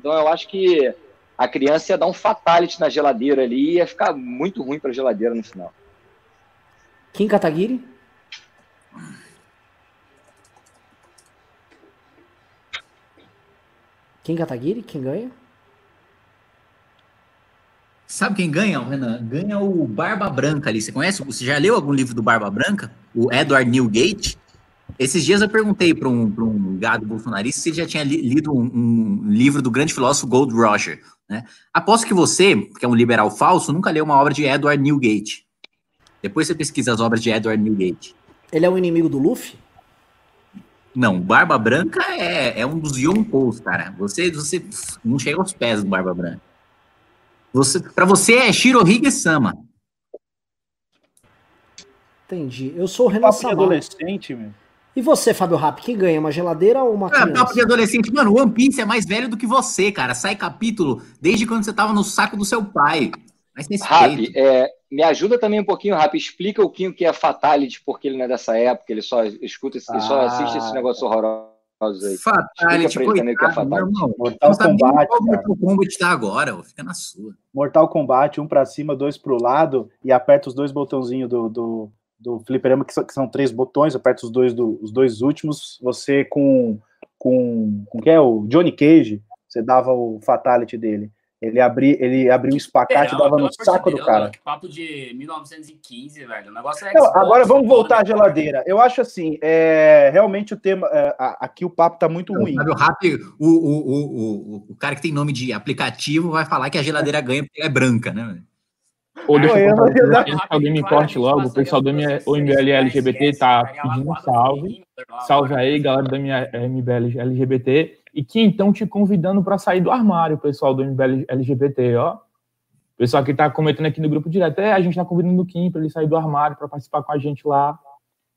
Então eu acho que a criança ia dar um fatality na geladeira ali e ia ficar muito ruim para a geladeira no final. Kim Kataguiri? Kim Kataguiri? Quem ganha? Sabe quem ganha, Renan? Ganha o Barba Branca ali. Você conhece? Você já leu algum livro do Barba Branca? O Edward Newgate? Esses dias eu perguntei para um, um gado bolsonarista se ele já tinha li, lido um, um, livro do grande filósofo Gold Roger. Né? Aposto que você, que é um liberal falso, nunca leu uma obra de Edward Newgate. Depois você pesquisa as obras de Edward Newgate. Ele é um inimigo do Luffy? Não, Barba Branca é, é um dos Yonkous, cara. Você, você não chega aos pés do Barba Branca. Você, para você é Shirohige Sama. Entendi. Eu sou o Renan Sama. adolescente, meu. E você, Fábio Rap, quem ganha? Uma geladeira ou uma ah, criança? Papo de adolescente. Mano, One Piece é mais velho do que você, cara. Sai capítulo desde quando você tava no saco do seu pai. Mas Rap, é, me ajuda também um pouquinho, Rap. Explica o que é Fatality, porque ele não é dessa época, ele só escuta, ele ah. só assiste esse negócio horroroso aí. Fatality, coitado, que é Fatality. Irmão, Mortal Kombat. Mortal Kombat tá agora, ó, fica na sua. Mortal Kombat, um pra cima, dois pro lado, e aperta os dois botãozinhos do, do, do fliperama, que são, que são três botões, aperta os dois, do, os dois últimos, você com, com, com que é o Johnny Cage, você dava o fatality dele. Ele abria, ele abria um espacate e dava no saco do cara. Papo de 1915, velho. O negócio é Não, agora vamos voltar à geladeira. Eu acho assim, é, realmente o tema. É, aqui o papo tá muito ruim. Sabe, o, rap, o, o, o, o, cara que tem nome de aplicativo vai falar que a geladeira ganha porque é branca, né? Ou deixa eu contar, que alguém me corte logo, o pessoal do MBL LGBT tá pedindo um salve. Salve aí, galera do MBL LGBT. E que então te convidando para sair do armário, pessoal do MBL LGBT, ó. O pessoal que tá comentando aqui no grupo direto, é, a gente tá convidando o Kim para ele sair do armário para participar com a gente lá.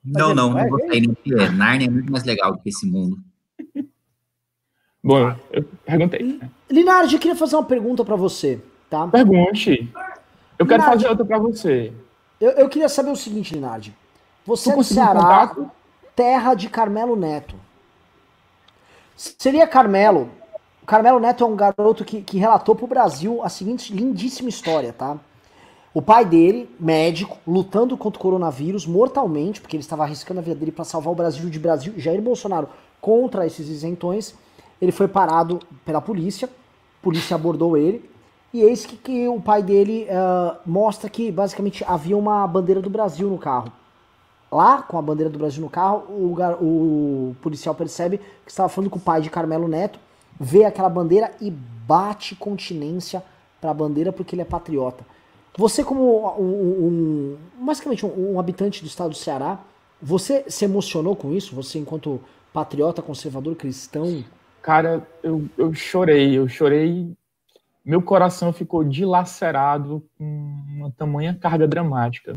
Não, não, não vou sair, nem Narnia é muito mais legal do que esse mundo. Bom, eu perguntei. Linardi, eu queria fazer uma pergunta para você, tá? Pergunte. Eu quero Linardi, fazer outra para você. Eu, eu, queria saber o seguinte, Linardi. Você é do Ceará, terra de Carmelo Neto. Seria Carmelo. Carmelo Neto é um garoto que, que relatou pro Brasil a seguinte lindíssima história, tá? O pai dele, médico, lutando contra o coronavírus mortalmente, porque ele estava arriscando a vida dele para salvar o Brasil de Brasil, Jair Bolsonaro contra esses isentões. Ele foi parado pela polícia, a polícia abordou ele, e eis que, que o pai dele uh, mostra que basicamente havia uma bandeira do Brasil no carro. Lá, com a bandeira do Brasil no carro, o, o policial percebe que estava falando com o pai de Carmelo Neto, vê aquela bandeira e bate continência para a bandeira porque ele é patriota. Você, como um, um basicamente um, um, habitante do estado do Ceará, você se emocionou com isso? Você, enquanto patriota, conservador, cristão? Cara, eu, eu chorei, eu chorei. Meu coração ficou dilacerado com uma tamanha carga dramática.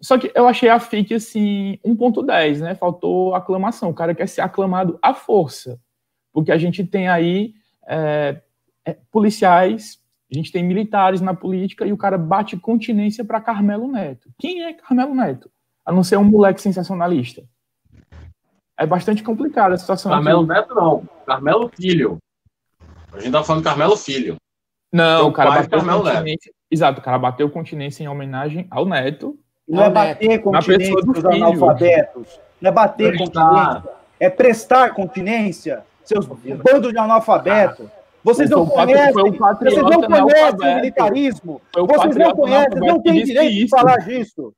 Só que eu achei a FIC assim 1.10, né? Faltou aclamação. O cara quer ser aclamado à força. Porque a gente tem aí é, é, policiais, a gente tem militares na política e o cara bate continência para Carmelo Neto. Quem é Carmelo Neto? A não ser um moleque sensacionalista. É bastante complicada a situação. Carmelo aqui. Neto não. Carmelo Filho. A gente tá falando Carmelo Filho. Não, então, o cara bateu continência. Exato, o cara bateu continência em homenagem ao Neto não é bater continência dos analfabetos. Não é bater continência. É prestar continência. Seus bandos de analfabetos. Vocês não conhecem, vocês não conhecem o militarismo. Vocês não conhecem, não têm direito de falar disso.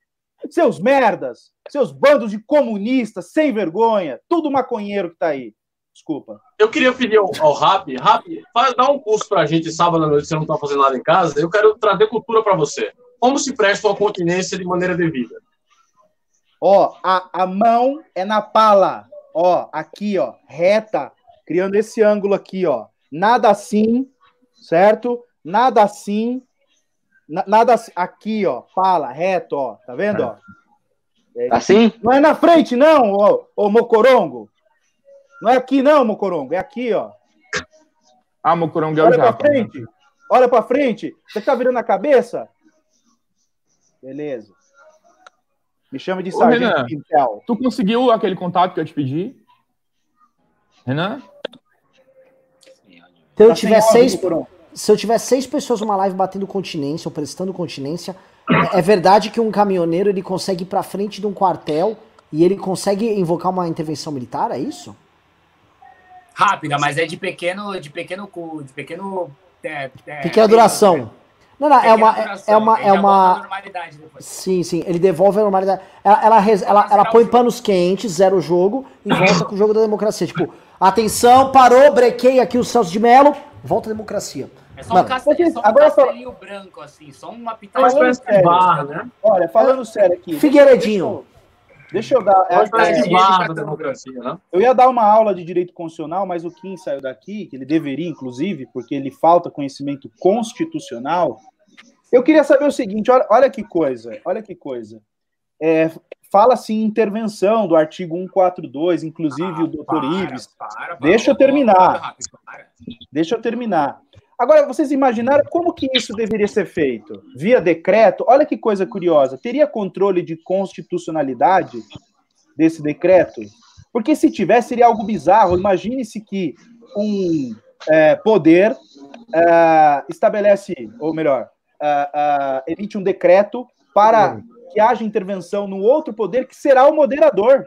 Seus merdas, seus bandos de comunistas sem vergonha, tudo maconheiro que tá aí. Desculpa. Eu queria pedir ao, ao Rap, Rap, dá um curso pra gente sábado à noite, você não tá fazendo nada em casa. Eu quero trazer cultura para você como se presta uma continência de maneira devida? Ó, a, a mão é na pala. Ó, aqui, ó, reta, criando esse ângulo aqui, ó. Nada assim, certo? Nada assim. nada assim. Aqui, ó, pala, reto, ó. Tá vendo, ó? É, assim? Não é na frente, não, ô, ô Mocorongo. Não é aqui, não, Mocorongo. É aqui, ó. Ah, Mocorongo é o Olha pra frente. Olha pra frente. Você tá virando a cabeça? Beleza. Me chama de Ô, Sargento Renan, Tu conseguiu aquele contato que eu te pedi? Renan? Se eu tá tiver seis. Se eu tiver seis pessoas numa live batendo continência ou prestando continência, é, é verdade que um caminhoneiro ele consegue ir pra frente de um quartel e ele consegue invocar uma intervenção militar, é isso? Rápida, mas é de pequeno, de pequeno, de pequeno, é, é, pequena duração. Não, não, é uma, duração, é uma, é uma. Sim, sim, ele devolve a normalidade. Ela, ela, ela, ela põe panos quentes, zero o jogo e volta com o jogo da democracia. Tipo, atenção, parou, brequei aqui o Celso de Mello, volta a democracia. É só Mano, um, castelinho, só um agora castelinho só... branco, assim, só uma pitadinha. de barra, né? Olha, falando sério aqui. Figueiredinho. Deixa eu dar. É, é, democracia, né? Eu ia dar uma aula de direito constitucional, mas o Kim saiu daqui, que ele deveria, inclusive, porque ele falta conhecimento constitucional. Eu queria saber o seguinte: olha, olha que coisa, olha que coisa. É, Fala-se em intervenção do artigo 142, inclusive ah, o doutor para, Ives. Para, para, Deixa eu terminar. Deixa eu terminar. Agora, vocês imaginaram como que isso deveria ser feito? Via decreto? Olha que coisa curiosa. Teria controle de constitucionalidade desse decreto? Porque se tivesse, seria algo bizarro. Imagine-se que um é, poder é, estabelece, ou melhor, é, é emite um decreto para que haja intervenção no outro poder, que será o moderador.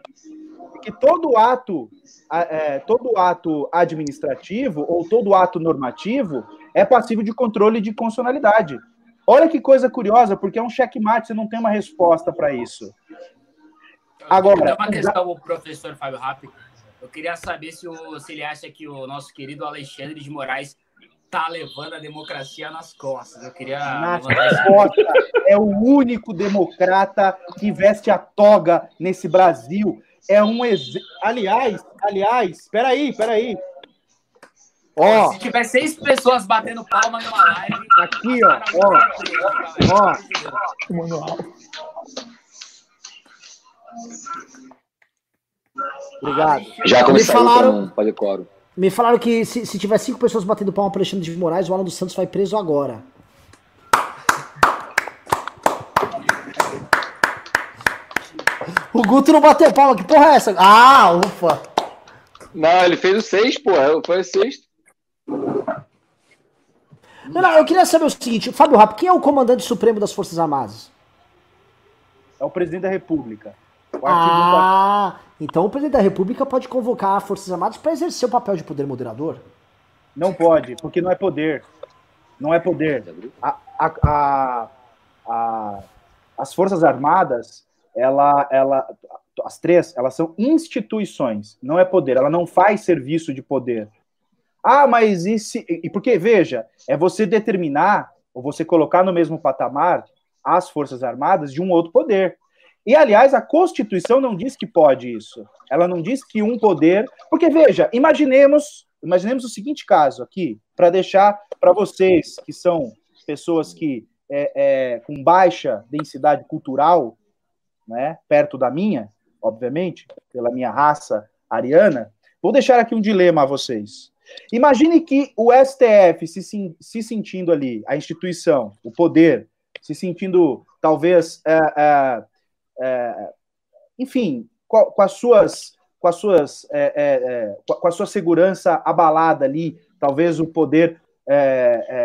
Porque todo ato, é, todo ato administrativo ou todo ato normativo é passivo de controle de constitucionalidade. Olha que coisa curiosa, porque é um checkmate, você não tem uma resposta para isso. Agora, uma questão, o professor Fábio Rappi. Eu queria saber se, o, se ele acha que o nosso querido Alexandre de Moraes tá levando a democracia nas costas. Eu queria. Nas costas. É o único democrata que veste a toga nesse Brasil. É um ex... Aliás, aliás, peraí, peraí. Ó, se tiver seis pessoas batendo palma numa live. Aqui, ó. Ó. ó. Manual. Obrigado. Já começou me falaram, então, fazer coro. Me falaram que se, se tiver cinco pessoas batendo palma para Alexandre de Moraes, o Alan dos Santos vai preso agora. O Guto não bateu palma, que porra é essa? Ah, ufa! Não, ele fez o seis, pô, foi o sexto. Não, não, eu queria saber o seguinte, Fábio Rapp, quem é o comandante supremo das Forças Armadas? É o presidente da República. ah, então o presidente da República pode convocar as Forças Armadas para exercer o papel de poder moderador? Não pode, porque não é poder. Não é poder. A, a, a as Forças Armadas, ela, ela, as três, elas são instituições, não é poder. Ela não faz serviço de poder. Ah, mas e se. E porque, veja, é você determinar, ou você colocar no mesmo patamar as Forças Armadas de um outro poder. E, aliás, a Constituição não diz que pode isso. Ela não diz que um poder. Porque, veja, imaginemos, imaginemos o seguinte caso aqui, para deixar para vocês que são pessoas que é, é, com baixa densidade cultural, né, perto da minha, obviamente, pela minha raça ariana, vou deixar aqui um dilema a vocês. Imagine que o STF se, se sentindo ali, a instituição, o poder, se sentindo talvez, é, é, é, enfim, com, com, as suas, com as suas, é, é, é, com a sua segurança abalada ali, talvez o poder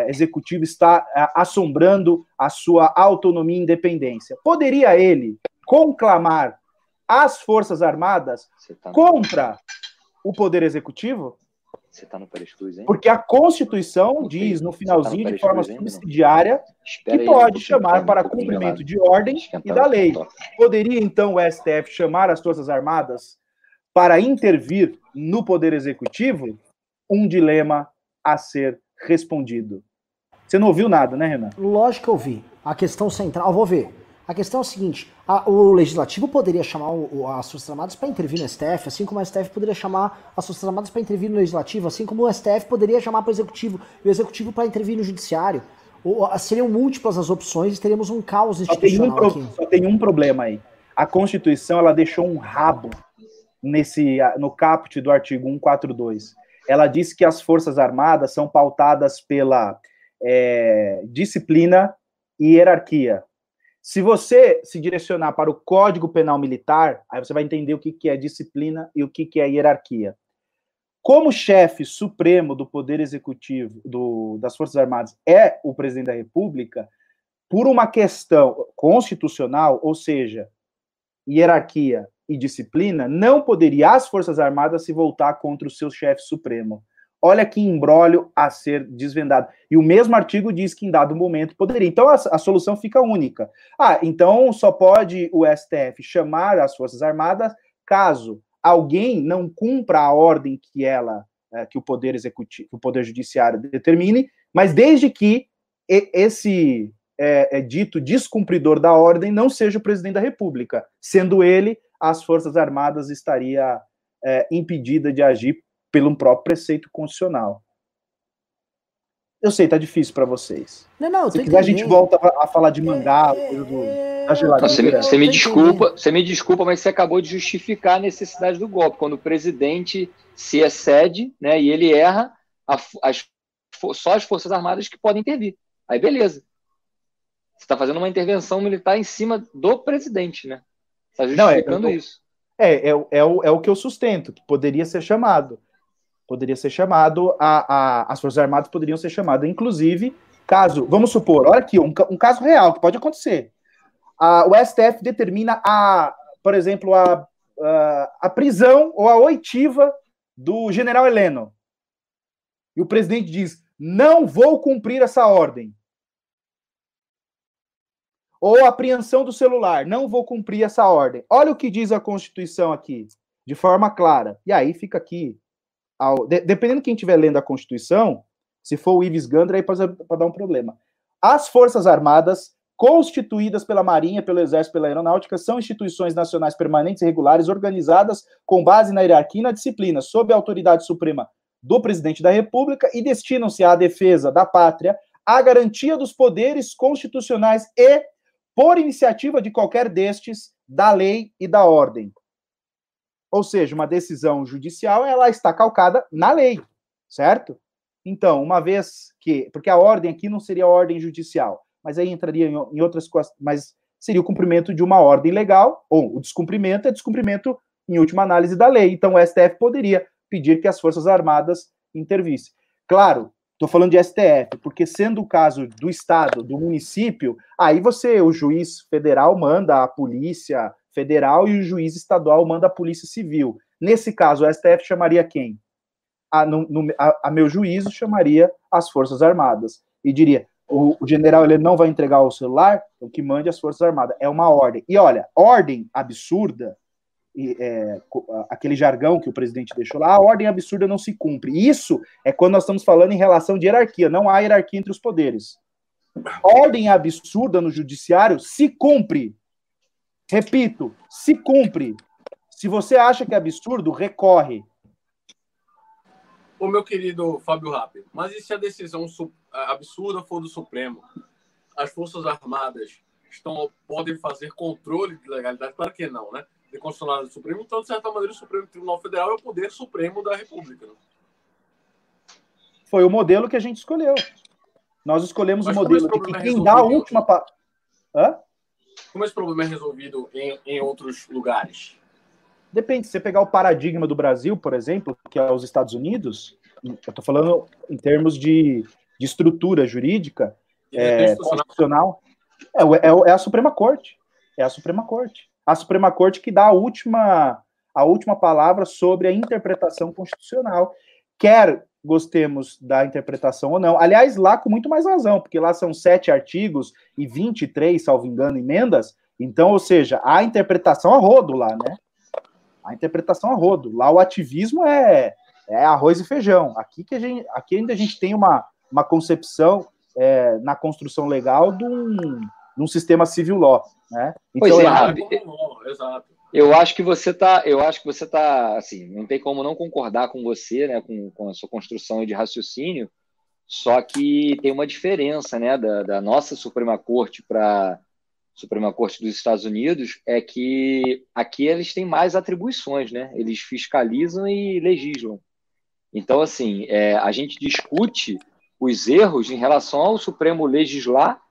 executivo está assombrando a sua autonomia e independência. Poderia ele conclamar as Forças Armadas tá contra o poder executivo? Você está no Perescruz? Porque a Constituição diz no tá finalzinho, tá no de forma subsidiária, que pode chamar para cumprimento de ordem e da lei. Poderia, então, o STF chamar as Forças Armadas para intervir no Poder Executivo? Um dilema a ser respondido. Você não ouviu nada, né, Renan? Lógico que eu ouvi. A questão central, vou ver. A questão é o seguinte: a, o legislativo poderia chamar o, as Forças Armadas para intervir no STF, assim como o STF poderia chamar as Forças Armadas para intervir no legislativo, assim como o STF poderia chamar para o executivo e o executivo para intervir no judiciário. Ou, seriam múltiplas as opções e teríamos um caos institucional só tem um, aqui. Só tem um problema aí. A Constituição ela deixou um rabo nesse no caput do artigo 142. Ela diz que as Forças Armadas são pautadas pela é, disciplina e hierarquia. Se você se direcionar para o Código Penal Militar, aí você vai entender o que, é disciplina e o que, que é hierarquia. Como chefe supremo do Poder Executivo do, das Forças Armadas é o presidente da República, por uma questão constitucional, ou seja, hierarquia e disciplina, não poderia as Forças Armadas se voltar contra o seu chefe supremo. Olha que embrólio a ser desvendado. E o mesmo artigo diz que em dado momento poderia. Então a, a, solução fica única. Ah, então só pode o STF chamar as Forças Armadas caso alguém não cumpra a ordem que ela, é, que o Poder Executivo, o Poder Judiciário determine, mas desde que esse é, é dito descumpridor da ordem não seja o presidente da República, sendo ele, as Forças Armadas estaria é, impedida de agir pelo próprio preceito constitucional. Eu sei, tá difícil para vocês. Não, não, Se quiser, a gente volta a falar de mangá, é, coisa do, é, da geladeira. Você me, você me desculpa, você me desculpa, mas você acabou de justificar a necessidade do golpe. Quando o presidente se excede, né, e ele erra, a, as, só as Forças Armadas que podem intervir. Aí beleza. Você está fazendo uma intervenção militar em cima do presidente, né? Está justificando não, é, isso. É, é, é, o, é o que eu sustento, que poderia ser chamado poderia ser chamado, a, a, as Forças Armadas poderiam ser chamadas, inclusive, caso, vamos supor, olha aqui, um, um caso real que pode acontecer. A, o STF determina a, por exemplo, a, a, a prisão ou a oitiva do general Heleno. E o presidente diz: não vou cumprir essa ordem. Ou apreensão do celular, não vou cumprir essa ordem. Olha o que diz a Constituição aqui, de forma clara. E aí fica aqui ao, de, dependendo de quem estiver lendo a Constituição, se for o Ives Gandra, aí pode, pode dar um problema. As Forças Armadas, constituídas pela Marinha, pelo Exército, pela Aeronáutica, são instituições nacionais permanentes e regulares, organizadas com base na hierarquia e na disciplina, sob a autoridade suprema do presidente da República e destinam-se à defesa da pátria, à garantia dos poderes constitucionais e, por iniciativa de qualquer destes, da lei e da ordem. Ou seja, uma decisão judicial, ela está calcada na lei, certo? Então, uma vez que. Porque a ordem aqui não seria ordem judicial, mas aí entraria em, em outras coisas. Mas seria o cumprimento de uma ordem legal, ou o descumprimento é descumprimento, em última análise, da lei. Então, o STF poderia pedir que as Forças Armadas intervissem. Claro, estou falando de STF, porque sendo o caso do Estado, do município, aí você, o juiz federal, manda a polícia federal e o juiz estadual manda a polícia civil. Nesse caso, o STF chamaria quem? A, no, no, a, a meu juízo, chamaria as Forças Armadas e diria: o, o, general ele não vai entregar o celular, então que mande as Forças Armadas. É uma ordem. E olha, ordem absurda, e, é, aquele jargão que o presidente deixou lá, a ordem absurda não se cumpre. Isso é quando nós estamos falando em relação de hierarquia, não há hierarquia entre os poderes. Ordem absurda no judiciário se cumpre. Repito, se cumpre. Se você acha que é absurdo, recorre. Ô, meu querido Fábio Rapp, mas e se a decisão absurda for do Supremo? As Forças Armadas estão, podem fazer controle de legalidade? Claro que não, né? De constitucionalidade do Supremo. Então, de certa maneira, o Supremo Tribunal Federal é o poder supremo da República. Né? Foi o modelo que a gente escolheu. Nós escolhemos mas o modelo de que quem dá a última. Pa... Hã? Como esse problema é resolvido em, em outros lugares? Depende. Se você pegar o paradigma do Brasil, por exemplo, que é os Estados Unidos, eu estou falando em termos de, de estrutura jurídica, é, constitucional, é, é, é, a Suprema Corte. É a Suprema Corte. A Suprema Corte que dá a última, a última palavra sobre a interpretação constitucional. Quer gostemos da interpretação ou não. Aliás, lá com muito mais razão, porque lá são sete artigos e 23, salvo engano, emendas. Então, ou seja, a interpretação a rodo lá, né? A interpretação a rodo. Lá o ativismo é, é arroz e feijão. Aqui, que a gente, aqui ainda a gente tem uma, uma concepção é, na construção legal de um, de um sistema civil law, né? Então, pois é, é, exato. Eu acho que você tá, eu acho que você tá, assim, não tem como não concordar com você, né, com, com a sua construção de raciocínio, só que tem uma diferença, né, da, da nossa Suprema Corte para Suprema Corte dos Estados Unidos, é que aqui eles têm mais atribuições, né, eles fiscalizam e legislam. Então, assim, é, a gente discute os erros em relação ao Supremo legislar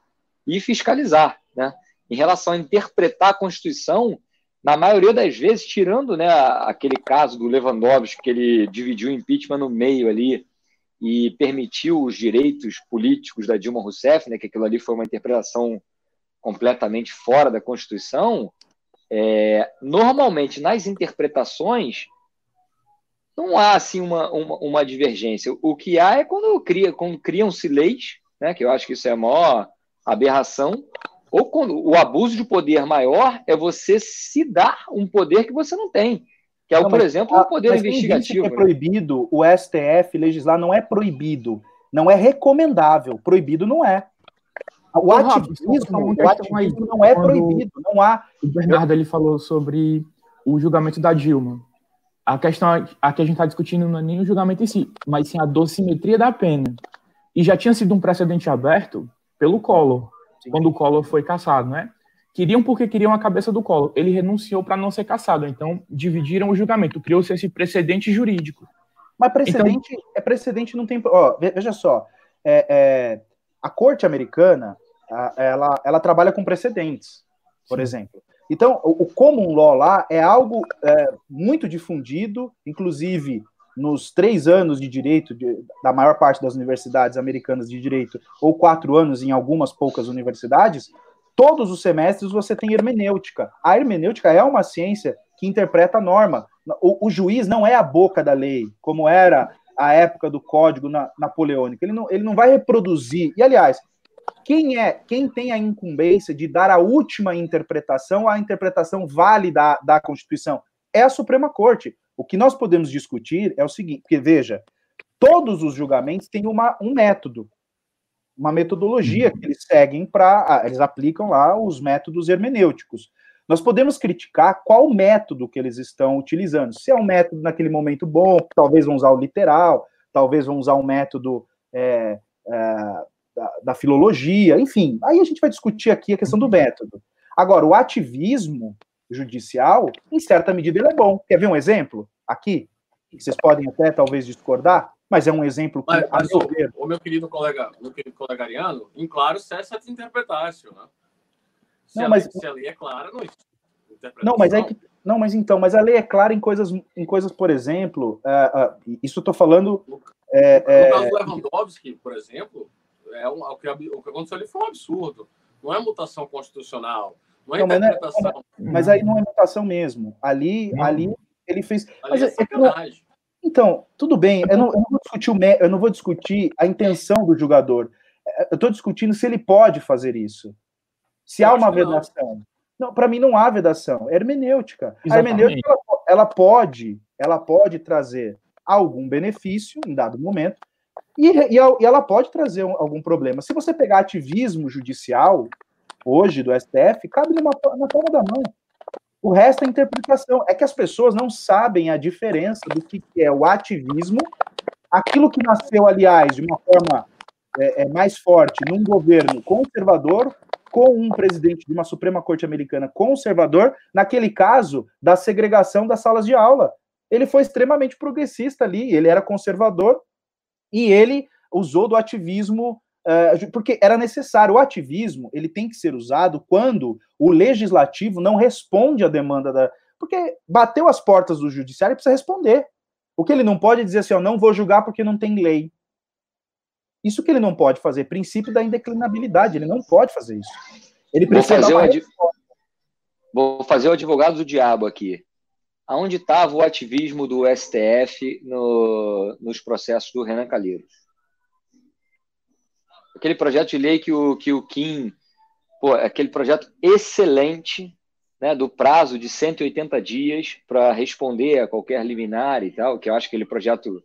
e fiscalizar, né? Em relação a interpretar a Constituição, na maioria das vezes, tirando né, aquele caso do Lewandowski, que ele dividiu o impeachment no meio ali e permitiu os direitos políticos da Dilma Rousseff, né, que aquilo ali foi uma interpretação completamente fora da Constituição, é, normalmente nas interpretações não há assim uma, uma, uma, divergência. O que há é quando, cria, quando criam-se leis, né, que eu acho que isso é a maior aberração, ou quando o abuso de poder maior é você se dar um poder que você não tem. Que é, não, por mas, exemplo, o poder investigativo. é né? proibido, o STF legislar não é proibido, não é recomendável. Proibido não é. O ativismo, o ativismo não é proibido, não há. O Bernardo ele falou sobre o julgamento da Dilma. A questão a que a gente está discutindo não é nem o julgamento em si, mas sim a dosimetria da pena. E já tinha sido um precedente aberto pelo Collor Sim. quando o Collor foi caçado, né? Queriam porque queriam a cabeça do Collor. Ele renunciou para não ser caçado. Então, dividiram o julgamento. Criou-se esse precedente jurídico. Mas precedente então, é precedente não tem. Ó, veja só. É, é, a corte americana ela, ela trabalha com precedentes, por Sim. exemplo. Então, o, o common law lá é algo é, muito difundido, inclusive nos três anos de direito de, da maior parte das universidades americanas de direito, ou quatro anos em algumas poucas universidades, todos os semestres você tem hermenêutica. A hermenêutica é uma ciência que interpreta a norma. O, o juiz não é a boca da lei, como era a época do Código na, Napoleônico. Ele não, ele não vai reproduzir. E, aliás, quem é quem tem a incumbência de dar a última interpretação, a interpretação válida da, da Constituição? É a Suprema Corte. O que nós podemos discutir é o seguinte, porque veja, todos os julgamentos têm uma, um método, uma metodologia que eles seguem para, ah, eles aplicam lá os métodos hermenêuticos. Nós podemos criticar qual método que eles estão utilizando. Se é um método naquele momento bom, talvez vão usar o literal, talvez vão usar um método é, é, da, da, filologia, enfim. Aí a gente vai discutir aqui a questão do método. Agora, o ativismo judicial, em certa medida, ele é bom. Quer ver um exemplo? Aqui, vocês podem até talvez discordar, mas é um exemplo que. Mas, mas o, o, meu querido colega, meu querido colega Ariano, em claro, cessa de interpretácio, né? Se, não, a mas, lei, se a lei é clara, não não, mas é que, não, mas então, mas a lei é clara em coisas, em coisas, por exemplo, uh, uh, isso eu estou falando. No, é, no é, caso do Lewandowski, por exemplo, é um, o, que, o que aconteceu ali foi um absurdo. Não é mutação constitucional. Não é não, interpretação. Mas, não, mas, aí não é mutação mesmo. Ali, não. ali ele fez. Ali mas, é, é então, tudo bem. Eu não, eu não, vou discutir o, eu não vou discutir a intenção do jogador. É, eu estou discutindo se ele pode fazer isso. Se eu há uma vedação. Não, não para mim não há vedação. É hermenêutica. Exatamente. A hermenêutica ela, ela, pode, ela pode trazer algum benefício em dado momento. E, e, e ela pode trazer algum problema. Se você pegar ativismo judicial, hoje do STF cabe numa, na palma da mão. O resto é interpretação. É que as pessoas não sabem a diferença do que é o ativismo, aquilo que nasceu, aliás, de uma forma é, é, mais forte num governo conservador, com um presidente de uma Suprema Corte Americana conservador, naquele caso da segregação das salas de aula. Ele foi extremamente progressista ali, ele era conservador e ele usou do ativismo porque era necessário. O ativismo ele tem que ser usado quando o legislativo não responde à demanda da. Porque bateu as portas do judiciário e precisa responder. O que ele não pode dizer assim, ó, não vou julgar porque não tem lei. Isso que ele não pode fazer, princípio da indeclinabilidade, ele não pode fazer isso. Ele precisa vou fazer, o, vou fazer o advogado do diabo aqui. Aonde estava o ativismo do STF no, nos processos do Renan Calheiros? Aquele projeto de lei que o, que o Kim, pô, aquele projeto excelente, né, do prazo de 180 dias para responder a qualquer liminar e tal, que eu acho que aquele projeto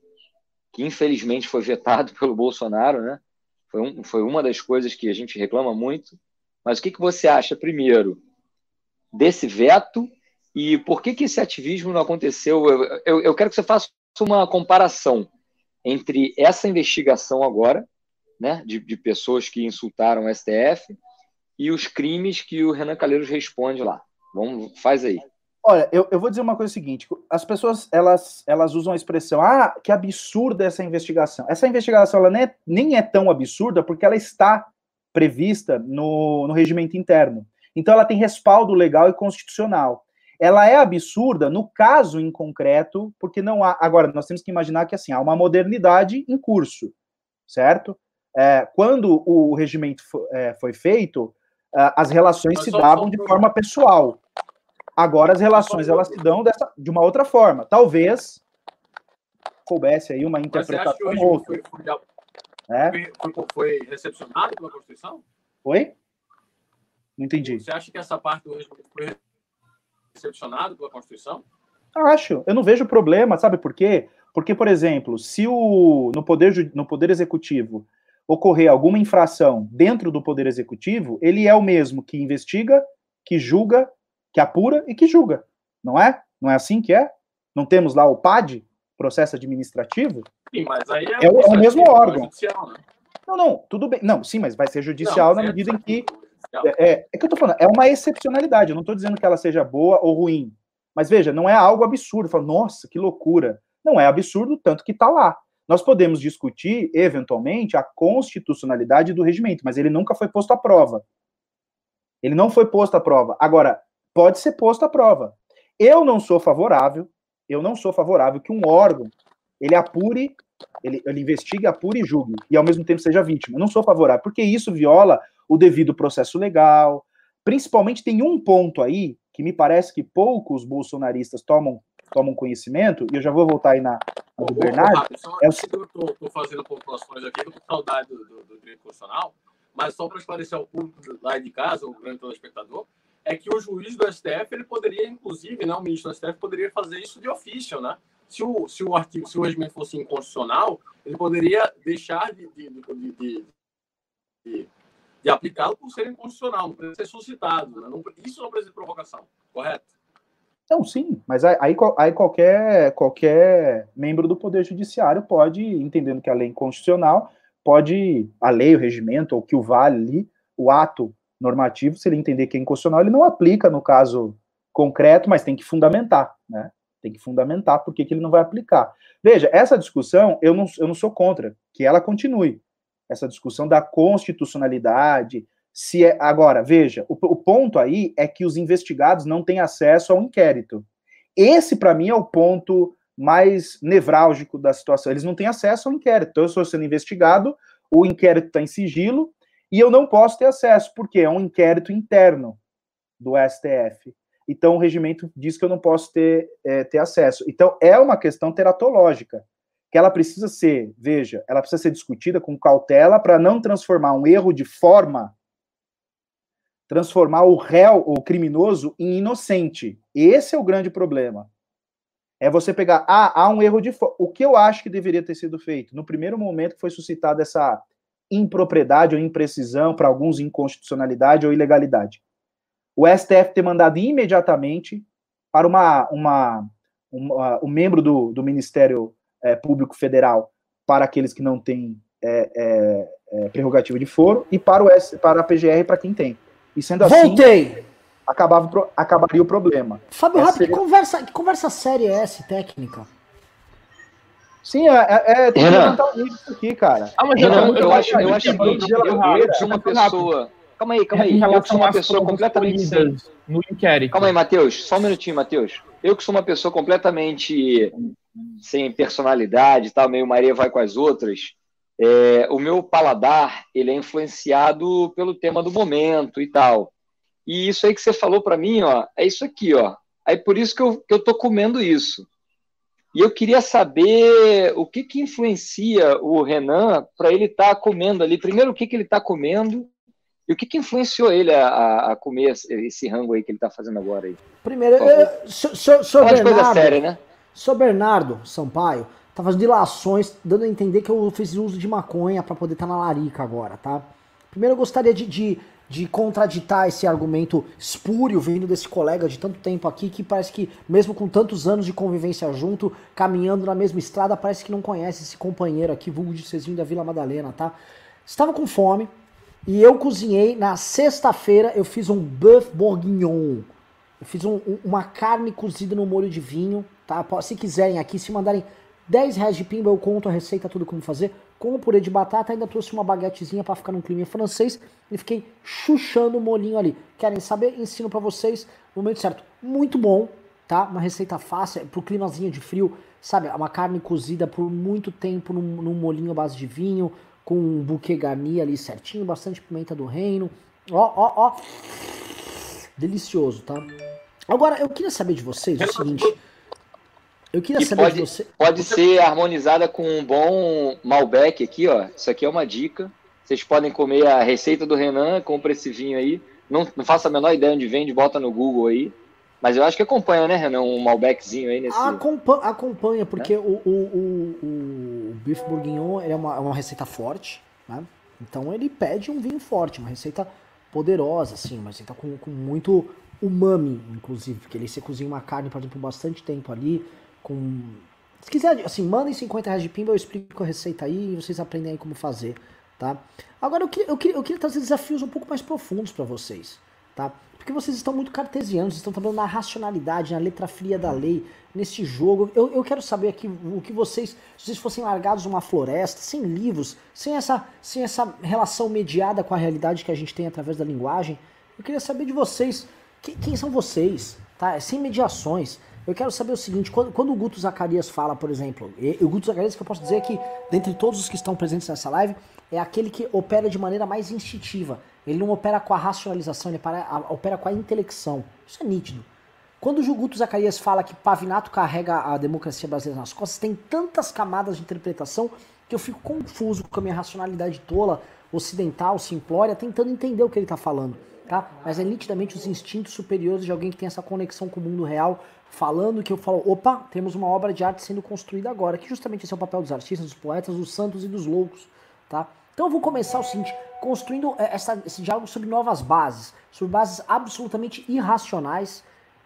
que infelizmente foi vetado pelo Bolsonaro, né? Foi, um, foi uma das coisas que a gente reclama muito. Mas o que, que você acha, primeiro, desse veto e por que, que esse ativismo não aconteceu? Eu, eu, eu quero que você faça uma comparação entre essa investigação agora né, de, de pessoas que insultaram o STF e os crimes que o Renan Calheiros responde lá. Vamos, faz aí. Olha, eu, eu vou dizer uma coisa seguinte: as pessoas elas, elas usam a expressão, ah, que absurda essa investigação. Essa investigação ela nem é, nem é tão absurda porque ela está prevista no, no regimento interno. Então ela tem respaldo legal e constitucional. ela é absurda no caso em concreto, porque não há. Agora, nós temos que imaginar que assim, há uma modernidade em curso, certo? É, quando o regimento foi, é, foi feito, é, as relações se davam de forma pessoal. Agora as relações elas se dão dessa, de uma outra forma. Talvez coubesse aí uma interpretação outra. Foi, foi, é? foi, foi recepcionado pela Constituição? Foi? Não entendi. Você acha que essa parte do regimento foi recepcionado pela Constituição? Acho. Eu não vejo problema, sabe por quê? Porque, por exemplo, se o, no, poder, no Poder Executivo ocorrer alguma infração dentro do Poder Executivo, ele é o mesmo que investiga, que julga, que apura e que julga. Não é? Não é assim que é? Não temos lá o PAD, processo administrativo? Sim, mas aí é, é, o, é o mesmo órgão. Judicial, né? Não, não, tudo bem. Não, sim, mas vai ser judicial não, na medida em que é, é, é que eu tô falando, é uma excepcionalidade. Eu não estou dizendo que ela seja boa ou ruim. Mas veja, não é algo absurdo. Fala, nossa, que loucura. Não é absurdo, tanto que está lá. Nós podemos discutir, eventualmente, a constitucionalidade do regimento, mas ele nunca foi posto à prova. Ele não foi posto à prova. Agora, pode ser posto à prova. Eu não sou favorável, eu não sou favorável que um órgão ele apure, ele, ele investigue, apure e julgue, e ao mesmo tempo seja vítima. Eu não sou favorável, porque isso viola o devido processo legal. Principalmente tem um ponto aí que me parece que poucos bolsonaristas tomam, tomam conhecimento, e eu já vou voltar aí na, na do Bernardo. é o... Eu estou fazendo populações aqui, estou com saudade do, do, do direito constitucional, mas só para esclarecer ao público lá de casa, o grande telespectador, é que o juiz do STF ele poderia, inclusive, né, o ministro do STF poderia fazer isso de ofício, né? Se o, se o artigo, se o regimento fosse inconstitucional, ele poderia deixar de, de, de, de de aplicá-lo por ser inconstitucional, não precisa ser suscitado. Né? Não, isso não precisa de provocação, correto? Não, sim, mas aí, aí qualquer, qualquer membro do Poder Judiciário pode, entendendo que a lei é inconstitucional, pode, a lei, o regimento, ou que o vale o ato normativo, se ele entender que é inconstitucional, ele não aplica no caso concreto, mas tem que fundamentar, né? Tem que fundamentar por que ele não vai aplicar. Veja, essa discussão, eu não, eu não sou contra que ela continue essa discussão da constitucionalidade. Se é, agora, veja, o, o ponto aí é que os investigados não têm acesso ao inquérito. Esse, para mim, é o ponto mais nevrálgico da situação. Eles não têm acesso ao inquérito. Então, eu estou sendo investigado, o inquérito está em sigilo, e eu não posso ter acesso, porque é um inquérito interno do STF. Então, o regimento diz que eu não posso ter, é, ter acesso. Então, é uma questão teratológica que ela precisa ser, veja, ela precisa ser discutida com cautela para não transformar um erro de forma, transformar o réu, o criminoso, em inocente. Esse é o grande problema. É você pegar, ah, há um erro de. O que eu acho que deveria ter sido feito? No primeiro momento que foi suscitada essa impropriedade ou imprecisão, para alguns inconstitucionalidade ou ilegalidade. O STF ter mandado imediatamente para uma, uma, uma um membro do, do Ministério é, Público Federal para aqueles que não têm é, é, prerrogativa de foro e para, o para a PGR para quem tem. E sendo assim, Voltei. Acabava, acabaria o problema. Fábio Rápido, seria... que, conversa, que conversa séria é essa, técnica? Sim, é, é, é tem que levantar o isso aqui, cara. Ah, mas Renan, eu, eu, acho, eu acho que eu, eu sou uma pessoa. Calma aí, calma aí. Eu sou uma pessoa completamente sem... no inquérito. Calma aí, Matheus. Só um minutinho, Matheus. Eu que sou uma pessoa completamente sem personalidade, tal, meio Maria vai com as outras, é, o meu paladar ele é influenciado pelo tema do momento e tal. E isso aí que você falou para mim, ó, é isso aqui, ó. Aí por isso que eu, que eu tô comendo isso. E eu queria saber o que que influencia o Renan para ele estar tá comendo ali. Primeiro, o que que ele está comendo e o que, que influenciou ele a, a, comer esse rango aí que ele está fazendo agora aí? Primeiro, eu, so, so, so Bernardo, coisa séria, né? Sou Bernardo Sampaio, tá fazendo dilações, dando a entender que eu fiz uso de maconha para poder estar tá na larica agora, tá? Primeiro eu gostaria de, de, de, contraditar esse argumento espúrio vindo desse colega de tanto tempo aqui, que parece que, mesmo com tantos anos de convivência junto, caminhando na mesma estrada, parece que não conhece esse companheiro aqui, vulgo de Cezinho da Vila Madalena, tá? Estava com fome e eu cozinhei na sexta-feira, eu fiz um bœuf bourguignon. Eu fiz um, uma carne cozida no molho de vinho, tá? Se quiserem aqui, se mandarem 10 reais de pimba, eu conto a receita, tudo como fazer. Com o purê de batata, ainda trouxe uma baguetezinha para ficar num clima francês e fiquei chuchando o molinho ali. Querem saber? Ensino para vocês no momento certo. Muito bom, tá? Uma receita fácil, pro climazinho de frio, sabe? Uma carne cozida por muito tempo num, num molinho à base de vinho, com um buquê garni ali certinho, bastante pimenta do reino. Ó, ó, ó. Delicioso, tá? Agora, eu queria saber de vocês o seguinte. Eu queria saber pode, de você. Pode ser harmonizada com um bom Malbec aqui, ó. Isso aqui é uma dica. Vocês podem comer a receita do Renan, compra esse vinho aí. Não, não faço a menor ideia onde vende, bota no Google aí. Mas eu acho que acompanha, né, Renan? Um Malbeczinho aí nesse. Acompanha, acompanha porque né? o, o, o, o Bife Bourguignon é uma, é uma receita forte, né? Então ele pede um vinho forte, uma receita poderosa, assim, uma receita com, com muito umami, inclusive, porque ele se cozinha uma carne, por exemplo, bastante tempo ali, com. Se quiser, assim, mandem 50 reais de pimba, eu explico a receita aí e vocês aprendem aí como fazer, tá? Agora eu queria, eu queria, eu queria trazer desafios um pouco mais profundos para vocês, tá? Porque vocês estão muito cartesianos, estão trabalhando na racionalidade, na letra fria da lei, nesse jogo. Eu, eu quero saber aqui o que vocês, se vocês fossem largados numa floresta, sem livros, sem essa, sem essa relação mediada com a realidade que a gente tem através da linguagem, eu queria saber de vocês, quem, quem são vocês, tá? Sem mediações. Eu quero saber o seguinte, quando, quando o Guto Zacarias fala, por exemplo, e, o Guto Zacarias que eu posso dizer que, dentre todos os que estão presentes nessa live, é aquele que opera de maneira mais instintiva. Ele não opera com a racionalização, ele opera com a intelecção. Isso é nítido. Quando o Guto Zacarias fala que Pavinato carrega a democracia brasileira nas costas, tem tantas camadas de interpretação que eu fico confuso com a minha racionalidade tola, ocidental, simplória, tentando entender o que ele está falando. Tá? Mas é nitidamente os instintos superiores de alguém que tem essa conexão com o mundo real, falando que eu falo, opa, temos uma obra de arte sendo construída agora, que justamente esse é o papel dos artistas, dos poetas, dos santos e dos loucos, tá? Então eu vou começar o seguinte, construindo é, essa, esse diálogo sobre novas bases, sobre bases absolutamente irracionais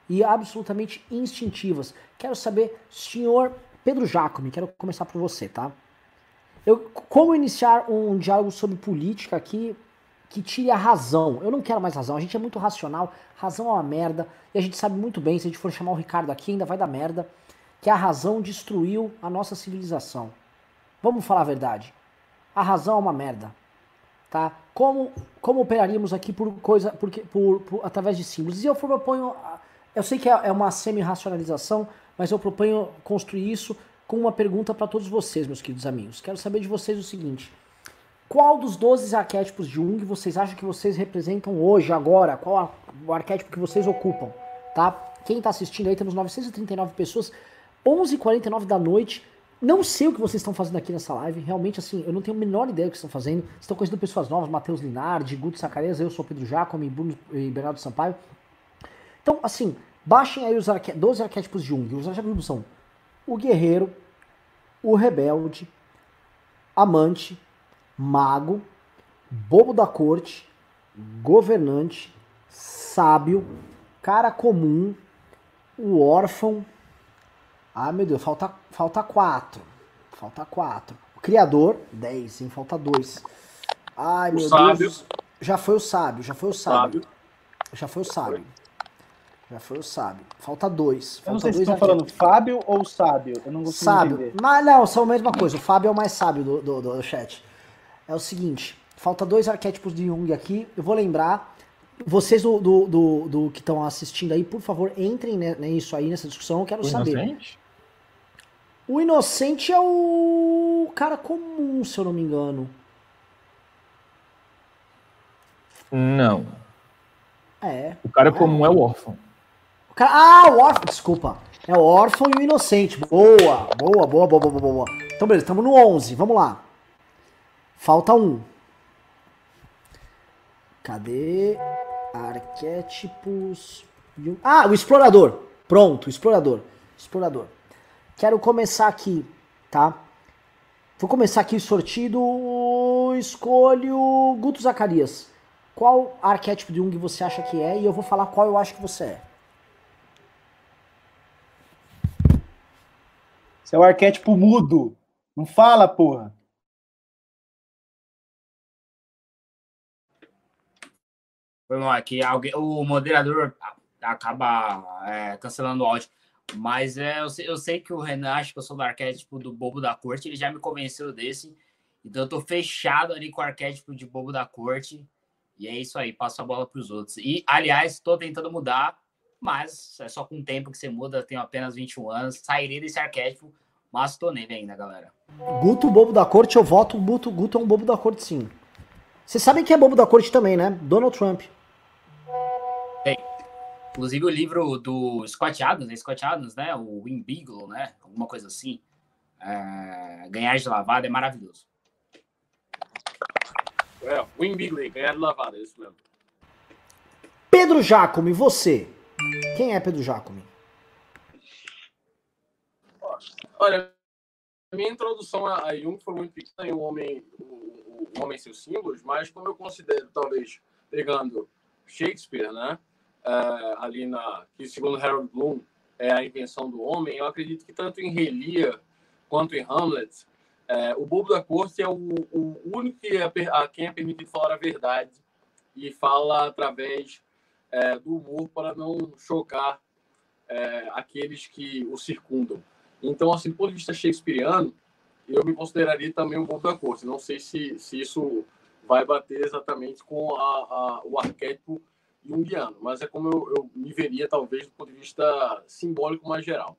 e absolutamente instintivas. Quero saber, senhor Pedro Jacome, quero começar por você, tá? Eu, como iniciar um diálogo sobre política aqui que tire a razão. Eu não quero mais razão, a gente é muito racional, razão é uma merda, e a gente sabe muito bem, se a gente for chamar o Ricardo aqui, ainda vai dar merda, que a razão destruiu a nossa civilização. Vamos falar a verdade. A razão é uma merda. Tá? Como, como operaríamos aqui por coisa, por, por, através de símbolos? E eu proponho, eu sei que é, é uma semi-racionalização, mas eu proponho construir isso com uma pergunta para todos vocês, meus queridos amigos. Quero saber de vocês o seguinte: qual dos 12 arquétipos de Jung vocês acham que vocês representam hoje, agora? Qual o arquétipo que vocês ocupam? Tá? Quem está assistindo aí, temos 939 pessoas, 11h49 da noite. Não sei o que vocês estão fazendo aqui nessa live. Realmente, assim, eu não tenho a menor ideia do que estão fazendo. Estão conhecendo pessoas novas, Matheus Linardi, Guto Zacarias, eu sou Pedro Jacome, e Bernardo Sampaio. Então, assim, baixem aí os arqué 12 arquétipos de Jung. Os arquétipos são o guerreiro, o rebelde, amante, mago, bobo da corte, governante, sábio, cara comum, o órfão. Ah, meu Deus, falta, falta quatro. Falta quatro. O criador, dez, sim, falta dois. Ai, o meu sábio. Deus. Já foi o sábio, já foi o sábio. sábio. Já foi o sábio. Já foi o sábio. Falta dois. Falta eu não sei dois se estão falando Fábio ou sábio. Eu não consigo sábio. entender. Mas não, são a mesma coisa. O Fábio é o mais sábio do, do, do chat é o seguinte: falta dois arquétipos de Jung aqui. Eu vou lembrar. Vocês do, do, do, do que estão assistindo aí, por favor, entrem nisso aí, nessa discussão. Eu quero o saber. Inocente? O inocente é o cara comum, se eu não me engano. Não. É. O cara é. comum é o órfão. O cara... Ah, o órfão, desculpa. É o órfão e o inocente. Boa, boa, boa, boa, boa, boa. Então, beleza, estamos no 11. Vamos lá. Falta um. Cadê? Arquétipos. Ah, o explorador. Pronto, explorador. Explorador. Quero começar aqui, tá? Vou começar aqui o sortido. Escolho Guto Zacarias. Qual arquétipo de Jung você acha que é? E eu vou falar qual eu acho que você é. Você é o arquétipo mudo. Não fala, porra. Foi mal aqui. Alguém, o moderador acaba é, cancelando o áudio. Mas é, eu, sei, eu sei que o Renan acha que eu sou do arquétipo do bobo da corte, ele já me convenceu desse. Então eu tô fechado ali com o arquétipo de bobo da corte. E é isso aí, passo a bola para os outros. E, aliás, estou tentando mudar, mas é só com o tempo que você muda, tenho apenas 21 anos, sairei desse arquétipo, mas tô nele ainda, galera. Guto, bobo da corte, eu voto, Guto, Guto é um bobo da corte, sim. Vocês sabem que é bobo da corte também, né? Donald Trump. Inclusive o livro do Scott Adams, né? Scott Adams, né? O Win Beagle, né? Alguma coisa assim. É... Ganhar de lavada é maravilhoso. É, Win Bigley, ganhar de lavada, é isso mesmo. Pedro Jacome, você. Quem é Pedro Jacome? Olha, a minha introdução a Jung foi muito pequena em um homem, o, o homem e seus símbolos, mas como eu considero, talvez, pegando Shakespeare, né? Uh, ali na que segundo Harold Bloom é a invenção do homem, eu acredito que tanto em Rei Lear quanto em Hamlet é, o bobo da corte é o, o único que é, a quem é permitido falar a verdade e fala através é, do humor para não chocar aqueles que o circundam. Então, assim, do ponto de vista shakespeariano, eu me consideraria também um bobo da corte. Não sei se, se isso vai bater exatamente com a, a, o arquétipo junguiano, mas é como eu, eu me veria, talvez, do ponto de vista simbólico mais geral.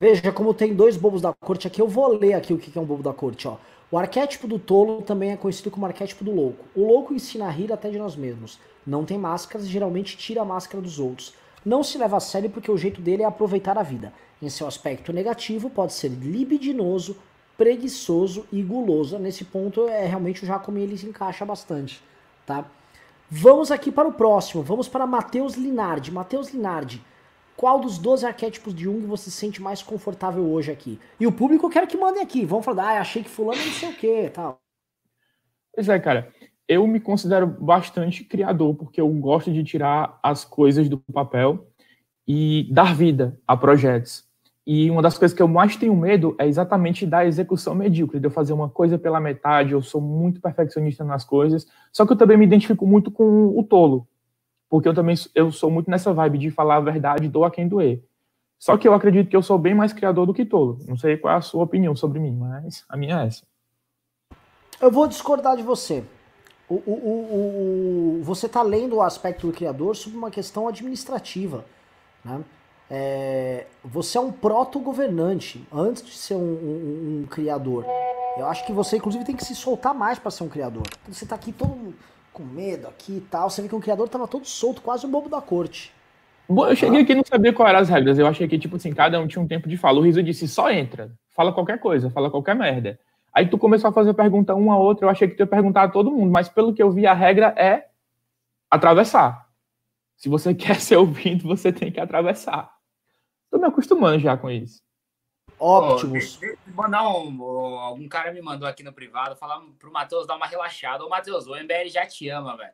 Veja como tem dois bobos da corte aqui. Eu vou ler aqui o que é um bobo da corte. Ó. O arquétipo do tolo também é conhecido como arquétipo do louco. O louco ensina a rir até de nós mesmos. Não tem máscaras e geralmente tira a máscara dos outros. Não se leva a sério porque o jeito dele é aproveitar a vida. Em seu aspecto negativo, pode ser libidinoso, preguiçoso e guloso. Nesse ponto, é realmente o Jacome ele se encaixa bastante, tá? Vamos aqui para o próximo. Vamos para Matheus Linardi. Matheus Linardi. Qual dos 12 arquétipos de Jung você se sente mais confortável hoje aqui? E o público eu quero que mandem aqui. Vão falar, ah, achei que fulano não sei o quê tal. Pois é, cara. Eu me considero bastante criador, porque eu gosto de tirar as coisas do papel e dar vida a projetos. E uma das coisas que eu mais tenho medo é exatamente da execução medíocre, de eu fazer uma coisa pela metade, eu sou muito perfeccionista nas coisas, só que eu também me identifico muito com o tolo, porque eu também eu sou muito nessa vibe de falar a verdade, doa quem doer. Só que eu acredito que eu sou bem mais criador do que tolo. Não sei qual é a sua opinião sobre mim, mas a minha é essa. Eu vou discordar de você. O, o, o, o você está lendo o aspecto do criador sobre uma questão administrativa. Né? É, você é um proto-governante antes de ser um, um, um, criador. Eu acho que você, inclusive, tem que se soltar mais para ser um criador. Você está aqui todo com medo aqui e tal. Você vê que o criador tava todo solto, quase um bobo da corte. Eu cheguei aqui e não sabia quais eram as regras. Eu achei que, tipo assim, cada um tinha um tempo de fala. O Riso disse, só entra. Fala qualquer coisa, fala qualquer merda. Aí tu começou a fazer pergunta um a outro, eu achei que tu ia perguntar a todo mundo, mas pelo que eu vi, a regra é atravessar. Se você quer ser ouvido, você tem que atravessar. Tô me acostumando já com isso. Optimus. Oh, mandar um, algum cara me mandou aqui no privado falar pro Matheus dar uma relaxada. Ô, Matheus, o MBL já te ama, velho.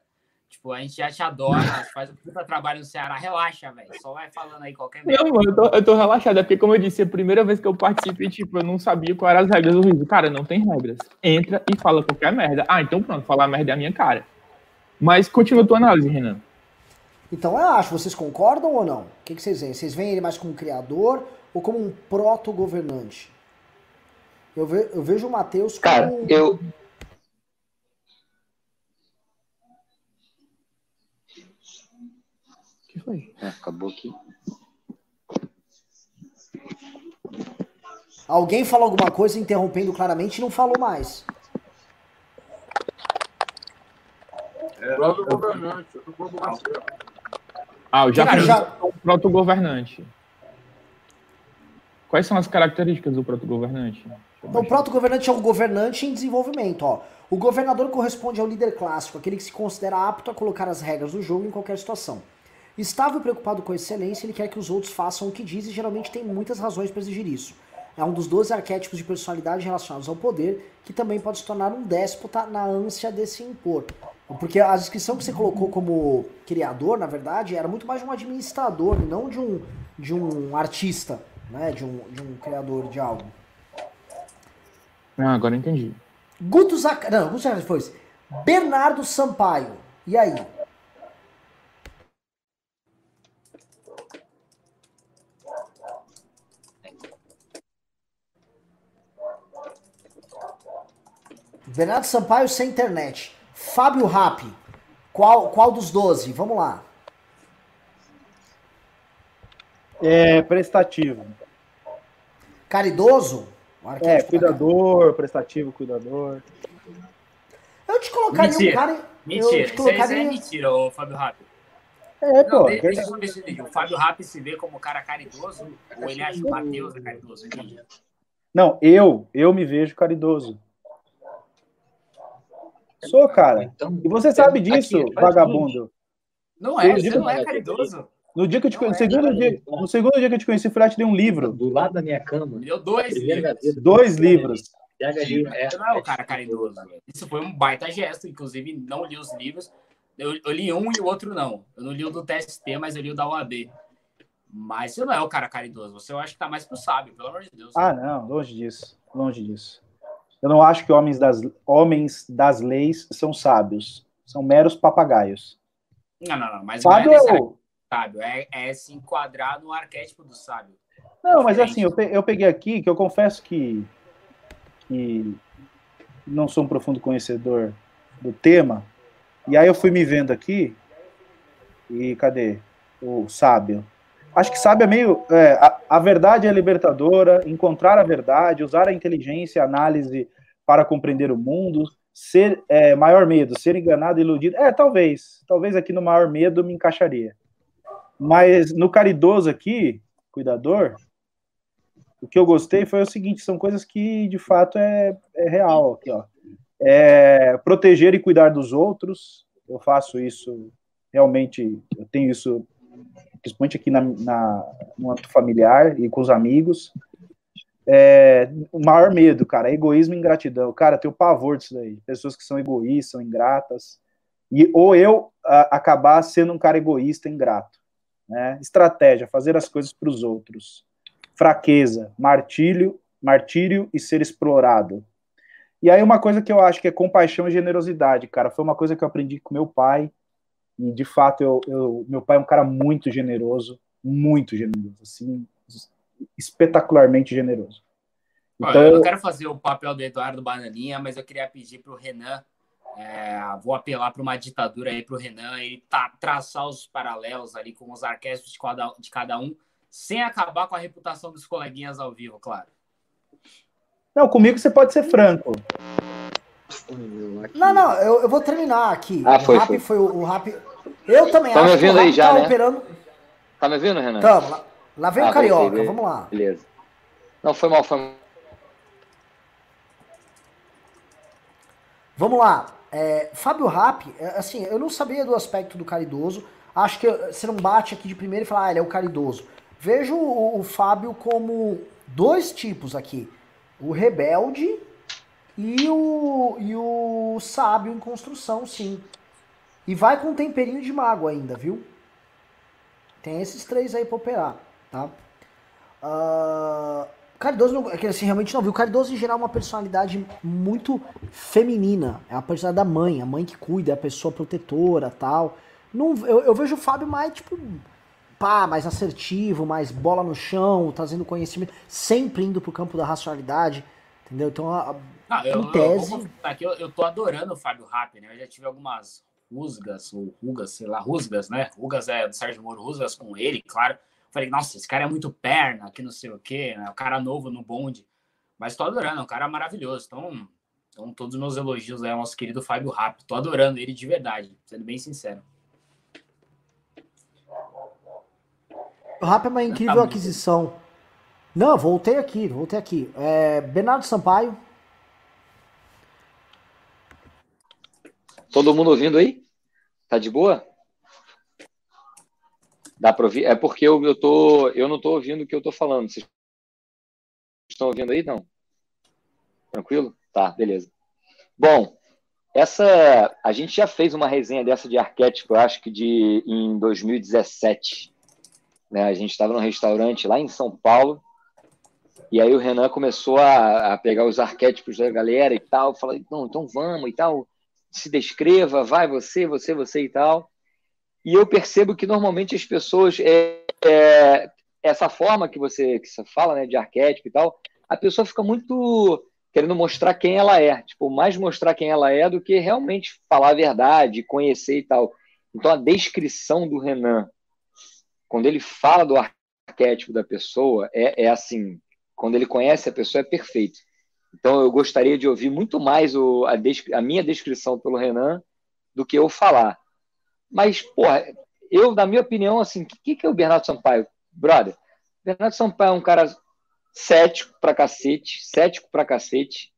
Tipo, a gente já te adora, faz um puta trabalho no Ceará. Relaxa, velho. Só vai falando aí qualquer merda. Não, mano, eu tô, eu tô relaxado. É porque, como eu disse, é a primeira vez que eu participo e, tipo, eu não sabia quais eram as regras do Rio. Cara, não tem regras. Entra e fala qualquer merda. Ah, então pronto, falar merda é a minha cara. Mas continua a tua análise, Renan. Então eu acho, vocês concordam ou não? O que, que vocês veem? Vocês veem ele mais como criador ou como um proto-governante? Eu, ve, eu vejo o Matheus como. Cara, eu. O que foi? É, acabou aqui. Alguém falou alguma coisa interrompendo claramente e não falou mais. É, proto-governante. Ah, já fiz já... um proto-governante. Quais são as características do proto-governante? Então, o proto-governante é um governante em desenvolvimento. Ó. O governador corresponde ao líder clássico, aquele que se considera apto a colocar as regras do jogo em qualquer situação. Estável e preocupado com a excelência, ele quer que os outros façam o que diz e geralmente tem muitas razões para exigir isso. É um dos 12 arquétipos de personalidade relacionados ao poder, que também pode se tornar um déspota na ânsia de se impor. Porque a descrição que você colocou como criador, na verdade, era muito mais de um administrador, não de um, de um artista né, de, um, de um criador de algo. Ah, agora entendi. Guto Zac... Não, Guto Zac foi Bernardo Sampaio. E aí? Bernardo Sampaio sem internet. Fábio Rapi. Qual, qual dos 12? Vamos lá. É prestativo. Caridoso? É, cuidador, prestativo, cuidador. Eu te colocaria mentira. um cara. Mentira, eu te colocaria... isso, é mentira, ô Fábio Rapi. É, pô. Não, deixa, deixa eu ver se o Fábio Rapi se vê como cara caridoso ou ele acha que o Matheus é caridoso? Não, eu, eu me vejo caridoso. Sou, cara. Então, e você sabe disso, aqui, vagabundo. Não é, você não é caridoso. No dia que eu te conheci, é segundo dia, no segundo dia que eu te conheci, fui lá te dei um livro. Do lado da minha cama. Me deu dois livros. Dois livros. Sim, você não é o cara caridoso. Isso foi um baita gesto, inclusive não li os livros. Eu, eu, li um e o outro não. Eu não li o do TST, mas eu li o da UAB. Mas você não é o cara caridoso. Você eu acho que tá mais pro sábio, pelo amor de Deus. Ah, não, longe disso. Longe disso. Eu não acho que homens das, homens das leis são sábios. São meros papagaios. Não, não, não. Mas sábio não é sábio. É, é se enquadrar no arquétipo do sábio. Não, mas assim, eu, eu peguei aqui, que eu confesso que, que não sou um profundo conhecedor do tema, e aí eu fui me vendo aqui, e cadê o sábio? Acho que sábio é meio. É, a, a verdade é libertadora, encontrar a verdade, usar a inteligência, a análise para compreender o mundo, ser é, maior medo, ser enganado, iludido. É, talvez. Talvez aqui no maior medo me encaixaria. Mas no caridoso aqui, cuidador, o que eu gostei foi o seguinte: são coisas que de fato é, é real aqui, ó. É, proteger e cuidar dos outros. Eu faço isso realmente, eu tenho isso principalmente aqui na, na, no âmbito familiar e com os amigos. É, o maior medo, cara, é egoísmo e ingratidão. Cara, eu tenho pavor disso daí. Pessoas que são egoístas, são ingratas. E, ou eu a, acabar sendo um cara egoísta, ingrato. Né? Estratégia, fazer as coisas para os outros. Fraqueza, martírio, martírio e ser explorado. E aí uma coisa que eu acho que é compaixão e generosidade, cara, foi uma coisa que eu aprendi com meu pai. E de fato, eu, eu meu pai é um cara muito generoso, muito generoso, assim, espetacularmente generoso. Então, eu não quero fazer o papel do Eduardo Bananinha, mas eu queria pedir para o Renan, é, vou apelar para uma ditadura aí para o Renan, ele tá, traçar os paralelos ali com os arquétipos de cada, de cada um, sem acabar com a reputação dos coleguinhas ao vivo, claro. Não, comigo você pode ser franco. Não, não, eu, eu vou terminar aqui. Ah, foi, o rap foi. foi o, o rap. Eu também tá acho me ouvindo que o aí já, tá né? operando. Tá me ouvindo, Renan? Tamo. Lá, lá vem Ah, o Carioca, vamos lá. Beleza. Não, foi mal, foi mal. Vamos lá. É, Fábio Rap, é, assim, eu não sabia do aspecto do caridoso. Acho que você não bate aqui de primeiro e fala, ah, ele é o caridoso. Vejo o, o Fábio como dois tipos aqui: o rebelde e o, e o sábio em construção, sim. E vai com um temperinho de mago ainda, viu? Tem esses três aí pra operar, tá? Uh, Caridoso, não, é assim, realmente não viu. Caridoso, em geral, é uma personalidade muito feminina. É a personalidade da mãe, a mãe que cuida, é a pessoa protetora tal. Não, eu, eu vejo o Fábio mais, tipo, pá, mais assertivo, mais bola no chão, trazendo conhecimento, sempre indo pro campo da racionalidade, entendeu? Então, a, ah, eu, tese... Eu, aqui, eu, eu tô adorando o Fábio Rapp, né? Eu já tive algumas rusgas, ou rugas, sei lá, rusgas, né? Rugas é do Sérgio Moro, rusgas com ele, claro. Falei, nossa, esse cara é muito perna, que não sei o quê, né? O cara novo no bonde. Mas tô adorando, é um cara maravilhoso. Então, então todos os meus elogios aí ao nosso querido Fábio Rapp. Tô adorando ele de verdade, sendo bem sincero. O Rap é uma incrível tá aquisição. Não, voltei aqui, voltei aqui. É, Bernardo Sampaio. Todo mundo ouvindo aí? Tá de boa? Dá para ouvir? É porque eu, eu, tô, eu não estou ouvindo o que eu estou falando. Vocês estão ouvindo aí? Não? Tranquilo? Tá, beleza. Bom, essa a gente já fez uma resenha dessa de arquétipo, eu acho que de em 2017. Né? A gente estava num restaurante lá em São Paulo, e aí o Renan começou a, a, pegar os arquétipos da galera e tal. Falei, não, então vamos e tal. se descreva, vai você, você, você e tal. E eu percebo que normalmente as pessoas, é, é, essa forma que você, que você fala, né, de arquétipo e tal, a pessoa fica muito querendo mostrar quem ela é, tipo, mais mostrar quem ela é do que realmente falar a verdade, conhecer e tal. Então a descrição do Renan, quando ele fala do arquétipo da pessoa, é, é assim, quando ele conhece a pessoa é perfeito. Então eu gostaria de ouvir muito mais o, a, a minha descrição pelo Renan do que eu falar. Mas, porra, eu, na minha opinião, assim, o que, que é o Bernardo Sampaio? Brother, Bernardo Sampaio é um cara cético pra cacete, cético pra cacete,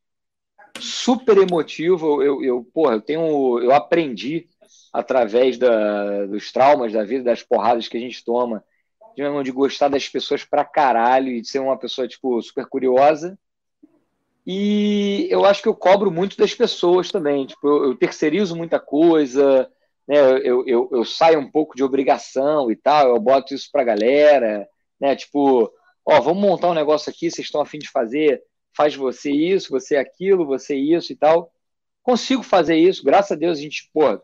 super emotivo. Eu, eu, porra, eu tenho. Eu aprendi através da, dos traumas da vida, das porradas que a gente toma, de, de gostar das pessoas pra caralho e de ser uma pessoa, tipo, super curiosa. E eu acho que eu cobro muito das pessoas também. Tipo, eu, eu terceirizo muita coisa, né? Eu, eu, eu, saio um pouco de obrigação e tal, eu boto isso pra galera, né? Tipo, ó, vamos montar um negócio aqui, vocês estão afim de fazer, faz você isso, você aquilo, você isso e tal. Consigo fazer isso, graças a Deus a gente, pô,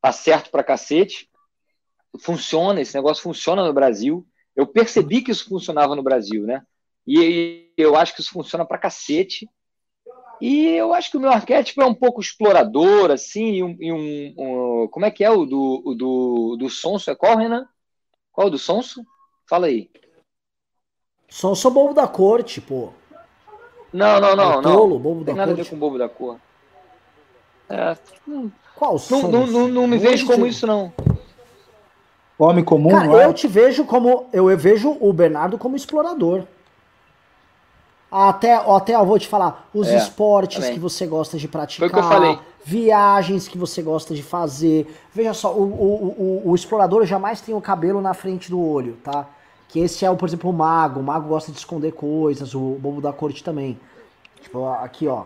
tá certo pra cacete. Funciona, esse negócio funciona no Brasil. Eu percebi que isso funcionava no Brasil, né? E eu acho que isso funciona pra cacete. E eu acho que o meu arquétipo é um pouco explorador, assim, e um, e um, um como é que é o do, o do, do Sonso? É qual, Renan? Qual o do Sonso? Fala aí. Sonso é bobo da corte, pô. Não, não, não. É tolo, não. bobo Tem da nada corte. a ver com bobo da cor. É, Qual não, não, não, não me vejo como isso, não. Homem comum, Cara, eu é? te vejo como. Eu vejo o Bernardo como explorador. Até, até eu vou te falar, os é, esportes também. que você gosta de praticar, o eu viagens que você gosta de fazer. Veja só, o, o, o, o, explorador jamais tem o cabelo na frente do olho, tá? Que esse é, por exemplo, o mago. O mago gosta de esconder coisas, o bobo da corte também. Tipo, aqui, ó.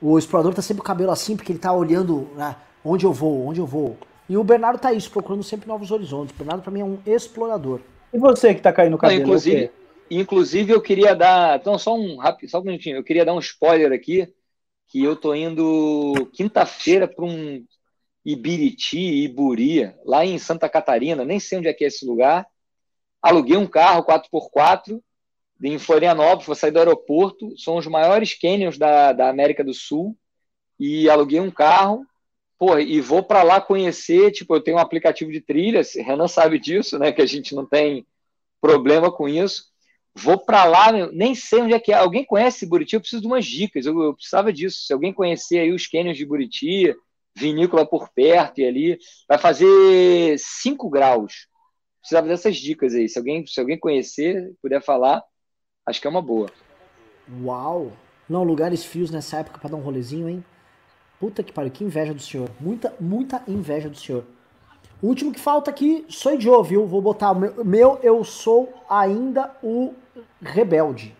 O explorador tá sempre o cabelo assim, porque ele tá olhando né, onde eu vou, onde eu vou. E o Bernardo tá isso, procurando sempre novos horizontes. O Bernardo, pra mim, é um explorador. E você que tá caindo no cabelo? Não, inclusive, Inclusive, eu queria dar. Então, só um rápido, só um minutinho. Eu queria dar um spoiler aqui, que eu tô indo quinta-feira para um Ibiriti, Iburi, lá em Santa Catarina, nem sei onde é que é esse lugar. Aluguei um carro 4x4 em Florianópolis, vou sair do aeroporto. São os maiores canyons da, da América do Sul. E aluguei um carro, pô, e vou para lá conhecer. Tipo, eu tenho um aplicativo de trilhas, Renan sabe disso, né? Que a gente não tem problema com isso. Vou para lá, nem sei onde é que é. Alguém conhece Buriti? Eu preciso de umas dicas. Eu, eu, precisava disso. Se alguém conhecer aí os cânions de Buriti, vinícola por perto e ali, vai fazer 5 graus. Precisava dessas dicas aí. Se alguém, se alguém conhecer, puder falar, acho que é uma boa. Uau! Não, lugares fios nessa época para dar um rolezinho, hein? Puta que pariu, que inveja do senhor. Muita, muita inveja do senhor. O último que falta aqui sou eu, viu? Vou botar o meu, meu, eu sou ainda o rebelde.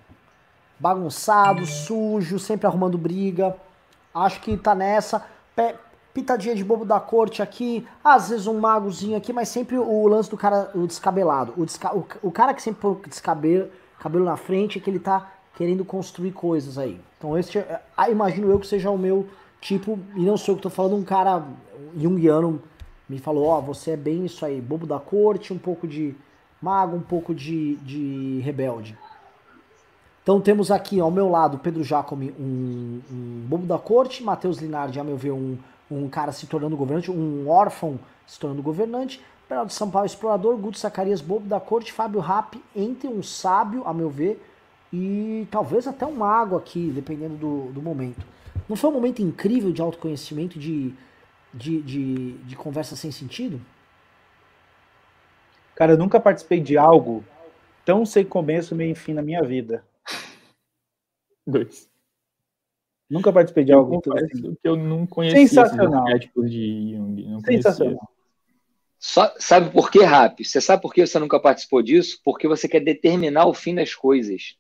Bagunçado, sujo, sempre arrumando briga. Acho que tá nessa. Pitadinha de bobo da corte aqui, às vezes um magozinho aqui, mas sempre o lance do cara, o descabelado. O, desca, o, o cara que sempre põe descabelo cabelo na frente é que ele tá querendo construir coisas aí. Então esse, ah, imagino eu que seja o meu tipo, e não sou eu que tô falando, um cara junguiano me falou, ó, oh, você é bem isso aí, bobo da corte, um pouco de mago, um pouco de, de rebelde. Então temos aqui ao meu lado Pedro Jacome, um, um bobo da corte, Matheus Linardi, a meu ver, um, um cara se tornando governante, um órfão se tornando governante, Bernardo Sampaio, explorador, Guto Zacarias, bobo da corte, Fábio Rapp, entre um sábio, a meu ver, e talvez até um mago aqui, dependendo do, do momento. Não foi um momento incrível de autoconhecimento, de, de, de, de conversa sem sentido? Cara, eu nunca participei de algo tão sem começo, meio e fim na minha vida. Dois. Nunca participei de eu algo assim. que eu não conhecia Sensacional. de Jung. Não Sensacional. Só, sabe por quê, Rap? Você sabe por que você nunca participou disso? Porque você quer determinar o fim das coisas.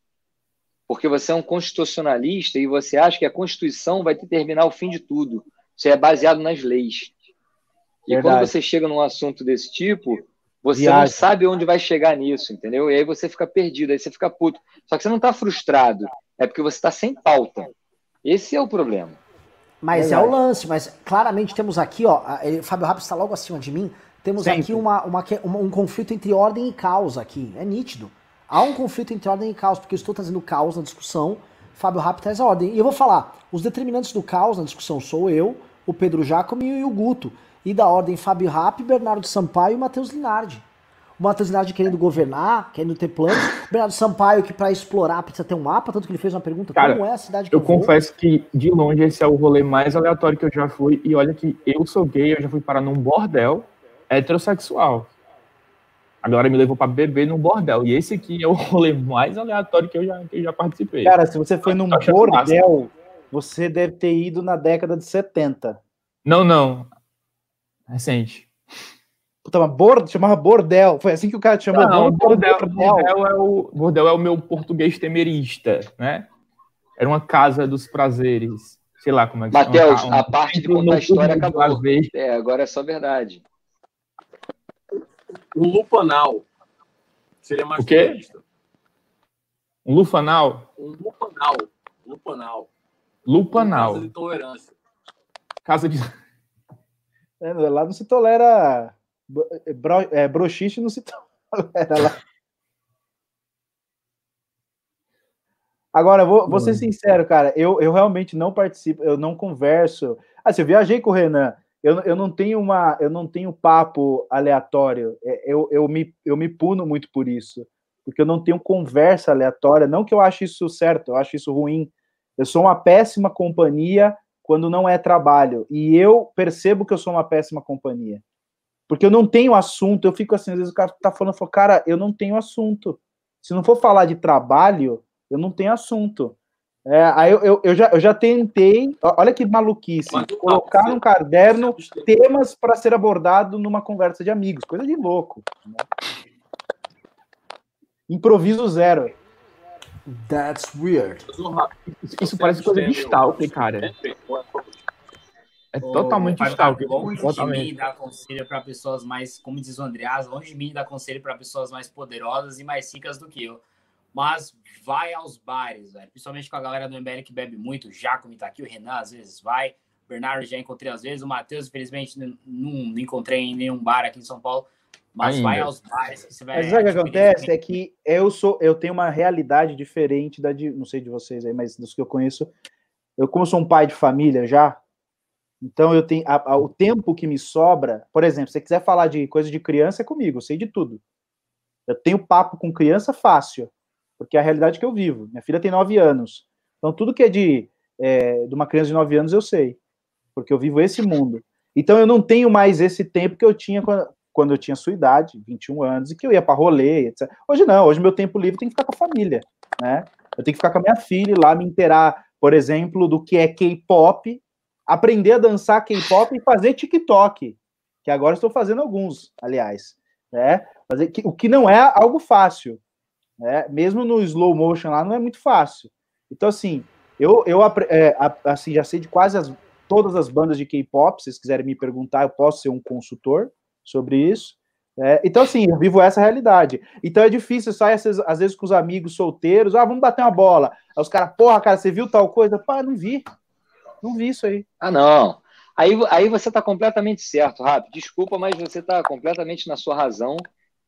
Porque você é um constitucionalista e você acha que a Constituição vai determinar o fim de tudo. Você é baseado nas leis. E Verdade. quando você chega num assunto desse tipo, você Viagem. não sabe onde vai chegar nisso, entendeu? E aí você fica perdido, aí você fica puto. Só que você não está frustrado, é porque você está sem pauta. Esse é o problema. Mas é o lance, mas claramente temos aqui, ó, ele, Fábio Rappi está logo acima de mim, temos Sempre. aqui uma, uma, uma, um conflito entre ordem e caos aqui, é nítido. Há um conflito entre ordem e caos, porque eu estou trazendo caos na discussão, Fábio Rappi traz a ordem. E eu vou falar, os determinantes do caos na discussão sou eu, o Pedro Jacome e o Guto. E da ordem Fábio Rappi, Bernardo Sampaio e Matheus Linardi. O Matheus Linardi querendo governar, querendo ter planos. Bernardo Sampaio, que para explorar precisa ter um mapa, tanto que ele fez uma pergunta: Cara, como é a cidade que eu, eu confesso que, de longe, esse é o rolê mais aleatório que eu já fui. E olha que eu sou gay, eu já fui parar num bordel heterossexual. Agora me levou para beber num bordel. E esse aqui é o rolê mais aleatório que eu já, que eu já participei. Cara, se você foi num bordel, você deve ter ido na década de 70. Não, não. Recente. Puta, mas bord... chamava bordel. Foi assim que o cara te chamou? Não, bordel, bordel. bordel, é o, bordel é o meu português temerista, né? Era uma casa dos prazeres. Sei lá como é que Matheus, um, a parte de contar a história acabou. É, agora é só verdade. Um lupanal. Seria mais o quê? Um lufanal? Um lupanal. Lupanal. Lupanal. Casa de tolerância. Casa de. É, lá não se tolera. É, bro, é, broxiche não se tolera lá. Agora, vou, vou ser sincero, cara. Eu, eu realmente não participo, eu não converso. Assim, eu viajei com o Renan. Eu, eu não tenho uma, eu não tenho papo aleatório. É, eu, eu, me, eu me puno muito por isso, porque eu não tenho conversa aleatória. Não que eu ache isso certo, eu acho isso ruim. Eu sou uma péssima companhia quando não é trabalho. E eu percebo que eu sou uma péssima companhia. Porque eu não tenho assunto, eu fico assim, às vezes o cara tá falando, falo, cara, eu não tenho assunto. Se não for falar de trabalho, eu não tenho assunto. É, aí eu, eu, eu, já, eu já tentei, olha que maluquice, colocar num caderno temas para ser abordado numa conversa de amigos, coisa de louco. Né? Improviso zero. That's weird. Isso, isso parece coisa de stalker, cara. É totalmente stalker. Longe totalmente. de mim dar conselho para pessoas mais, como diz o Andreas, longe de mim dar conselho para pessoas mais poderosas e mais ricas do que eu. Mas vai aos bares, velho. principalmente com a galera do MBL que bebe muito. O Jacob tá aqui, o Renan às vezes vai. O Bernardo já encontrei às vezes. O Matheus, infelizmente, não, não encontrei em nenhum bar aqui em São Paulo. Mas Ainda. vai aos bares que você vai. Mas o que acontece é que eu sou, eu tenho uma realidade diferente da de, não sei de vocês aí, mas dos que eu conheço. Eu, como sou um pai de família já, então eu tenho a, a, o tempo que me sobra. Por exemplo, se você quiser falar de coisa de criança, é comigo, eu sei de tudo. Eu tenho papo com criança fácil, porque é a realidade que eu vivo. Minha filha tem nove anos. Então tudo que é de, é, de uma criança de nove anos eu sei, porque eu vivo esse mundo. Então eu não tenho mais esse tempo que eu tinha quando, quando eu tinha sua idade, 21 anos, e que eu ia para rolê, etc. Hoje não, hoje meu tempo livre tem que ficar com a família, né? Eu tenho que ficar com a minha filha lá, me inteirar, por exemplo, do que é K-pop, aprender a dançar K-pop e fazer TikTok, que agora estou fazendo alguns, aliás, né? Fazer, o que não é algo fácil, né? Mesmo no slow motion lá não é muito fácil. Então assim, eu, eu é, assim já sei de quase as, todas as bandas de K-pop. Se vocês quiserem me perguntar, eu posso ser um consultor sobre isso. É, então, assim, eu vivo essa realidade. Então é difícil, sai às vezes, com os amigos solteiros, ah, vamos bater uma bola. Aí os caras, porra, cara, você viu tal coisa? Pá, não vi. Não vi isso aí. Ah, não. Aí, aí você está completamente certo, Rápido. Desculpa, mas você está completamente na sua razão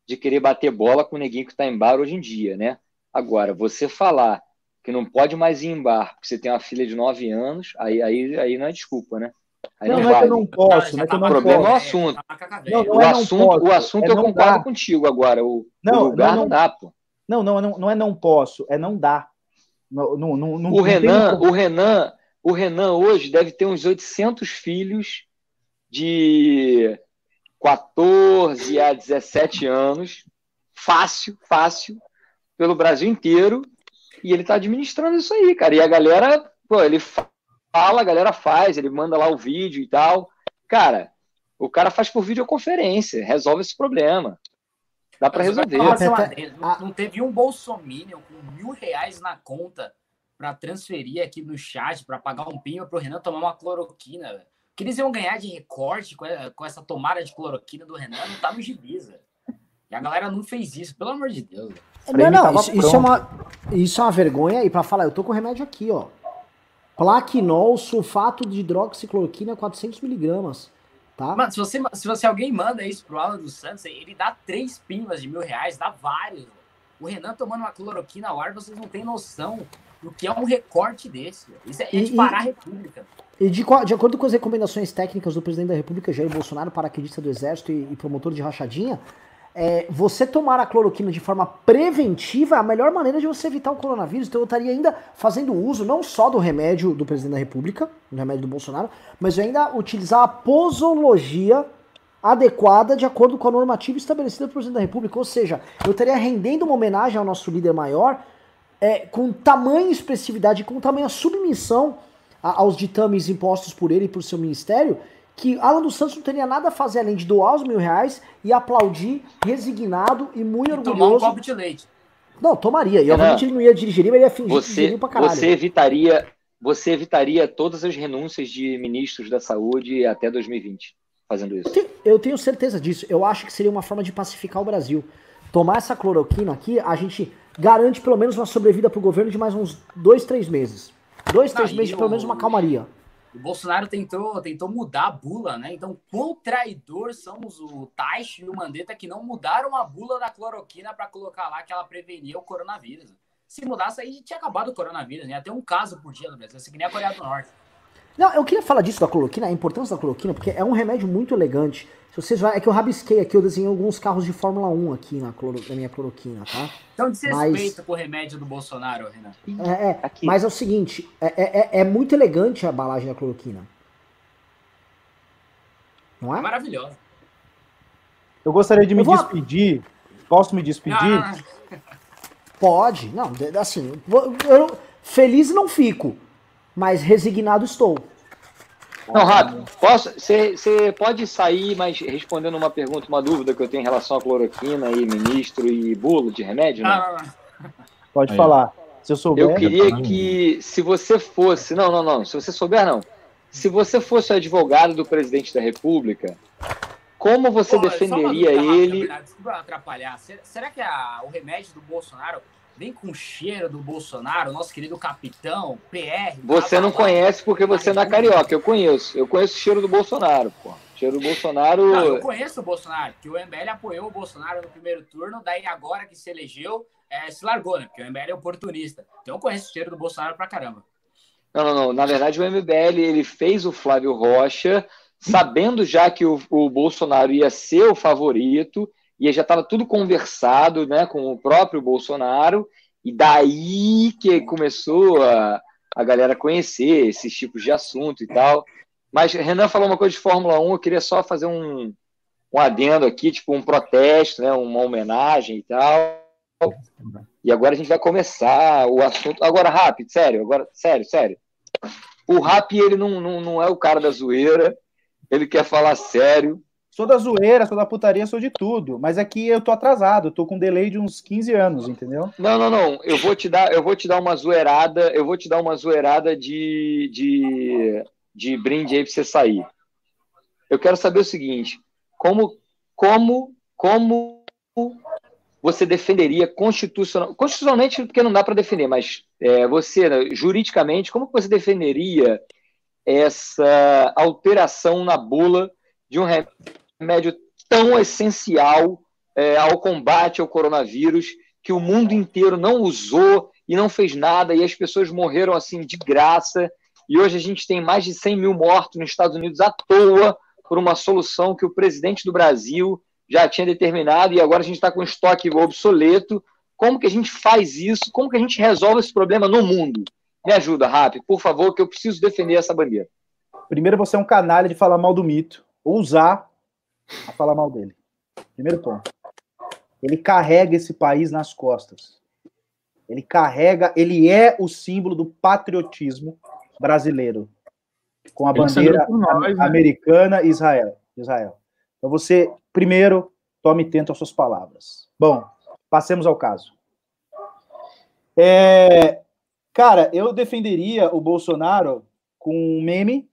de querer bater bola com o neguinho que está em bar hoje em dia, né? Agora, você falar que não pode mais ir em bar porque você tem uma filha de 9 anos, aí, aí, aí não é desculpa, né? Aí não, não, é que eu não posso, não é que eu não O problema é o assunto. Não, não o, é assunto posso, o assunto é eu concordo dá. contigo agora. O, não, o lugar não, não, dá, pô. Não, não, não, não é não posso, é não dá. Não, não, não, o, Renan, o Renan, o Renan hoje deve ter uns 800 filhos de 14 a 17 anos, fácil, fácil, pelo Brasil inteiro, e ele está administrando isso aí, cara. E a galera, pô, ele fala, a galera faz, ele manda lá o vídeo e tal. Cara, o cara faz por videoconferência, resolve esse problema. Dá para resolver. Não, não teve um bolsominion com mil reais na conta para transferir aqui no chat, para pagar um pinho para o Renan tomar uma cloroquina. Que eles iam ganhar de recorte com, com essa tomada de cloroquina do Renan, não tá no gibisa. E a galera não fez isso, pelo amor de Deus. Não, não, isso, isso, é uma, isso é uma vergonha. E para falar, eu tô com o remédio aqui, ó. Plaquinol, sulfato de hidroxicloroquina, 400 miligramas. Tá? Mano, se você, se você alguém manda isso pro Alan dos Santos, ele dá três pílulas de mil reais, dá vários. O Renan tomando uma cloroquina ao ar, vocês não têm noção do que é um recorte desse. Isso é, é de parar a República. E de, de, acordo com as recomendações técnicas do presidente da República, Jair Bolsonaro, paraquedista do Exército e, e promotor de rachadinha, é, você tomar a cloroquina de forma preventiva é a melhor maneira de você evitar o coronavírus. Então eu estaria ainda fazendo uso não só do remédio do presidente da República, do remédio do Bolsonaro, mas ainda utilizar a posologia adequada de acordo com a normativa estabelecida pelo presidente da República. Ou seja, eu estaria rendendo uma homenagem ao nosso líder maior é, com tamanha expressividade, com tamanha submissão aos ditames impostos por ele e por seu ministério, que Alan dos Santos não teria nada a fazer além de doar os mil reais e aplaudir, resignado e muito e orgulhoso. Tomar um copo de leite. Não, tomaria. E obviamente ele não ia dirigir, mas ele ia fingir você, que pra caralho. Você evitaria, você evitaria todas as renúncias de ministros da saúde até 2020 fazendo isso. Eu tenho, eu tenho certeza disso. Eu acho que seria uma forma de pacificar o Brasil. Tomar essa cloroquina aqui, a gente garante pelo menos uma sobrevida para o governo de mais uns dois, três meses. Dois, três meses, pelo menos uma calmaria. O Bolsonaro tentou, tentou mudar a bula, né? Então, quão traidor são os, o Taish e o Mandetta que não mudaram a bula da cloroquina para colocar lá que ela prevenia o coronavírus. Se mudasse aí, tinha acabado o coronavírus, né? Ter um caso por dia no Brasil, assim que nem a Coreia do Norte. Não, eu queria falar disso da cloroquina, a importância da cloroquina, porque é um remédio muito elegante. Se vocês vai, é que eu rabisquei aqui, eu desenhei alguns carros de Fórmula 1 aqui na, cloro, na minha cloroquina, tá? Então desrespeito mas... com o remédio do Bolsonaro, Renan. É, é mas é o seguinte, é, é, é, é, muito elegante a embalagem da cloroquina. Não é? Maravilhosa. Eu gostaria de me vou... despedir. Posso me despedir? Ah. Pode. Não, assim, eu, feliz não fico, mas resignado estou. Não, rápido. Posso, você pode sair, mas respondendo uma pergunta, uma dúvida que eu tenho em relação à cloroquina e ministro e bolo de remédio, né? Ah, pode Aí. falar. Se eu souber. Eu queria que, se você fosse. Não, não, não. Se você souber, não. Se você fosse advogado do presidente da República, como você Pô, defenderia ele? Desculpa atrapalhar. Será que a, o remédio do Bolsonaro vem com cheiro do Bolsonaro, nosso querido capitão, PR. Você não conhece porque você não é carioca. Eu conheço. Eu conheço o cheiro do Bolsonaro, pô. cheiro do Bolsonaro. Não, eu conheço o Bolsonaro, que o MBL apoiou o Bolsonaro no primeiro turno, daí agora que se elegeu, é, se largou, né? Porque o MBL é oportunista. Então eu conheço o cheiro do Bolsonaro pra caramba. Não, não, não. Na verdade, o MBL ele fez o Flávio Rocha, sabendo já que o, o Bolsonaro ia ser o favorito, e já estava tudo conversado né, com o próprio Bolsonaro, e daí que começou a, a galera conhecer esses tipos de assunto e tal. Mas Renan falou uma coisa de Fórmula 1, eu queria só fazer um, um adendo aqui, tipo um protesto, né, uma homenagem e tal. E agora a gente vai começar o assunto. Agora, rápido, sério, agora, sério, sério. O Rap, ele não, não, não é o cara da zoeira, ele quer falar sério. Sou da zoeira, sou da putaria, sou de tudo. Mas aqui eu tô atrasado, tô com um delay de uns 15 anos, entendeu? Não, não, não. Eu vou te dar, eu vou te dar uma zoeirada, eu vou te dar uma zoeirada de, de, de brinde aí pra você sair. Eu quero saber o seguinte: como, como, como você defenderia constitucional, constitucionalmente, porque não dá para defender, mas é, você, né, juridicamente, como você defenderia essa alteração na bula de um remédio tão essencial é, ao combate ao coronavírus que o mundo inteiro não usou e não fez nada e as pessoas morreram assim de graça e hoje a gente tem mais de 100 mil mortos nos Estados Unidos à toa por uma solução que o presidente do Brasil já tinha determinado e agora a gente está com estoque obsoleto. Como que a gente faz isso? Como que a gente resolve esse problema no mundo? Me ajuda, Rap, por favor, que eu preciso defender essa bandeira. Primeiro, você é um canalha de falar mal do mito, ou usar a falar mal dele. Primeiro ponto. Ele carrega esse país nas costas. Ele carrega, ele é o símbolo do patriotismo brasileiro, com a bandeira nós, né? americana Israel. Israel. Então você, primeiro, tome tento às suas palavras. Bom, passemos ao caso. É, cara, eu defenderia o Bolsonaro com um meme,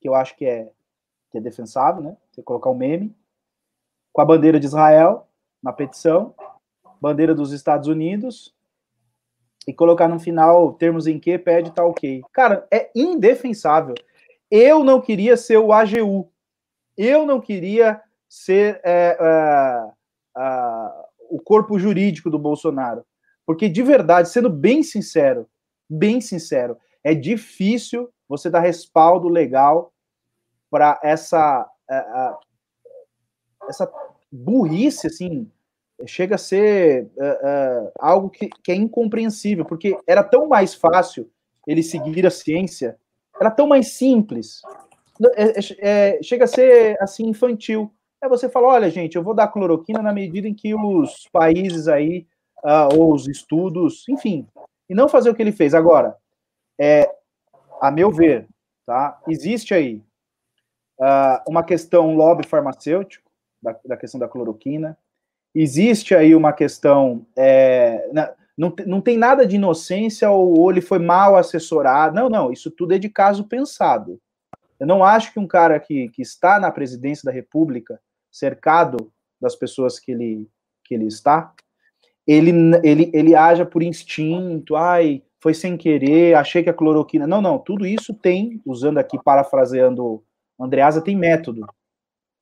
que eu acho que é que é defensável, né? Você colocar um meme com a bandeira de Israel na petição, bandeira dos Estados Unidos e colocar no final termos em que pede tá ok. Cara, é indefensável. Eu não queria ser o AGU. Eu não queria ser é, é, o corpo jurídico do Bolsonaro. Porque, de verdade, sendo bem sincero, bem sincero, é difícil você dar respaldo legal para essa, é, essa burrice, assim, chega a ser uh, algo que, que, é incompreensível, porque era tão mais fácil ele seguir a ciência, era tão mais simples, é, é, é, chega a ser assim infantil. É você falar, olha, gente, eu vou dar cloroquina na medida em que os países aí, uh, ou os estudos, enfim, e não fazer o que ele fez. Agora, é, a meu ver, tá, existe aí uma questão lobby farmacêutico, da, da questão da cloroquina, existe aí uma questão. É, não, não tem nada de inocência ou, ou ele foi mal assessorado. Não, não, isso tudo é de caso pensado. Eu não acho que um cara que, que está na presidência da República, cercado das pessoas que ele, que ele está, ele, ele, ele haja por instinto, ai, foi sem querer, achei que a cloroquina. Não, não, tudo isso tem, usando aqui, parafraseando Andreasa, tem método.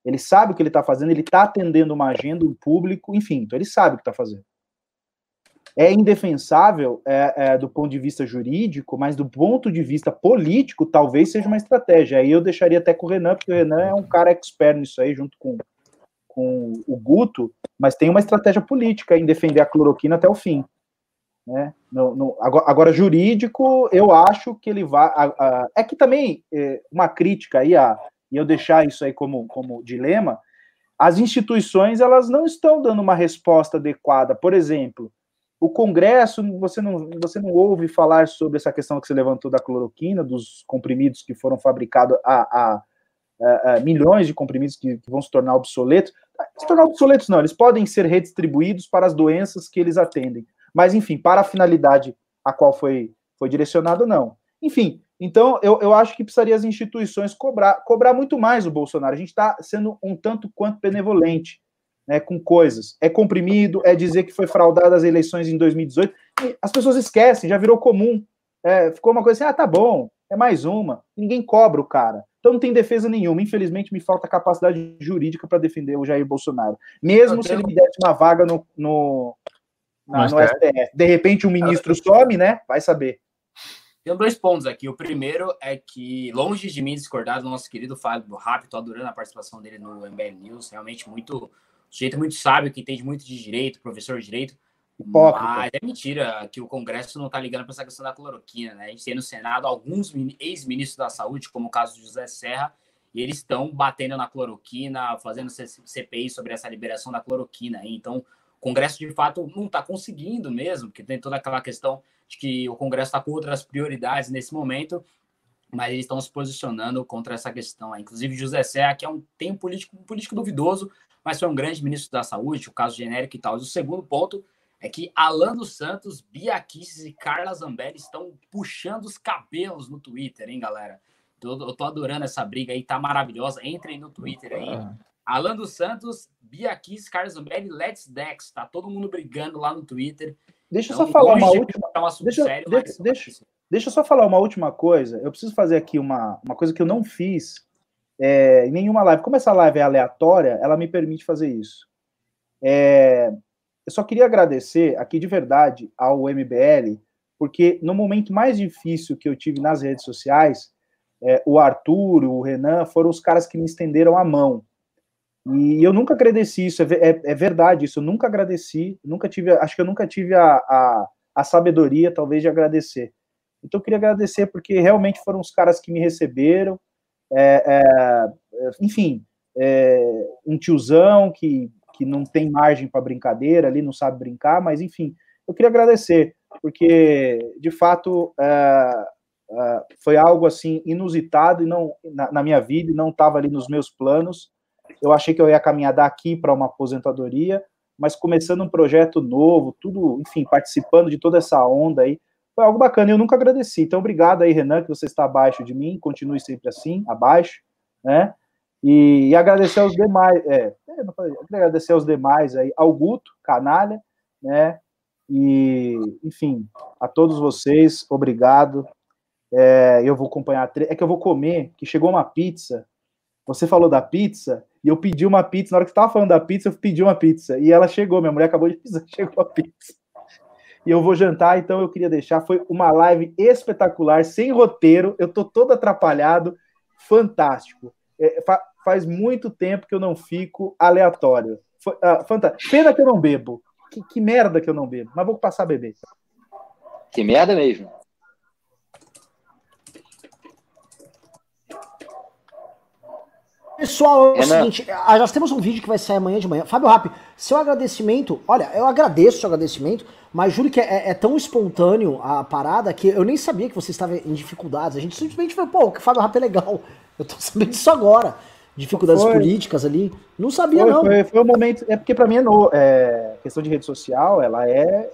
Ele sabe o que ele está fazendo, ele está atendendo uma agenda, um público, enfim, então ele sabe o que está fazendo. É indefensável é, é, do ponto de vista jurídico, mas do ponto de vista político, talvez seja uma estratégia. Aí eu deixaria até com o Renan, porque o Renan é um cara expert nisso aí, junto com, com o Guto, mas tem uma estratégia política em defender a cloroquina até o fim. Né? No, no, agora, agora, jurídico, eu acho que ele vai. A, a, é que também é, uma crítica aí a, e eu deixar isso aí como, como dilema, as instituições elas não estão dando uma resposta adequada. Por exemplo, o Congresso, você não, você não ouve falar sobre essa questão que você levantou da cloroquina, dos comprimidos que foram fabricados a, a milhões de comprimidos que, que, vão se tornar obsoletos. Se tornar obsoletos, não, eles podem ser redistribuídos para as doenças que eles atendem. Mas, enfim, para a finalidade a qual foi, foi direcionado, não. Enfim, então, eu, eu acho que precisaria as instituições cobrar, cobrar muito mais o Bolsonaro. A gente está sendo um tanto quanto benevolente né, com coisas. É comprimido, é dizer que foi fraudada as eleições em 2018. E as pessoas esquecem, já virou comum. É, ficou uma coisa assim, ah, tá bom, é mais uma. Ninguém cobra o cara. Então não tem defesa nenhuma. Infelizmente, me falta capacidade jurídica para defender o Jair Bolsonaro. Mesmo se ele me desse uma vaga no, no, na, no STF. De repente, o um ministro some, né? Vai saber. Tem dois pontos aqui. O primeiro é que, longe de mim discordar do nosso querido Fábio Rap, tô adorando a participação dele no MBL News, realmente muito, sujeito muito sábio, que entende muito de direito, professor de direito. Hipócrita. Mas é mentira que o Congresso não está ligando para essa questão da cloroquina, né? A gente tem no Senado alguns ex-ministros da saúde, como o caso de José Serra, e eles estão batendo na cloroquina, fazendo CPI sobre essa liberação da cloroquina. Então, Congresso, de fato, não está conseguindo mesmo, porque tem toda aquela questão de que o Congresso está com outras prioridades nesse momento, mas eles estão se posicionando contra essa questão. Inclusive, José Serra, que é um, tem um político, um político duvidoso, mas foi um grande ministro da Saúde, o caso genérico e tal. E o segundo ponto é que Alan dos Santos, Bia Kicis e Carla Zambelli estão puxando os cabelos no Twitter, hein, galera? Eu, eu tô adorando essa briga aí, tá maravilhosa. Entrem no Twitter aí. Alan dos Santos, Bia Kiss, Carlos Zambelli, Let's Dex. Tá todo mundo brigando lá no Twitter. Deixa eu então, só falar uma última. Um deixa, sério, deixa, deixa, deixa, eu só falar uma última coisa. Eu preciso fazer aqui uma, uma coisa que eu não fiz é, em nenhuma live. Como essa live é aleatória, ela me permite fazer isso. É, eu só queria agradecer aqui de verdade ao MBL, porque no momento mais difícil que eu tive nas redes sociais, é, o Arthur, o Renan foram os caras que me estenderam a mão. E eu nunca agradeci isso, é, é, é, verdade isso, eu nunca agradeci, nunca tive, acho que eu nunca tive a, a, a, sabedoria, talvez, de agradecer. Então eu queria agradecer porque realmente foram os caras que me receberam, é, é enfim, é, um tiozão que, que não tem margem para brincadeira ali, não sabe brincar, mas enfim, eu queria agradecer, porque de fato é, foi algo assim inusitado e não na, na minha vida e não estava ali nos meus planos eu achei que eu ia caminhar daqui para uma aposentadoria, mas começando um projeto novo, tudo, enfim, participando de toda essa onda aí, foi algo bacana. Eu nunca agradeci. Então, obrigado aí, Renan, que você está abaixo de mim, continue sempre assim, abaixo, né? E, e agradecer aos demais, é, é falei, agradecer aos demais aí, ao Guto, canalha, né? E, enfim, a todos vocês, obrigado. É, eu vou acompanhar. É que eu vou comer, que chegou uma pizza. Você falou da pizza, e eu pedi uma pizza. Na hora que você estava falando da pizza, eu pedi uma pizza. E ela chegou, minha mulher acabou de pisar, chegou a pizza. E eu vou jantar, então eu queria deixar. Foi uma live espetacular, sem roteiro. Eu tô todo atrapalhado, fantástico. É, fa faz muito tempo que eu não fico aleatório. Uh, fantástico. Pena que eu não bebo. Que, que merda que eu não bebo. Mas vou passar a beber. Que merda mesmo. Pessoal, é o seguinte, ah, nós temos um vídeo que vai sair amanhã de manhã. Fábio Rap, seu agradecimento, olha, eu agradeço o seu agradecimento, mas juro que é, é, tão espontâneo a parada que eu nem sabia que você estava em dificuldades. A gente simplesmente falou, pô, o Fábio Rap é legal. Eu tô sabendo disso agora. Dificuldades foi, políticas ali. Não sabia, foi, não. Foi, foi um momento. É porque para mim é, no, é questão de rede social, ela é.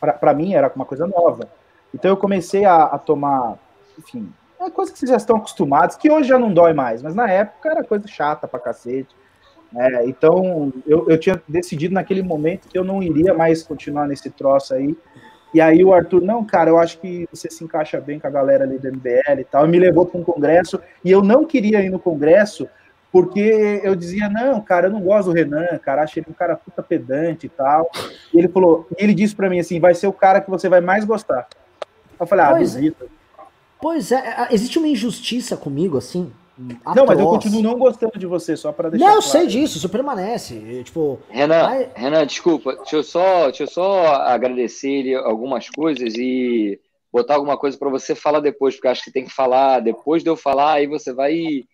para mim era uma coisa nova. Então eu comecei a, a tomar, enfim, é coisa que vocês já estão acostumados, que hoje já não dói mais, mas na época era coisa chata pra cacete. É, então, eu, eu tinha decidido naquele momento que eu não iria mais continuar nesse troço aí. E aí o Arthur, não, cara, eu acho que você se encaixa bem com a galera ali do MBL e tal. E me levou para um congresso, e eu não queria ir no congresso, porque eu dizia, não, cara, eu não gosto do Renan, cara, acho ele um cara puta pedante e tal. E ele falou, e ele disse para mim assim, vai ser o cara que você vai mais gostar. Eu falei, ah, pois duvido. Pois é, é, existe uma injustiça comigo, assim. Atroz. Não, mas eu continuo não gostando de você, só para deixar. Não, eu claro. sei disso, isso permanece. Tipo, Renan. Renan, desculpa, deixa eu só, deixa eu só agradecer algumas coisas e botar alguma coisa para você falar depois, porque acho que tem que falar depois de eu falar, aí você vai e,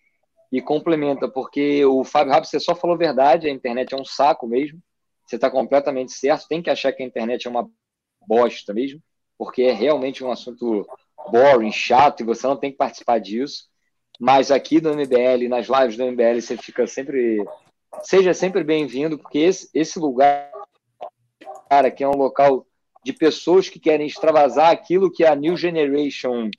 e complementa, porque o Fábio Rabi, você só falou verdade, a internet é um saco mesmo. Você está completamente certo, tem que achar que a internet é uma bosta mesmo, porque é realmente um assunto boring, chato, e você não tem que participar disso. Mas aqui do MBL, nas lives do MBL, você fica sempre. Seja sempre bem-vindo, porque esse, esse lugar, cara, que é um local de pessoas que querem extravasar aquilo que a New Generation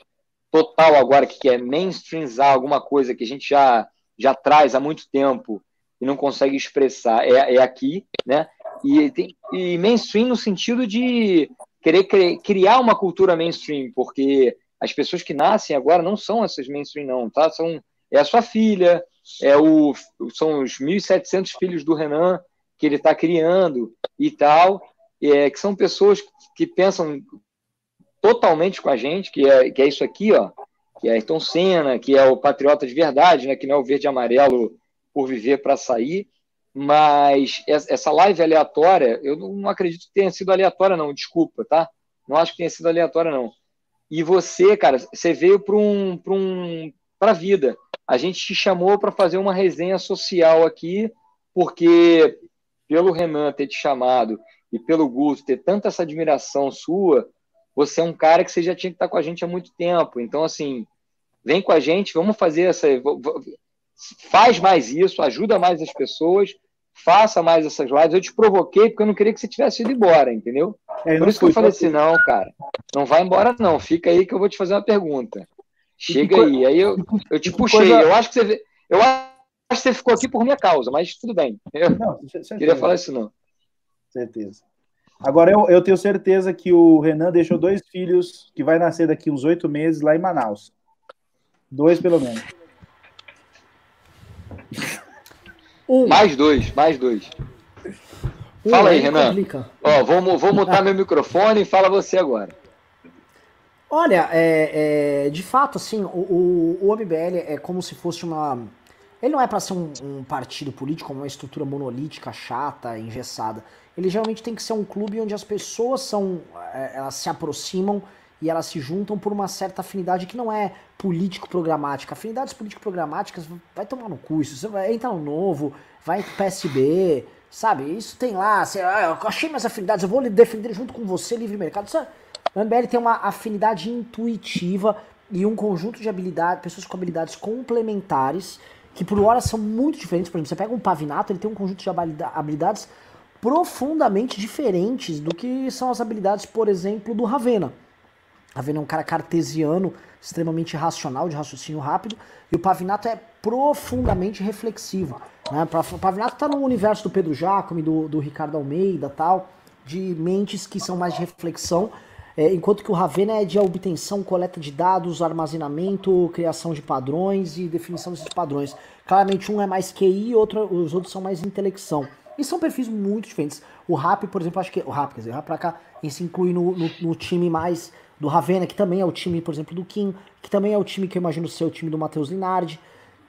total agora, que quer mainstreamizar alguma coisa que a gente já, já traz há muito tempo e não consegue expressar, é, é aqui, né? E, tem, e mainstream no sentido de querer criar uma cultura mainstream, porque as pessoas que nascem agora não são essas mainstream, não, tá? São, é a sua filha, é o, são os 1.700 filhos do Renan que ele está criando e tal, é, que são pessoas que pensam totalmente com a gente, que é, que é isso aqui, ó, que é Ayrton Senna, que é o patriota de verdade, né, que não é o verde e amarelo por viver para sair, mas essa live aleatória, eu não acredito que tenha sido aleatória, não, desculpa, tá? Não acho que tenha sido aleatória, não. E você, cara, você veio para um, para um, a vida. A gente te chamou para fazer uma resenha social aqui, porque pelo Renan ter te chamado e pelo Guto ter tanta essa admiração sua, você é um cara que você já tinha que estar com a gente há muito tempo. Então, assim, vem com a gente, vamos fazer essa faz mais isso, ajuda mais as pessoas, faça mais essas lives. Eu te provoquei porque eu não queria que você tivesse ido embora, entendeu? É, Por isso que eu falei assim, não, cara, não vai embora não, fica aí que eu vou te fazer uma pergunta. Chega aí. Aí eu, eu te puxei. Coisa... Eu acho que você eu acho que você ficou aqui por minha causa, mas tudo bem. Eu não, queria falar isso não. Certeza. Agora eu, eu tenho certeza que o Renan deixou dois filhos que vai nascer daqui uns oito meses lá em Manaus. Dois pelo menos. Um. Mais dois, mais dois. Um fala aí, Renan. Ó, vou, vou mutar meu microfone e fala você agora. Olha, é, é, de fato, assim, o, o, o MBL é como se fosse uma. Ele não é para ser um, um, partido político, uma estrutura monolítica, chata, engessada. Ele geralmente tem que ser um clube onde as pessoas são, é, elas se aproximam e elas se juntam por uma certa afinidade que não é político-programática. Afinidades político-programáticas vai tomar no cu, isso. Você vai entrar no novo, vai pro PSB, sabe? Isso tem lá, ah, eu achei minhas afinidades, eu vou defender junto com você livre mercado. Isso, o MBL tem uma afinidade intuitiva e um conjunto de habilidades, pessoas com habilidades complementares, que por hora são muito diferentes. Por exemplo, você pega um Pavinato, ele tem um conjunto de habilidades profundamente diferentes do que são as habilidades, por exemplo, do Ravena. Ravena é um cara cartesiano, extremamente racional, de raciocínio rápido, e o Pavinato é profundamente reflexivo. Né? O Pavinato está no universo do Pedro Jacome, do, do Ricardo Almeida tal. de mentes que são mais de reflexão, é, enquanto que o Ravena é de obtenção, coleta de dados, armazenamento, criação de padrões e definição desses padrões. Claramente um é mais QI, outro, os outros são mais intelecção. E são perfis muito diferentes. O Rap, por exemplo, acho que. O Rap, quer dizer, o Rap pra cá, ele se inclui no, no, no, time mais do Ravena, que também é o time, por exemplo, do Kim, que também é o time que eu imagino ser o time do Matheus Linardi,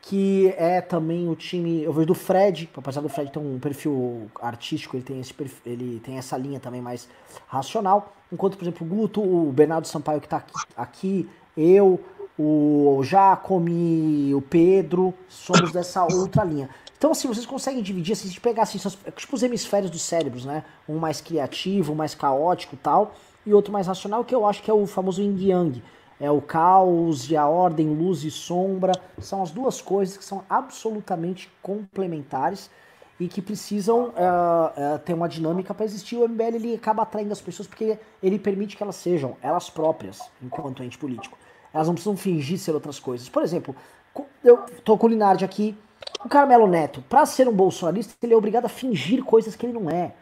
que é também o time. Eu vejo do Fred, apesar do Fred ter um perfil artístico, ele tem, esse perfil, ele tem essa linha também mais racional. Enquanto, por exemplo, o Guto, o Bernardo Sampaio que tá aqui, aqui eu, o Jacome, o Pedro, somos dessa outra linha. Então, assim, vocês conseguem dividir, assim, se pegar, assim, tipo os hemisférios dos cérebros, né? Um mais criativo, um mais caótico tal, e outro mais racional, que eu acho que é o famoso yin yang. É o caos e a ordem, luz e sombra. São as duas coisas que são absolutamente complementares e que precisam uh, uh, ter uma dinâmica para existir. O MBL ele acaba atraindo as pessoas porque ele permite que elas sejam elas próprias, enquanto ente político. Elas não precisam fingir ser outras coisas. Por exemplo, eu tô com o Linardi aqui, o Carmelo Neto, para ser um bolsonarista, ele é obrigado a fingir coisas que ele não é.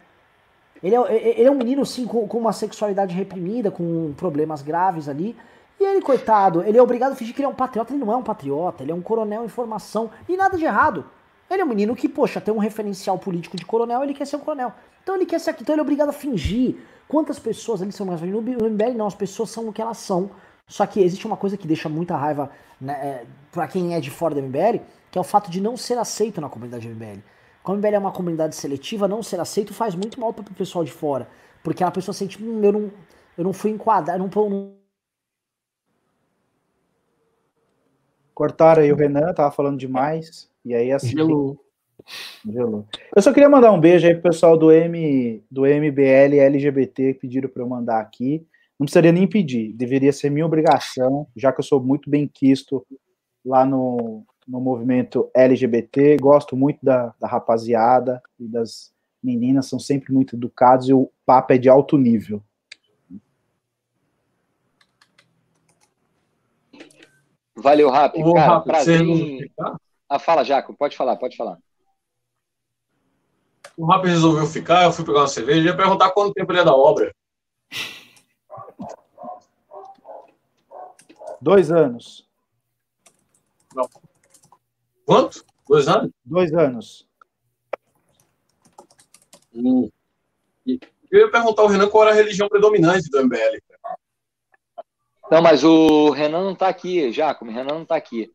Ele é, ele é um menino, sim, com, com, uma sexualidade reprimida, com problemas graves ali. E ele, coitado, ele é obrigado a fingir que ele é um patriota. Ele não é um patriota, ele é um coronel em formação. E nada de errado. Ele é um menino que, poxa, tem um referencial político de coronel, ele quer ser um coronel. Então ele quer ser aqui, então ele é obrigado a fingir. Quantas pessoas ali são mais. No MBL não, as pessoas são o que elas são. Só que existe uma coisa que deixa muita raiva né, é, para quem é de fora do MBL, que é o fato de não ser aceito na comunidade MBL. Como a MBL é uma comunidade seletiva, não ser aceito faz muito mal para o pessoal de fora. Porque a pessoa sente, hum, eu não, eu não fui enquadrado, não, não... Cortaram aí o Renan, tava falando demais. E aí assim. Gelou. Gelou. Eu só queria mandar um beijo aí pro pessoal do, M, do MBL LGBT que pediram para eu mandar aqui. Não precisaria nem pedir, deveria ser minha obrigação, já que eu sou muito bem quisto lá no, no movimento LGBT, gosto muito da, da rapaziada e das meninas, são sempre muito educados e o papo é de alto nível. Valeu, Rap. Cara, Rap, prazer em... Ah, fala, Jaco, pode falar, pode falar. O Rap resolveu ficar, eu fui pegar uma cerveja e ia perguntar quanto tempo ele é da obra. Dois anos. Não. Quanto? Dois anos? Dois anos. Hum. Eu ia perguntar ao Renan qual era a religião predominante do MBL. Não, mas o Renan não está aqui, Jacob, o Renan não está aqui.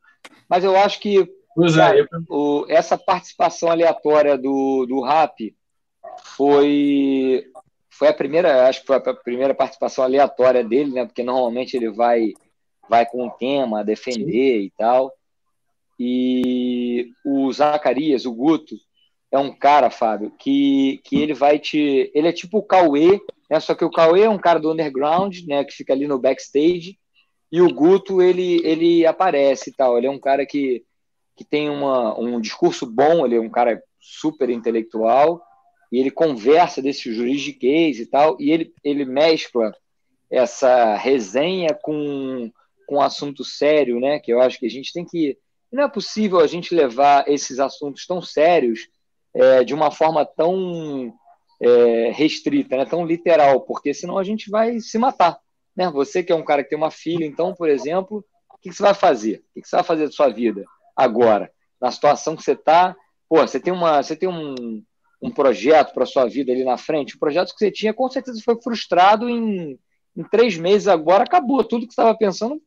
Mas eu acho que cara, é, o, essa participação aleatória do, do RAP foi, foi a primeira, acho que foi a primeira participação aleatória dele, né? Porque normalmente ele vai vai com o tema, defender Sim. e tal. E o Zacarias, o Guto, é um cara, Fábio, que, que ele vai te. Ele é tipo o Cauê, né? Só que o Cauê é um cara do underground, né? Que fica ali no backstage. E o Guto, ele, ele aparece e tal. Ele é um cara que, que tem uma, um discurso bom, ele é um cara super intelectual. E ele conversa desse juridiquês e tal. E ele, ele mescla essa resenha com com um assunto sério, né? Que eu acho que a gente tem que. Não é possível a gente levar esses assuntos tão sérios é, de uma forma tão é, restrita, né? tão literal, porque senão a gente vai se matar. Né? Você que é um cara que tem uma filha, então, por exemplo, o que, você vai fazer? O que, você vai fazer da sua vida agora? Na situação que você está, você tem, uma, você tem um, um projeto para sua vida ali na frente, o projeto que você tinha com certeza foi frustrado em em três meses agora acabou. Tudo que você estava pensando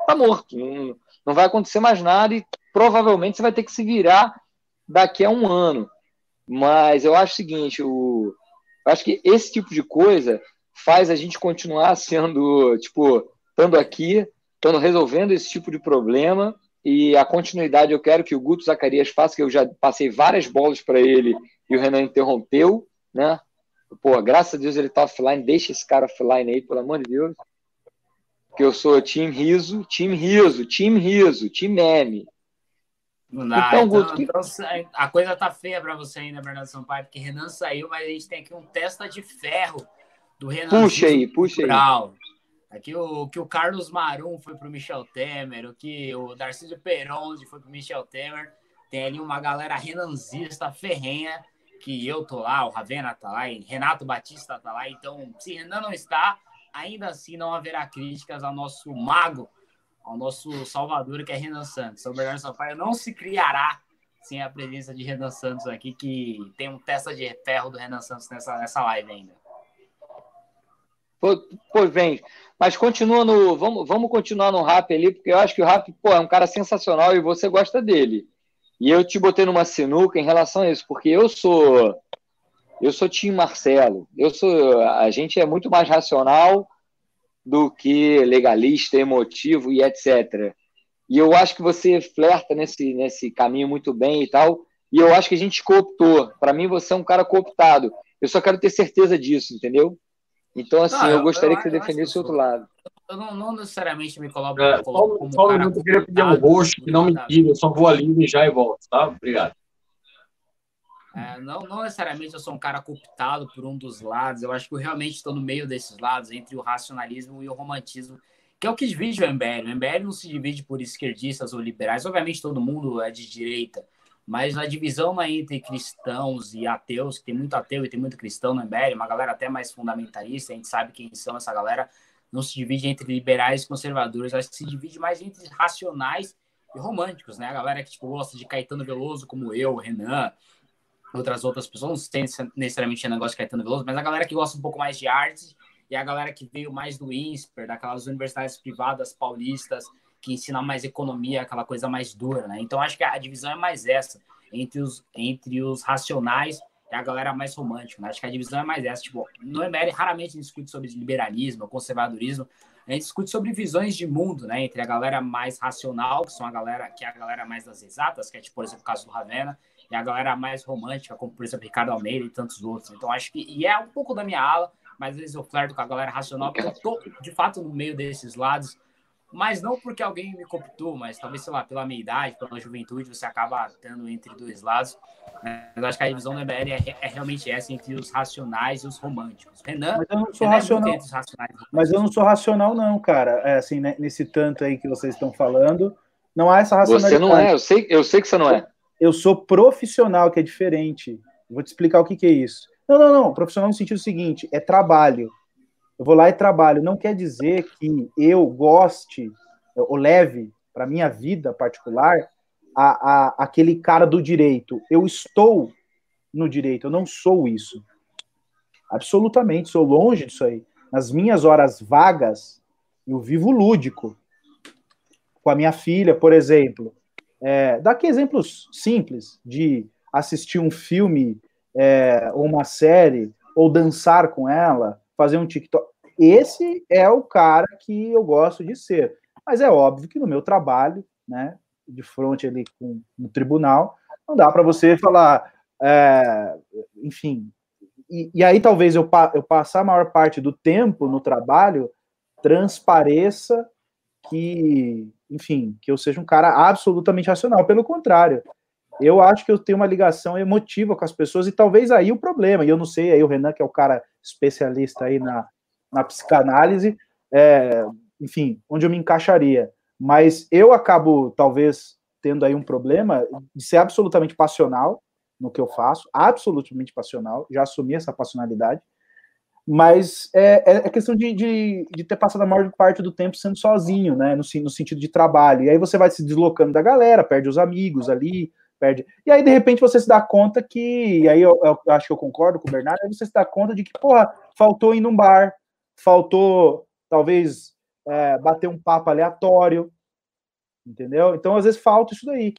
está morto. Não, não vai acontecer mais nada e provavelmente você vai ter que se virar daqui a um ano. Mas eu acho o seguinte, o, eu acho que esse tipo de coisa faz a gente continuar sendo, tipo, estando aqui, estando resolvendo esse tipo de problema e a continuidade eu quero que o Guto Zacarias faça, que eu já passei várias bolas para ele e o Renan interrompeu, né? Pô, graças a Deus ele tá offline. Deixa esse cara offline aí, pelo amor de Deus. Que eu sou time riso, time riso, time riso, time meme. Não dá. Então, então, Guto, então, a coisa tá feia para você ainda, Bernardo Sampaio, porque Renan saiu, mas a gente tem aqui um testa de ferro do Renan. Puxa aí, puxa aí. Aqui o que o Carlos Marum foi pro Michel Temer, o que o Darcísio Peronzi foi pro Michel Temer. Tem ali uma galera renanzista ferrenha que eu tô lá, o Ravena tá lá, e Renato Batista tá lá. Então, se Renan não está, ainda assim não haverá críticas ao nosso mago, ao nosso salvador, que é Renan Santos. O Bernardo Sampaio não se criará sem a presença de Renan Santos aqui, que tem um testa de ferro do Renan Santos nessa, nessa live ainda. Pois bem, mas continua no. Vamos, vamos continuar no rap ali, porque eu acho que o rap, pô, é um cara sensacional e você gosta dele. E eu te botei numa sinuca em relação a isso, porque eu sou. Eu sou Tim Marcelo. Eu sou. A gente é muito mais racional do que legalista, emotivo e etc. E eu acho que você flerta nesse, nesse caminho muito bem e tal. E eu acho que a gente cooptou. Para mim, você é um cara cooptado. Eu só quero ter certeza disso, entendeu? Então, assim, não, eu, eu, gostaria eu, que você defendesse o outro lado. Eu não, não necessariamente me coloco, é, como só, cara. Eu queria pedir um roxo, que não me tire, eu só vou ali e já e volto, tá? Obrigado. É, não, não necessariamente eu sou um cara cooptado por um dos lados, eu acho que eu realmente estou no meio desses lados, entre o racionalismo e o romantismo, que é o que divide o MBL. O MBL não se divide por esquerdistas ou liberais, obviamente todo mundo é de direita, mas a divisão é entre cristãos e ateus, que tem muito ateu e tem muito cristão no MBL, uma galera até mais fundamentalista, a gente sabe quem são essa galera, não se divide entre liberais e conservadores, acho que se divide mais entre racionais e românticos, né? A galera que tipo, gosta de Caetano Veloso, como eu, Renan, outras outras pessoas, não tem necessariamente negócio de Caetano Veloso, mas a galera que gosta um pouco mais de arte e a galera que veio mais do INSPER, daquelas universidades privadas paulistas, que ensina mais economia, aquela coisa mais dura, né? Então acho que a divisão é mais essa, entre os, entre os racionais e a galera mais romântica, né? Acho que a divisão é mais essa. Tipo, no ML raramente a gente discute sobre liberalismo, conservadorismo, a gente discute sobre visões de mundo, né? Entre a galera mais racional, que são a galera que é a galera mais das exatas, que é tipo, por exemplo, o caso do Ravena, e a galera mais romântica, como por exemplo Ricardo Almeida e tantos outros. Então acho que e é um pouco da minha ala, mas às vezes eu flerto com a galera racional, porque eu tô de fato no meio desses lados mas não porque alguém me cooptou, mas talvez, sei lá, pela minha idade, pela juventude, você acaba tendo entre dois lados. Né? Eu acho que a divisão do MBL é, é, realmente essa entre os racionais e os românticos. Renan, mas eu não sou Renan é racional. É mas eu não sou racional, não, cara. É assim, né, nesse tanto aí que vocês estão falando, não há essa racionalidade. Você não é, eu sei, eu sei que você não é. Eu sou profissional, que é diferente. Vou te explicar o que, que é isso. Não, não, não. Profissional no sentido seguinte: é trabalho. Eu vou lá e trabalho. Não quer dizer que eu goste ou leve para minha vida particular a, a, aquele cara do direito. Eu estou no direito, eu não sou isso. Absolutamente, sou longe disso aí. Nas minhas horas vagas, eu vivo lúdico. Com a minha filha, por exemplo. É, exemplos simples de assistir um filme é, ou uma série, ou dançar com ela, fazer um TikTok. Esse é o cara que eu gosto de ser. Mas é óbvio que no meu trabalho, né, de frente ali com no tribunal, não dá para você falar, é, enfim. E, e, aí talvez eu, eu passar a maior parte do tempo no trabalho transpareça que, enfim, que eu seja um cara absolutamente racional. Pelo contrário, eu acho que eu tenho uma ligação emotiva com as pessoas e talvez aí o problema. E eu não sei, aí o Renan, que é o cara especialista aí na, na psicanálise, é, enfim, onde eu me encaixaria. Mas eu acabo, talvez, tendo aí um problema de ser absolutamente passional no que eu faço, absolutamente passional, já assumi essa passionalidade, mas é, é questão de, de, de, ter passado a maior parte do tempo sendo sozinho, né, no, no sentido de trabalho, e aí você vai se deslocando da galera, perde os amigos ali, perde. E aí, de repente, você se dá conta que. Aí eu, eu, acho que eu concordo com o Bernardo, aí você se dá conta de que, porra, faltou ir num bar, faltou talvez é, bater um papo aleatório, entendeu? Então, às vezes, falta isso daí.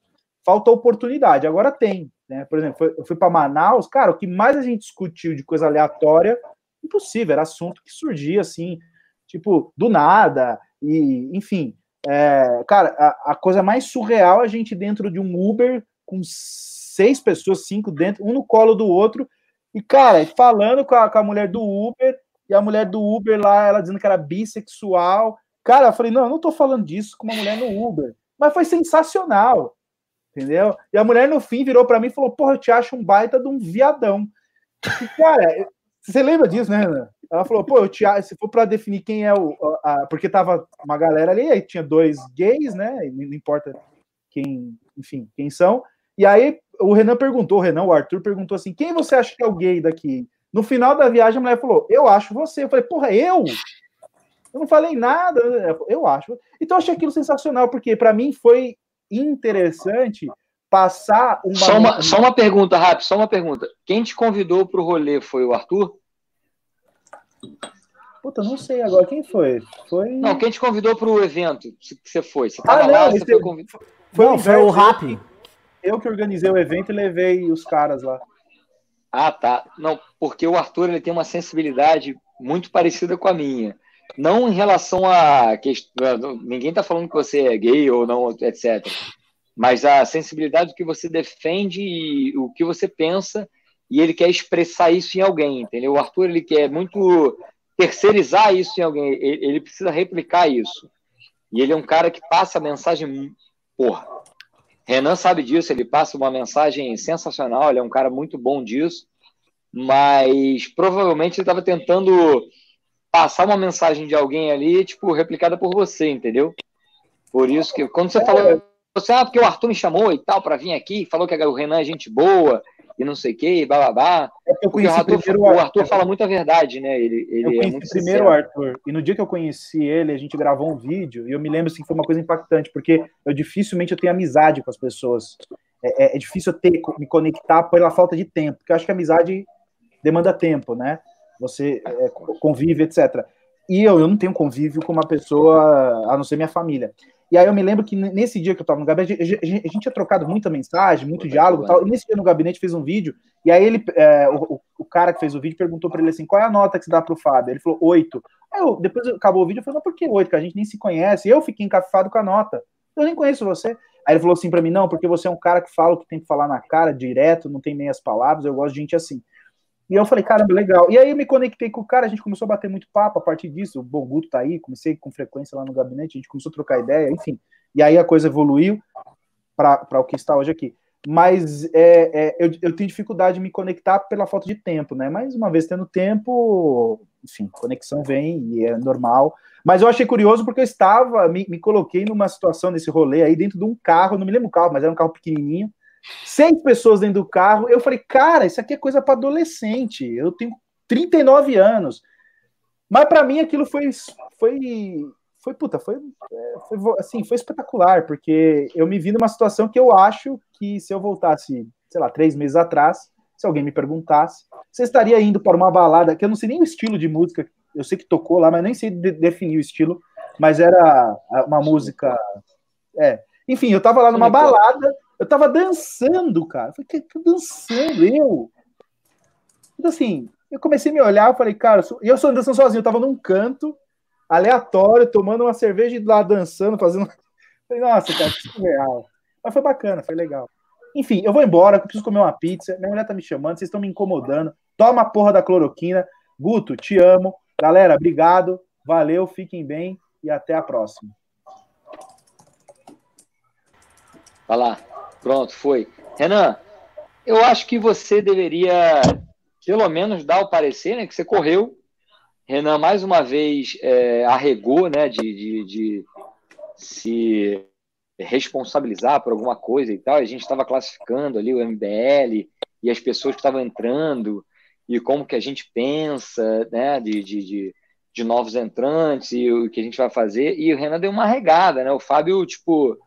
Falta oportunidade. Agora tem. Né? Por exemplo, eu fui para Manaus, cara, o que mais a gente discutiu de coisa aleatória, impossível, era assunto que surgia assim, tipo, do nada, e enfim. É, cara, a, a, coisa mais surreal é a gente dentro de um Uber com seis pessoas, cinco dentro, um no colo do outro, e, cara, falando com a, com a mulher do Uber, e a mulher do Uber lá, ela dizendo que era bissexual. Cara, eu falei, não, eu não tô falando disso com uma mulher no Uber. Mas foi sensacional, entendeu? E a mulher, no fim, virou para mim e falou, porra, eu te acho um baita de um viadão. E, cara, você lembra disso, né, Ana? Ela falou, pô, acho, se for para definir quem é o... A, porque tava uma galera ali, aí tinha dois gays, né? Não importa quem, enfim, quem são. E aí o Renan perguntou, o Renan, o Arthur perguntou assim: quem você acha que é o gay daqui? No final da viagem, a mulher falou: Eu acho você. Eu falei, porra, eu? Eu não falei nada, eu acho. Então eu achei aquilo sensacional, porque para mim foi interessante passar uma. Só uma, só uma pergunta, rápido, só uma pergunta. Quem te convidou para o rolê foi o Arthur? Puta, não sei agora. Quem foi? Foi. Não, quem te convidou para o evento que você foi? Você tava ah, não, lá, você foi convidado. Foi, não, foi o Rap. Eu que organizei o evento e levei os caras lá. Ah, tá. Não, porque o Arthur ele tem uma sensibilidade muito parecida com a minha. Não em relação a. Ninguém está falando que você é gay ou não, etc. Mas a sensibilidade que você defende e o que você pensa, e ele quer expressar isso em alguém, entendeu? O Arthur ele quer muito terceirizar isso em alguém, ele, precisa replicar isso. E ele é um cara que passa a mensagem. Porra. Renan sabe disso, ele passa uma mensagem sensacional, ele é um cara muito bom disso, mas provavelmente ele estava tentando passar uma mensagem de alguém ali, tipo, replicada por você, entendeu? Por isso que quando você falou, você, ah, porque o Arthur me chamou e tal, para vir aqui, falou que o Renan é gente boa, e não sei o que, blá blá blá. É eu conheci o Arthur, o Arthur, Arthur fala muita verdade, né? Ele, ele eu é conheci é primeiro o Arthur, e no dia que eu conheci ele, a gente gravou um vídeo, e eu me lembro assim, que foi uma coisa impactante, porque eu dificilmente eu tenho amizade com as pessoas. É, é, é difícil eu ter, me conectar pela falta de tempo, porque eu acho que a amizade demanda tempo, né? Você é, convive, etc. E eu, eu não tenho convívio com uma pessoa, a não ser minha família. E aí eu me lembro que nesse dia que eu estava no gabinete, a gente tinha trocado muita mensagem, muito diálogo e tal. E nesse dia no gabinete fez um vídeo, e aí ele, é, o, o, cara que fez o vídeo perguntou para ele assim: qual é a nota que você dá para o Fábio? Ele falou oito. Aí eu, depois acabou o vídeo, eu falei, mas por que oito? Que a gente nem se conhece. Eu fiquei encafado com a nota. Eu nem conheço você. Aí ele falou assim para mim: não, porque você é um cara que fala o que tem que falar na cara, direto, não tem meias palavras, eu gosto de gente assim. E eu falei, caramba, legal. E aí eu me conectei com o cara, a gente começou a bater muito papo a partir disso. O Boguto tá aí, comecei com frequência lá no gabinete, a gente começou a trocar ideia, enfim. E aí a coisa evoluiu para o que está hoje aqui. Mas é, é, eu, eu, tenho dificuldade de me conectar pela falta de tempo, né? Mas uma vez tendo tempo, enfim, conexão vem e é normal. Mas eu achei curioso porque eu estava, me, me coloquei numa situação nesse rolê aí dentro de um carro, não me lembro o carro, mas era um carro pequenininho, seis pessoas dentro do carro. Eu falei, cara, isso aqui é coisa para adolescente. Eu tenho 39 anos. Mas para mim aquilo foi, foi foi puta, foi, é, foi assim, foi espetacular, porque eu me vi numa situação que eu acho que se eu voltasse, sei lá, três meses atrás, se alguém me perguntasse, você estaria indo para uma balada, que eu não sei nem o estilo de música, eu sei que tocou lá, mas nem sei de definir o estilo, mas era uma música. É. Enfim, eu tava lá numa balada, eu tava dançando, cara. Eu falei, que dançando, eu? Então, assim, eu comecei a me olhar, eu falei, cara, e eu sou dançando sozinho, eu tava num canto, aleatório, tomando uma cerveja e lá dançando, fazendo. Falei, nossa, cara, que surreal. Mas foi bacana, foi legal. Enfim, eu vou embora, eu preciso comer uma pizza. Minha mulher tá me chamando, vocês estão me incomodando. Toma a porra da cloroquina. Guto, te amo. Galera, obrigado. Valeu, fiquem bem e até a próxima. Vai lá. Pronto, foi. Renan, eu acho que você deveria, pelo menos, dar o parecer, né? Que você correu, Renan, mais uma vez, é, arregou né, de, de, de, se responsabilizar por alguma coisa e tal. A gente estava classificando ali o MBL e as pessoas que estavam entrando e como que a gente pensa né, de, de, de, de novos entrantes e o que a gente vai fazer. E o Renan deu uma regada, né? O Fábio, tipo,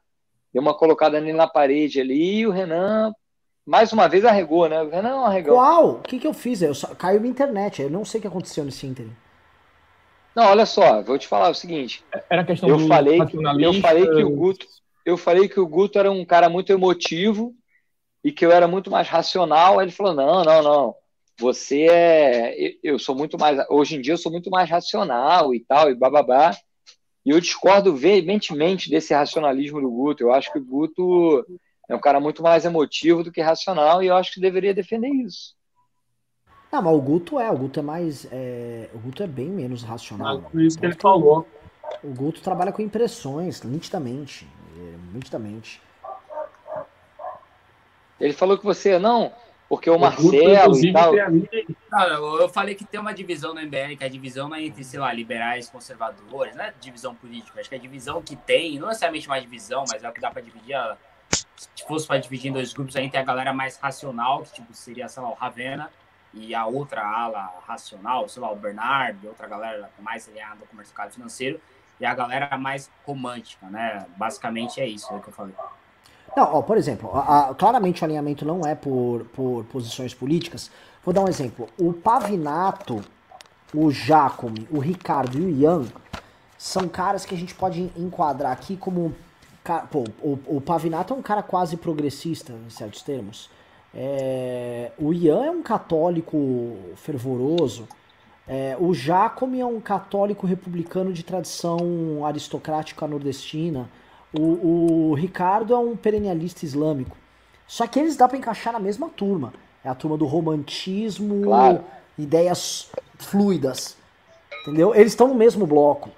deu uma colocada ali na parede ali e o Renan mais uma vez arregou, né? O Renan arregou. Qual? O que, que eu fiz? Eu só... Caiu minha internet. Eu não sei o que aconteceu nesse ínterim. Não, olha só, vou te falar o seguinte. Era questão eu falei, eu falei que o Guto, eu falei que o Guto era um cara muito emotivo e que eu era muito mais racional. Aí ele falou: "Não, não, não. Você é, eu sou muito mais, hoje em dia eu sou muito mais racional e tal e bababá". E eu discordo veementemente desse racionalismo do Guto. Eu acho que o Guto é um cara muito mais emotivo do que racional e eu acho que deveria defender isso. Não, mas o Guto é, o Guto é mais. É, o Guto é bem menos racional. por isso que ele falou. O Guto trabalha com impressões, nitidamente. É, nitidamente. Ele falou que você não, porque o, Marcelo Guto, e tal. Não, eu falei que tem uma divisão no MBL, que a divisão não é entre, sei lá, liberais, conservadores, não é divisão política, acho que a divisão que tem, não necessariamente uma divisão, mas é o que dá para dividir a, se fosse para dividir em dois grupos, a gente tem a galera mais racional, que tipo, seria, sei lá, o Ravena, e a outra ala racional, sei lá, o Bernardo, outra galera mais alinhada com o mercado financeiro, e a galera mais romântica, né? Basicamente é isso é que eu falei. Não, ó, por exemplo, a, a, claramente o alinhamento não é por, por posições políticas. Vou dar um exemplo. O Pavinato, o Jacome, o Ricardo e o Ian são caras que a gente pode enquadrar aqui como. Pô, o, o Pavinato é um cara quase progressista, em certos termos. É, o Ian é um católico fervoroso. É, o Jacome é um católico republicano de tradição aristocrática nordestina. O, o Ricardo é um perennialista islâmico. Só que eles dá para encaixar na mesma turma. É a turma do romantismo, claro. ideias fluidas. Entendeu? Eles estão no mesmo bloco.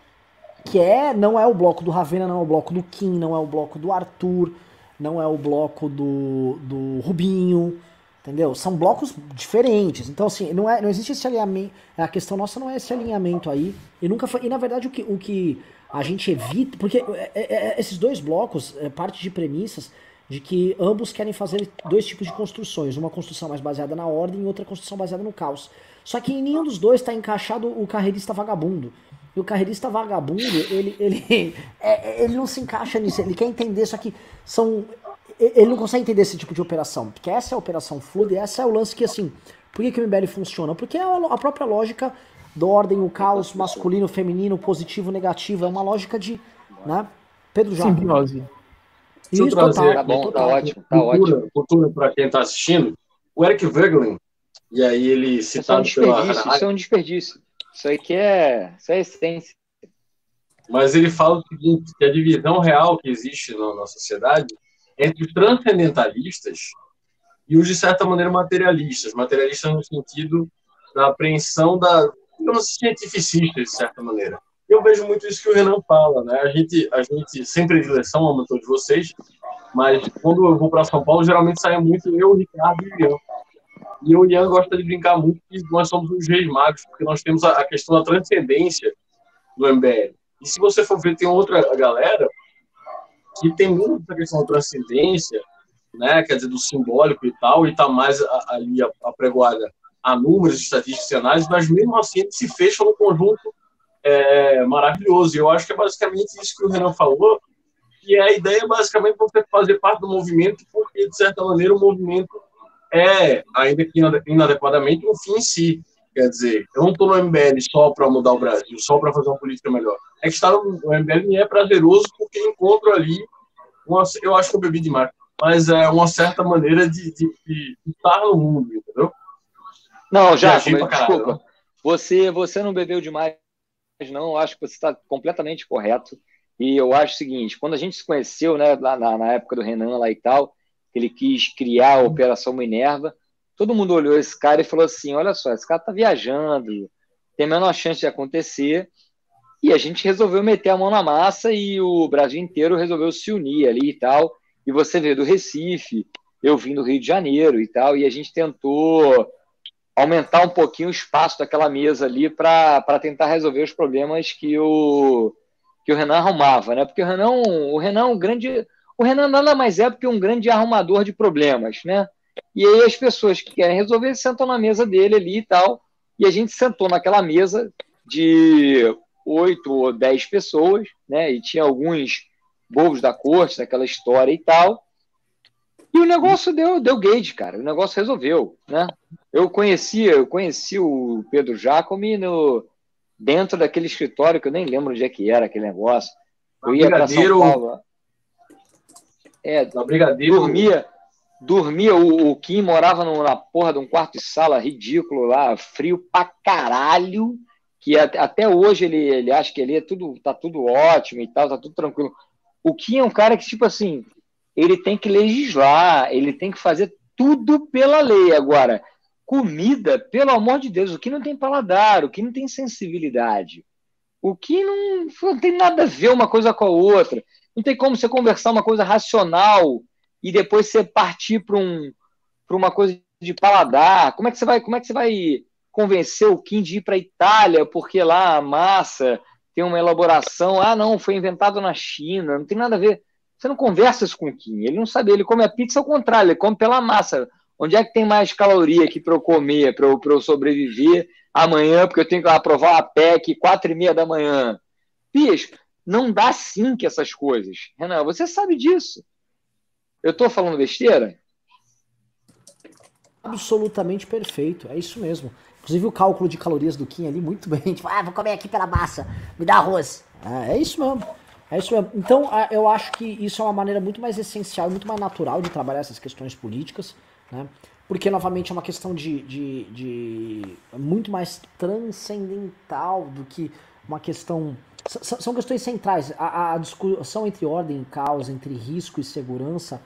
Que é, não é o bloco do Ravena, não é o bloco do Kim, não é o bloco do Arthur, não é o bloco do, do Rubinho. Entendeu? São blocos diferentes. Então, assim, não, é, não existe esse alinhamento. A questão nossa não é esse alinhamento aí. E nunca foi. E na verdade, o que, o que a gente evita. Porque é, é, é esses dois blocos é parte de premissas de que ambos querem fazer dois tipos de construções. Uma construção mais baseada na ordem e outra construção baseada no caos. Só que em nenhum dos dois está encaixado o carreirista vagabundo. E o carreirista vagabundo, ele, ele, ele não se encaixa nisso. Ele quer entender, só que são ele não consegue entender esse tipo de operação. Porque essa é a operação fluida e essa é o lance que, assim, por que, que o MBL funciona? Porque é a própria lógica da ordem, o caos, masculino, feminino, positivo, negativo. É uma lógica de. Né? Pedro Jaco. Simbiose. Deixa Isso, trazer, tá bom, total. tá ótimo, tá cultura, ótimo. Cultura para quem está assistindo. O Eric Wegelin, e aí ele citado isso é um desperdício, pela... Isso é um desperdício. Isso aí que é, isso é essência. Mas ele fala o seguinte, que a divisão real que existe na, na sociedade entre os transcendentalistas e os, de certa maneira, materialistas. Materialistas no sentido da apreensão da, digamos, cientificistas, de certa maneira. Eu vejo muito isso que o Renan fala, né? A gente, a gente sempre de lição, amo todos vocês, mas quando eu vou para São Paulo, geralmente sai muito eu, o Ricardo e o Ian. E o Ian gosta de brincar muito que nós somos os reis magos, porque nós temos a, a questão da transcendência do MBL. E se você for ver, tem outra galera que tem muito essa questão da transcendência, né, quer dizer, do simbólico e tal, e está mais ali apregoada a números, estatísticas e análises, mas mesmo assim se fecha no conjunto é, maravilhoso. E eu acho que é basicamente isso que o Renan falou, que é a ideia basicamente você fazer parte do movimento, porque, de certa maneira, o movimento é, ainda que inadequadamente, um fim em si. Quer dizer, eu não estou no MBL só para mudar o Brasil, só para fazer uma política melhor. É que estar no MBL é prazeroso porque encontro ali, uma, eu acho que eu bebi demais, mas é uma certa maneira de, de, de estar no mundo, entendeu? Não, já, desculpa. Você, você não bebeu demais, não. Eu acho que você está completamente correto. E eu acho o seguinte: quando a gente se conheceu, né, lá na, na época do Renan lá e tal, ele quis criar a Operação Minerva todo mundo olhou esse cara e falou assim: olha só, esse cara tá viajando, tem a menor chance de acontecer. E a gente resolveu meter a mão na massa e o Brasil inteiro resolveu se unir ali e tal. E você veio do Recife, eu vim do Rio de Janeiro e tal, e a gente tentou aumentar um pouquinho o espaço daquela mesa ali para tentar resolver os problemas que o, que o Renan arrumava, né? Porque o Renan, o Renan é um grande. O Renan nada mais é do que um grande arrumador de problemas, né? E aí as pessoas que querem resolver sentam na mesa dele ali e tal. E a gente sentou naquela mesa de oito ou dez pessoas, né? E tinha alguns bobos da corte, daquela história e tal. E o negócio deu, deu gauge, cara. O negócio resolveu, né? Eu conheci, eu conheci o Pedro Jacome no, dentro daquele escritório que eu nem lembro onde é que era aquele negócio. Eu ia para São Paulo. É, Brigadeiro. dormia, dormia, o, o Kim morava na porra de um quarto de sala ridículo lá, frio pra caralho, que até, até hoje ele, ele acha que ele é tudo, tá tudo ótimo e tal, tá tudo tranquilo. O Kim é um cara que, tipo assim, ele tem que legislar, ele tem que fazer tudo pela lei. Agora, comida, pelo amor de Deus, o que não tem paladar, o que não tem sensibilidade, o que não, não tem nada a ver uma coisa com a outra. Não tem como você conversar uma coisa racional e depois você partir para um, uma coisa de paladar? Como é que você vai, como é que você vai convencer o Kim de ir para a Itália porque lá a massa tem uma elaboração? Ah, não, foi inventado na China, não tem nada a ver. Você não conversa isso com o Kim. Ele não sabe, ele come a pizza ao contrário, ele come pela massa. Onde é que tem mais caloria aqui para eu comer, para eu, eu sobreviver amanhã, porque eu tenho que aprovar a PEC quatro e meia da manhã? Pias, não dá sim que essas coisas. Renan, você sabe disso. Eu estou falando besteira? Absolutamente perfeito, é isso mesmo. Inclusive o cálculo de calorias do Kim ali, muito bem. Tipo, ah, vou comer aqui pela massa, me dá arroz. É, é isso mesmo. É isso mesmo. Então, eu acho que isso é uma maneira muito mais essencial, muito mais natural de trabalhar essas questões políticas, né? Porque, novamente, é uma questão de, de, de muito mais transcendental do que uma questão. São questões centrais. A, a discussão entre ordem e caos, entre risco e segurança,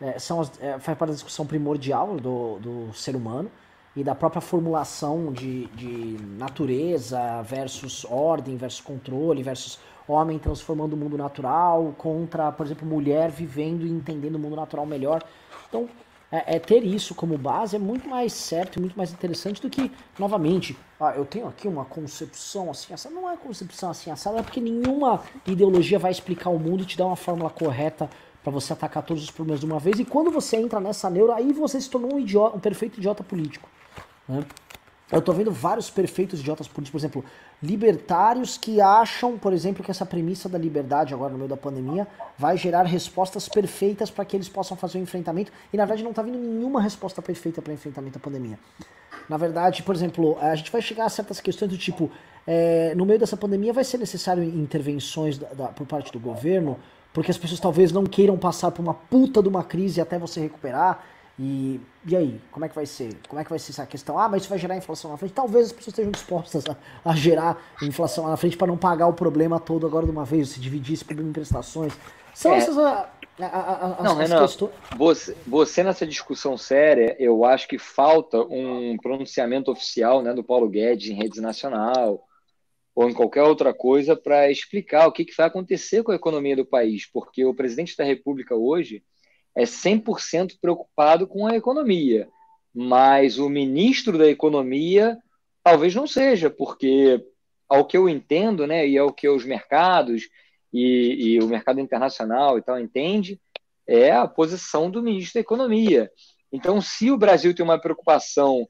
é, são as, é, faz parte da discussão primordial do, do ser humano e da própria formulação de, de natureza versus ordem, versus controle, versus homem transformando o mundo natural contra, por exemplo, mulher vivendo e entendendo o mundo natural melhor. Então, é, é, ter isso como base é muito mais certo e muito mais interessante do que, novamente, ah, eu tenho aqui uma concepção assim, essa não é concepção assim, essa é porque nenhuma ideologia vai explicar o mundo e te dar uma fórmula correta para você atacar todos os problemas de uma vez. E quando você entra nessa neura, aí você se tornou um, idiota, um perfeito idiota político. Né? Eu tô vendo vários perfeitos idiotas políticos, por exemplo, libertários que acham, por exemplo, que essa premissa da liberdade agora no meio da pandemia vai gerar respostas perfeitas para que eles possam fazer o enfrentamento, e na verdade não tá vindo nenhuma resposta perfeita para enfrentamento da pandemia. Na verdade, por exemplo, a gente vai chegar a certas questões do tipo, é, no meio dessa pandemia vai ser necessário intervenções da, da, por parte do governo, porque as pessoas talvez não queiram passar por uma puta de uma crise até você recuperar, e, e aí, como é que vai ser? Como é que vai ser essa questão? Ah, mas isso vai gerar inflação na frente. Talvez as pessoas estejam dispostas a, a gerar inflação lá na frente para não pagar o problema todo agora de uma vez, se dividir esse problema em prestações. São é. essas a, a, não, Renan, questões. Você, você nessa discussão séria, eu acho que falta um pronunciamento oficial né, do Paulo Guedes em rede nacional ou em qualquer outra coisa para explicar o que, que vai acontecer com a economia do país, porque o presidente da República hoje é 100% preocupado com a economia, mas o ministro da Economia talvez não seja, porque, ao que eu entendo, né, e ao que os mercados e, e o mercado internacional e tal entende, é a posição do ministro da Economia. Então, se o Brasil tem uma preocupação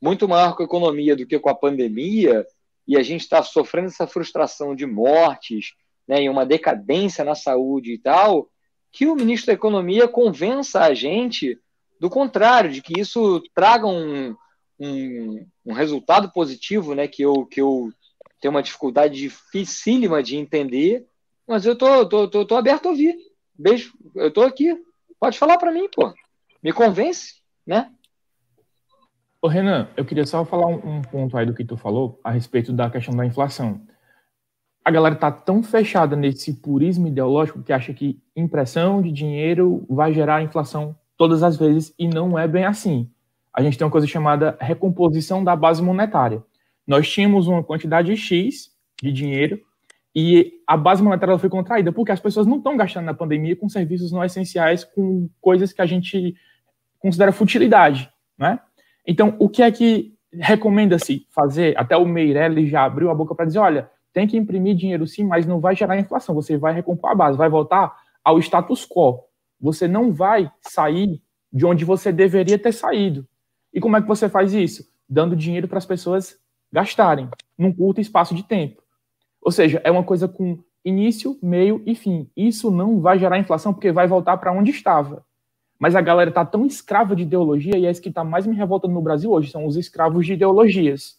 muito maior com a economia do que com a pandemia, e a gente está sofrendo essa frustração de mortes, né, e uma decadência na saúde e tal, que o ministro da Economia convença a gente do contrário, de que isso traga um, um, um resultado positivo, né, que eu, que eu tenho uma dificuldade dificílima de entender, mas eu tô, tô, tô, tô aberto a ouvir. Beijo, eu tô aqui. Pode falar para mim, pô. Me convence, né? Ô, Renan, eu queria só falar um, um ponto aí do que tu falou a respeito da questão da inflação a galera tá tão fechada nesse purismo ideológico que acha que impressão de dinheiro vai gerar inflação todas as vezes e não é bem assim. A gente tem uma coisa chamada recomposição da base monetária. Nós tínhamos uma quantidade X de dinheiro e a base monetária foi contraída porque as pessoas não estão gastando na pandemia com serviços não essenciais, com coisas que a gente considera futilidade, né? Então, o que é que recomenda-se fazer? Até o Meirelles já abriu a boca para dizer, olha, tem que imprimir dinheiro sim, mas não vai gerar inflação. Você vai recompor a base, vai voltar ao status quo. Você não vai sair de onde você deveria ter saído. E como é que você faz isso? Dando dinheiro para as pessoas gastarem num curto espaço de tempo. Ou seja, é uma coisa com início, meio e fim. Isso não vai gerar inflação porque vai voltar para onde estava. Mas a galera está tão escrava de ideologia e é isso que está mais me revoltando no Brasil hoje, são os escravos de ideologias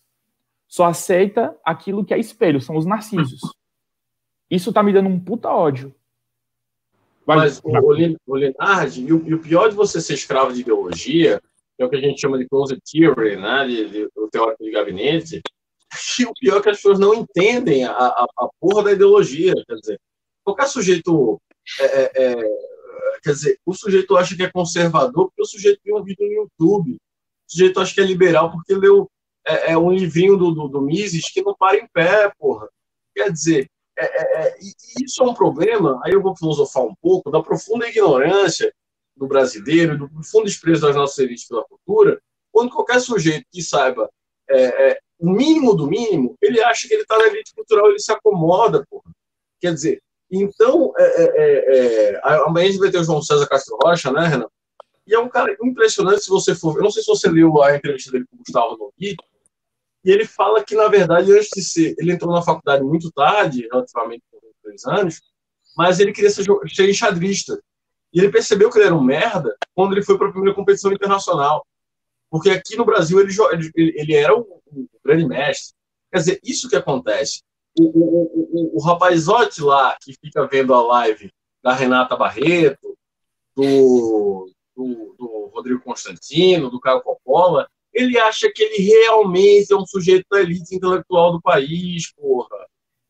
só aceita aquilo que é espelho, são os narcisos. Isso tá me dando um puta ódio. Mas, o, o Leonard, e o, e o, pior de você ser escravo de ideologia, é o que a gente chama de closet theory, né, de, de, o teórico de gabinete, e o pior é que as pessoas não entendem a, a, a porra da ideologia, quer dizer, qualquer sujeito, é, é, é, quer dizer, o sujeito acha que é conservador porque o sujeito viu um vídeo no YouTube, o sujeito acha que é liberal porque leu é, é um livrinho do, do, do, Mises que não para em pé, porra. Quer dizer, é, é, é isso é um problema, aí eu vou filosofar um pouco, da profunda ignorância do brasileiro, do profundo desprezo das nossas elites pela cultura, quando qualquer sujeito que saiba é, o mínimo do mínimo, ele acha que ele está na elite cultural, ele se acomoda, porra. Quer dizer, Então, é, é, é amanhã a gente vai ter o João César Castro Rocha, né, Renan? E é um cara impressionante se você for. Eu não sei se você leu a entrevista dele com o Gustavo Nogui, e ele fala que, na verdade, antes de ser. Ele entrou na faculdade muito tarde, relativamente com dois anos, mas ele queria ser, ser enxadrista. E ele percebeu que ele era um merda quando ele foi para a primeira competição internacional. Porque aqui no Brasil ele, ele, ele era o, o, grande mestre. Quer dizer, isso que acontece. O, o, o, o rapazote lá que fica vendo a live da Renata Barreto, do, do, do Rodrigo Constantino, do Caio Coppola, ele acha que ele realmente é um sujeito da elite intelectual do país, porra.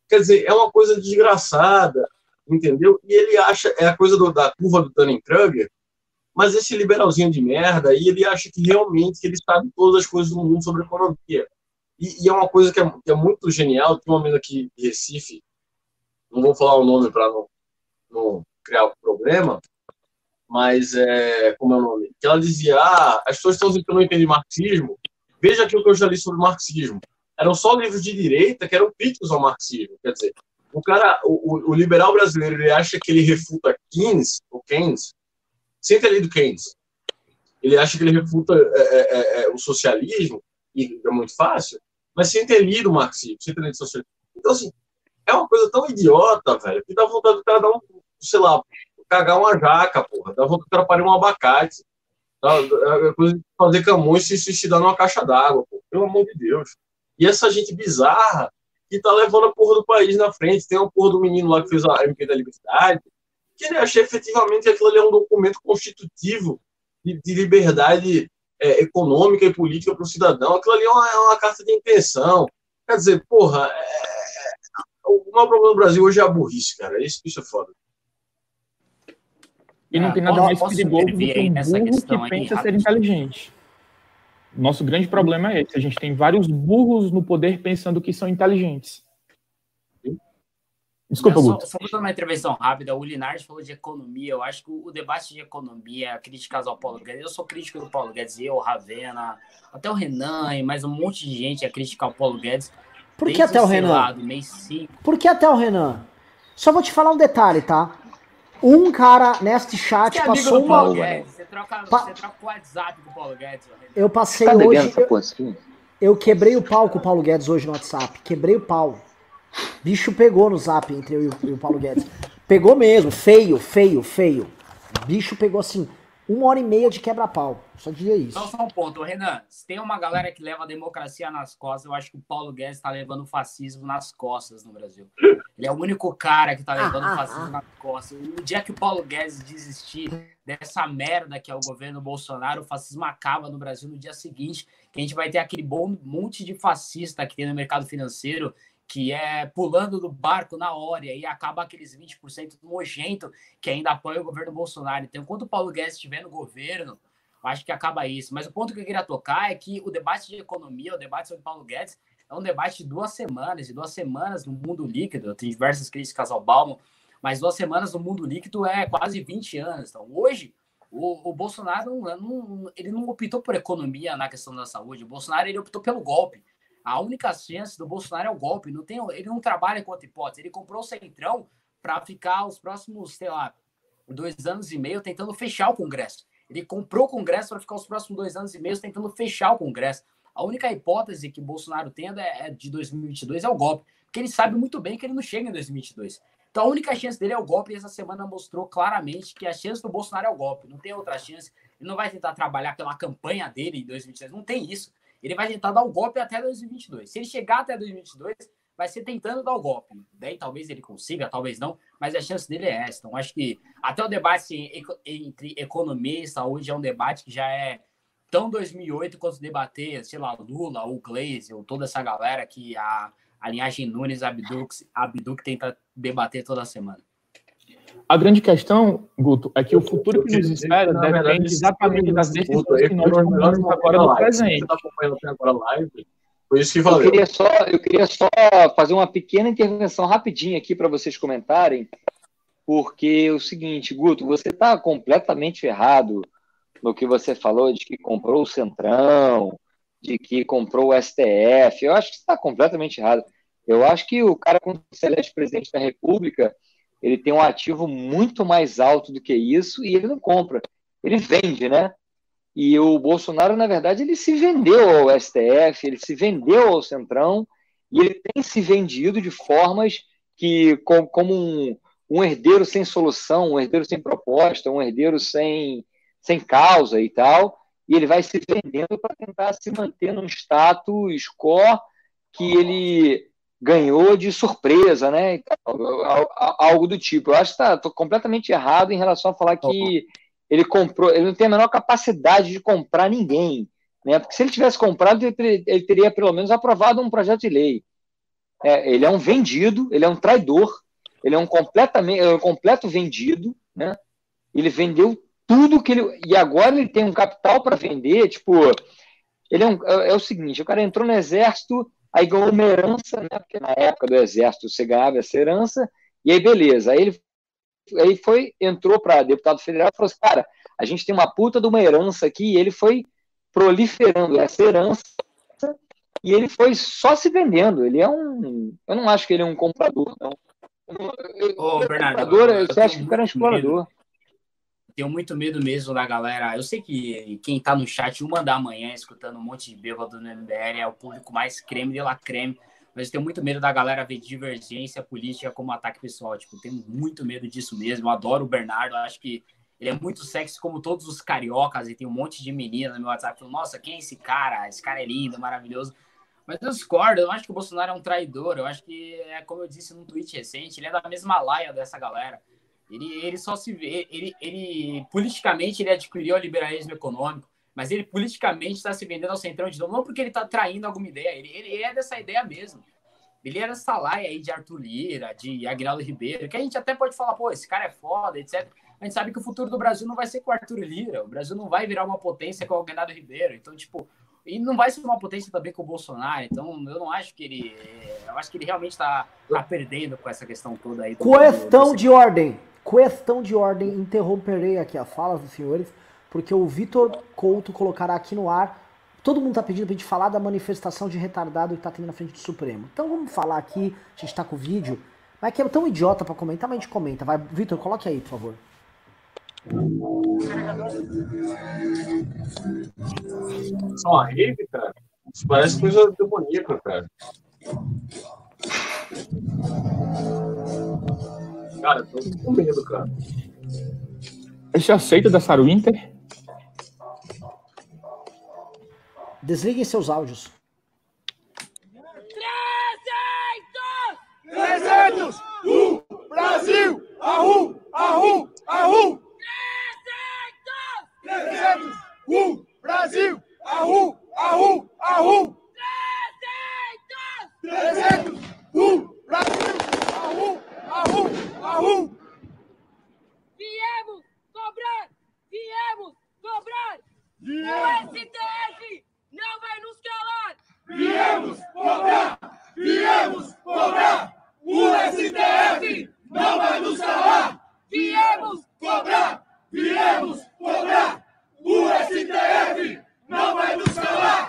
Quer dizer, é uma coisa desgraçada, entendeu? E ele acha, é a coisa do, da curva do Dunning-Kruger, mas esse liberalzinho de merda aí, ele acha que realmente ele sabe todas as coisas do mundo sobre economia. E, e é uma coisa que é, que é, muito genial, tem uma menina aqui de Recife, não vou falar o nome para não, não criar problema, mas é, como é o nome? Que ela dizia: ah, as pessoas estão dizendo que eu não entendi marxismo. Veja aquilo que eu já li sobre marxismo. Eram só livros de direita que eram críticos ao marxismo. Quer dizer, o cara, o, o liberal brasileiro, ele acha que ele refuta Keynes, o Keynes, sem ter lido Keynes. Ele acha que ele refuta é, é, é, é o socialismo, e é muito fácil, mas sem ter lido o marxismo, sem ter lido o socialismo. Então, assim, é uma coisa tão idiota, velho, que dá vontade do cara dar um, sei lá, cagar uma jaca, porra. Dá vontade do cara parir um abacate. Dá, é coisa de fazer camões se suicidar numa caixa d'água, pô. Pelo amor de Deus. E essa gente bizarra que tá levando a porra do país na frente. Tem uma porra do menino lá que fez a MP da Liberdade, que ele acha efetivamente que aquilo ali é um documento constitutivo de, de liberdade é, econômica e política para o cidadão. Aquilo ali é uma, é uma, carta de intenção. Quer dizer, porra, é, é o maior problema do Brasil hoje é a burrice, cara. Isso, isso é foda. E não ah, tem nada mais perigoso do que um burro que pensa ser inteligente. Nosso grande problema é esse. A gente tem vários burros no poder pensando que são inteligentes. Desculpa, Guto. Só, só uma intervenção rápida. O Linardi falou de economia. Eu acho que o debate de economia, críticas ao Paulo Guedes. Eu sou crítico do Paulo Guedes, eu, Ravena, até o Renan e mais um monte de gente é crítica ao Paulo Guedes. Por que até o Renan? Lado, Por que até o Renan? Só vou te falar um detalhe, tá? Um cara neste chat você é passou uma. Você troca, pa... você troca o WhatsApp com o Paulo Guedes. Eu passei tá hoje. Eu, eu, quebrei o pau com o Paulo Guedes hoje no WhatsApp. Quebrei o pau. Bicho pegou no zap entre eu e o Paulo Guedes. Pegou mesmo, feio, feio, feio. Bicho pegou assim uma hora e meia de quebra-pau. Só diria isso. Então, só um ponto. Renan, se tem uma galera que leva a democracia nas costas, eu acho que o Paulo Guedes está levando o fascismo nas costas no Brasil. Ele é o único cara que está levando o fascismo nas costas. O dia que o Paulo Guedes desistir dessa merda que é o governo Bolsonaro, o fascismo acaba no Brasil no dia seguinte, que a gente vai ter aquele bom monte de fascista que tem no mercado financeiro que é pulando do barco na hora, e acaba aqueles 20% nojento que ainda apoia o governo Bolsonaro. Então, enquanto o Paulo Guedes estiver no governo, acho que acaba isso. Mas o ponto que eu queria tocar é que o debate de economia, o debate sobre Paulo Guedes, é um debate de duas semanas, e duas semanas no mundo líquido. Tem diversas críticas ao Balmo, mas duas semanas no mundo líquido é quase 20 anos. Então, hoje, o, o Bolsonaro não, ele não optou por economia na questão da saúde. O Bolsonaro ele optou pelo golpe. A única chance do Bolsonaro é o golpe. Não tem, ele não trabalha com outra hipótese. Ele comprou o Centrão para ficar os próximos, sei lá, dois anos e meio tentando fechar o Congresso. Ele comprou o Congresso para ficar os próximos dois anos e meio tentando fechar o Congresso. A única hipótese que o Bolsonaro tem é, é de 2022 é o golpe, porque ele sabe muito bem que ele não chega em 2022. Então a única chance dele é o golpe e essa semana mostrou claramente que a chance do Bolsonaro é o golpe, não tem outra chance. Ele não vai tentar trabalhar pela campanha dele em 2022, não tem isso. Ele vai tentar dar o golpe até 2022. Se ele chegar até 2022, vai ser tentando dar o golpe. Daí talvez ele consiga, talvez não, mas a chance dele é essa. Então, acho que até o debate entre economia e saúde é um debate que já é tão 2008 quanto debater, sei lá, Lula ou Gleisi ou toda essa galera que a, a linhagem Nunes Abduc, Abduc tenta debater toda semana. A grande questão, Guto, é que o futuro que nos espera depende exatamente das decisões que nós tomamos agora no presente. Você está acompanhando agora a live? Foi isso que valeu. Eu queria só, eu queria só fazer uma pequena intervenção rapidinha aqui para vocês comentarem, porque é o seguinte, Guto, você está completamente errado no que você falou de que comprou o Centrão, de que comprou o STF. Eu acho que está completamente errado. Eu acho que o cara, quando se elege presidente da República, ele tem um ativo muito mais alto do que isso e ele não compra, ele vende, né? E o Bolsonaro, na verdade, ele se vendeu ao STF, ele se vendeu ao Centrão e ele tem se vendido de formas que, como um, um herdeiro sem solução, um herdeiro sem proposta, um herdeiro sem, sem causa e tal, e ele vai se vendendo para tentar se manter num status quo que ele ganhou de surpresa, né? Algo do tipo. Eu acho que está completamente errado em relação a falar que ele comprou, ele não tem a menor capacidade de comprar ninguém, né? Porque se ele tivesse comprado, ele teria pelo menos aprovado um projeto de lei. É, ele é um vendido, ele é um traidor, ele é um completamente, é um completo vendido, né? Ele vendeu tudo que ele e agora ele tem um capital para vender, tipo, ele é, um, é, é o seguinte, o cara entrou no exército aí ganhou uma herança, né? Porque na época do exército você ganhava essa herança, e aí beleza. Aí ele aí foi, entrou para deputado federal e falou assim, cara, a gente tem uma puta de uma herança aqui, e ele foi proliferando essa herança, e ele foi só se vendendo. Ele é um. Eu não acho que ele é um comprador, não. Ô, Bernardo, comprador, eu, você acha que o cara é um explorador tenho muito medo mesmo da galera. Eu sei que quem tá no chat uma da manhã escutando um monte de bêbado no MBL é o público mais creme de la creme. Mas eu tenho muito medo da galera ver divergência política como ataque pessoal. Tipo, tenho muito medo disso mesmo. Eu adoro o Bernardo, acho que ele é muito sexy como todos os cariocas e tem um monte de meninas no meu WhatsApp falando, nossa, quem é esse cara? Esse cara é lindo, maravilhoso. Mas eu discordo, eu acho que o Bolsonaro é um traidor. Eu acho que, é como eu disse num tweet recente, ele é da mesma laia dessa galera. Ele, ele só se vê, ele, ele politicamente ele adquiriu o liberalismo econômico, mas ele politicamente está se vendendo ao centrão de novo, não porque ele está traindo alguma ideia, ele, ele é dessa ideia mesmo. Ele é dessa laia aí de Arthur Lira, de Agnaldo Ribeiro, que a gente até pode falar, pô, esse cara é foda, etc. A gente sabe que o futuro do Brasil não vai ser com o Arthur Lira, o Brasil não vai virar uma potência com o Agnaldo Ribeiro. Então, tipo, e não vai ser uma potência também com o Bolsonaro. Então, eu não acho que ele. Eu acho que ele realmente está tá perdendo com essa questão toda aí. Questão de ordem. Questão de ordem, interromperei aqui a fala dos senhores, porque o Vitor Couto colocará aqui no ar. Todo mundo está pedindo para gente falar da manifestação de retardado que está tendo na frente do Supremo. Então vamos falar aqui, a gente está com o vídeo. Mas que é tão idiota para comentar, mas a gente comenta. Vai, Vitor, coloque aí, por favor. Só rave, cara? Isso parece coisa demoníaca, cara. Cara, tô com medo, cara. Você aceita da Sarah Winter? Desliguem seus áudios. 300! 300! Uh! Brasil! Arru! Arru! Arru! 300! 300! Uh! Brasil! Arru! Arru! Arru! 300! 300! Uh! Brasil! Arru! Arru! Viemos cobrar! Viemos cobrar! Viemos! O STF não vai nos calar! Viemos cobrar! Viemos cobrar! O STF não vai nos calar! Viemos cobrar! Viemos cobrar! O STF não vai nos calar!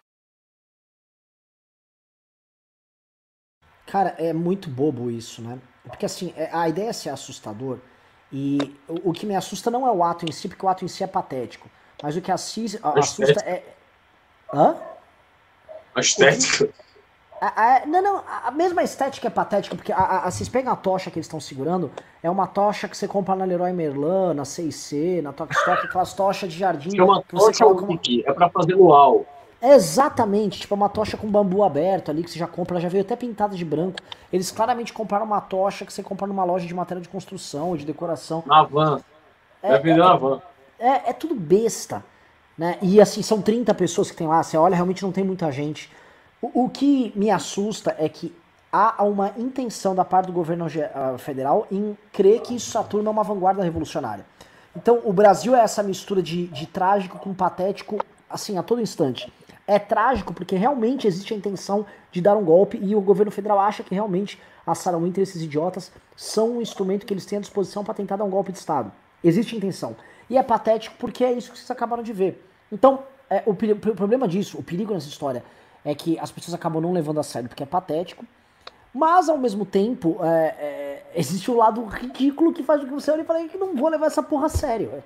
Cara, é muito bobo isso, né? Porque assim, é, a ideia é ser assustador. E o, que me assusta não é o ato em si, porque o ato em si é patético. Mas o que assiste, assusta é. Hã? A estética. A, a, não, não, a mesma estética é patética, porque a, a, vocês pegam a tocha que eles estão segurando, é uma tocha que você compra na Leroy Merlin, na C&C, na Tokstok, aquelas tochas de jardim. É uma tocha uma... é pra fazer luau. Exatamente, tipo uma tocha com bambu aberto ali que você já compra, já veio até pintada de branco. Eles claramente compraram uma tocha que você compra numa loja de matéria de construção ou de decoração. Na van. É, é, na van. É, é, tudo besta. Né? E assim, são 30 pessoas que tem lá, você olha, realmente não tem muita gente. O, o que me assusta é que há uma intenção da parte do governo ah, federal em crer que isso turma é uma vanguarda revolucionária. Então, o Brasil é essa mistura de, de trágico com patético, assim, a todo instante é trágico porque realmente existe a intenção de dar um golpe e o governo federal acha que realmente a Sarah Winter, esses idiotas, são um instrumento que eles têm à disposição para tentar dar um golpe de Estado. Existe intenção. E é patético porque é isso que vocês acabaram de ver. Então, é, o, o problema disso, o perigo nessa história, é que as pessoas acabam não levando a sério porque é patético, Mas, ao mesmo tempo, é, é, existe o um lado ridículo que faz com que você olhe e fale que não vou levar essa porra a sério.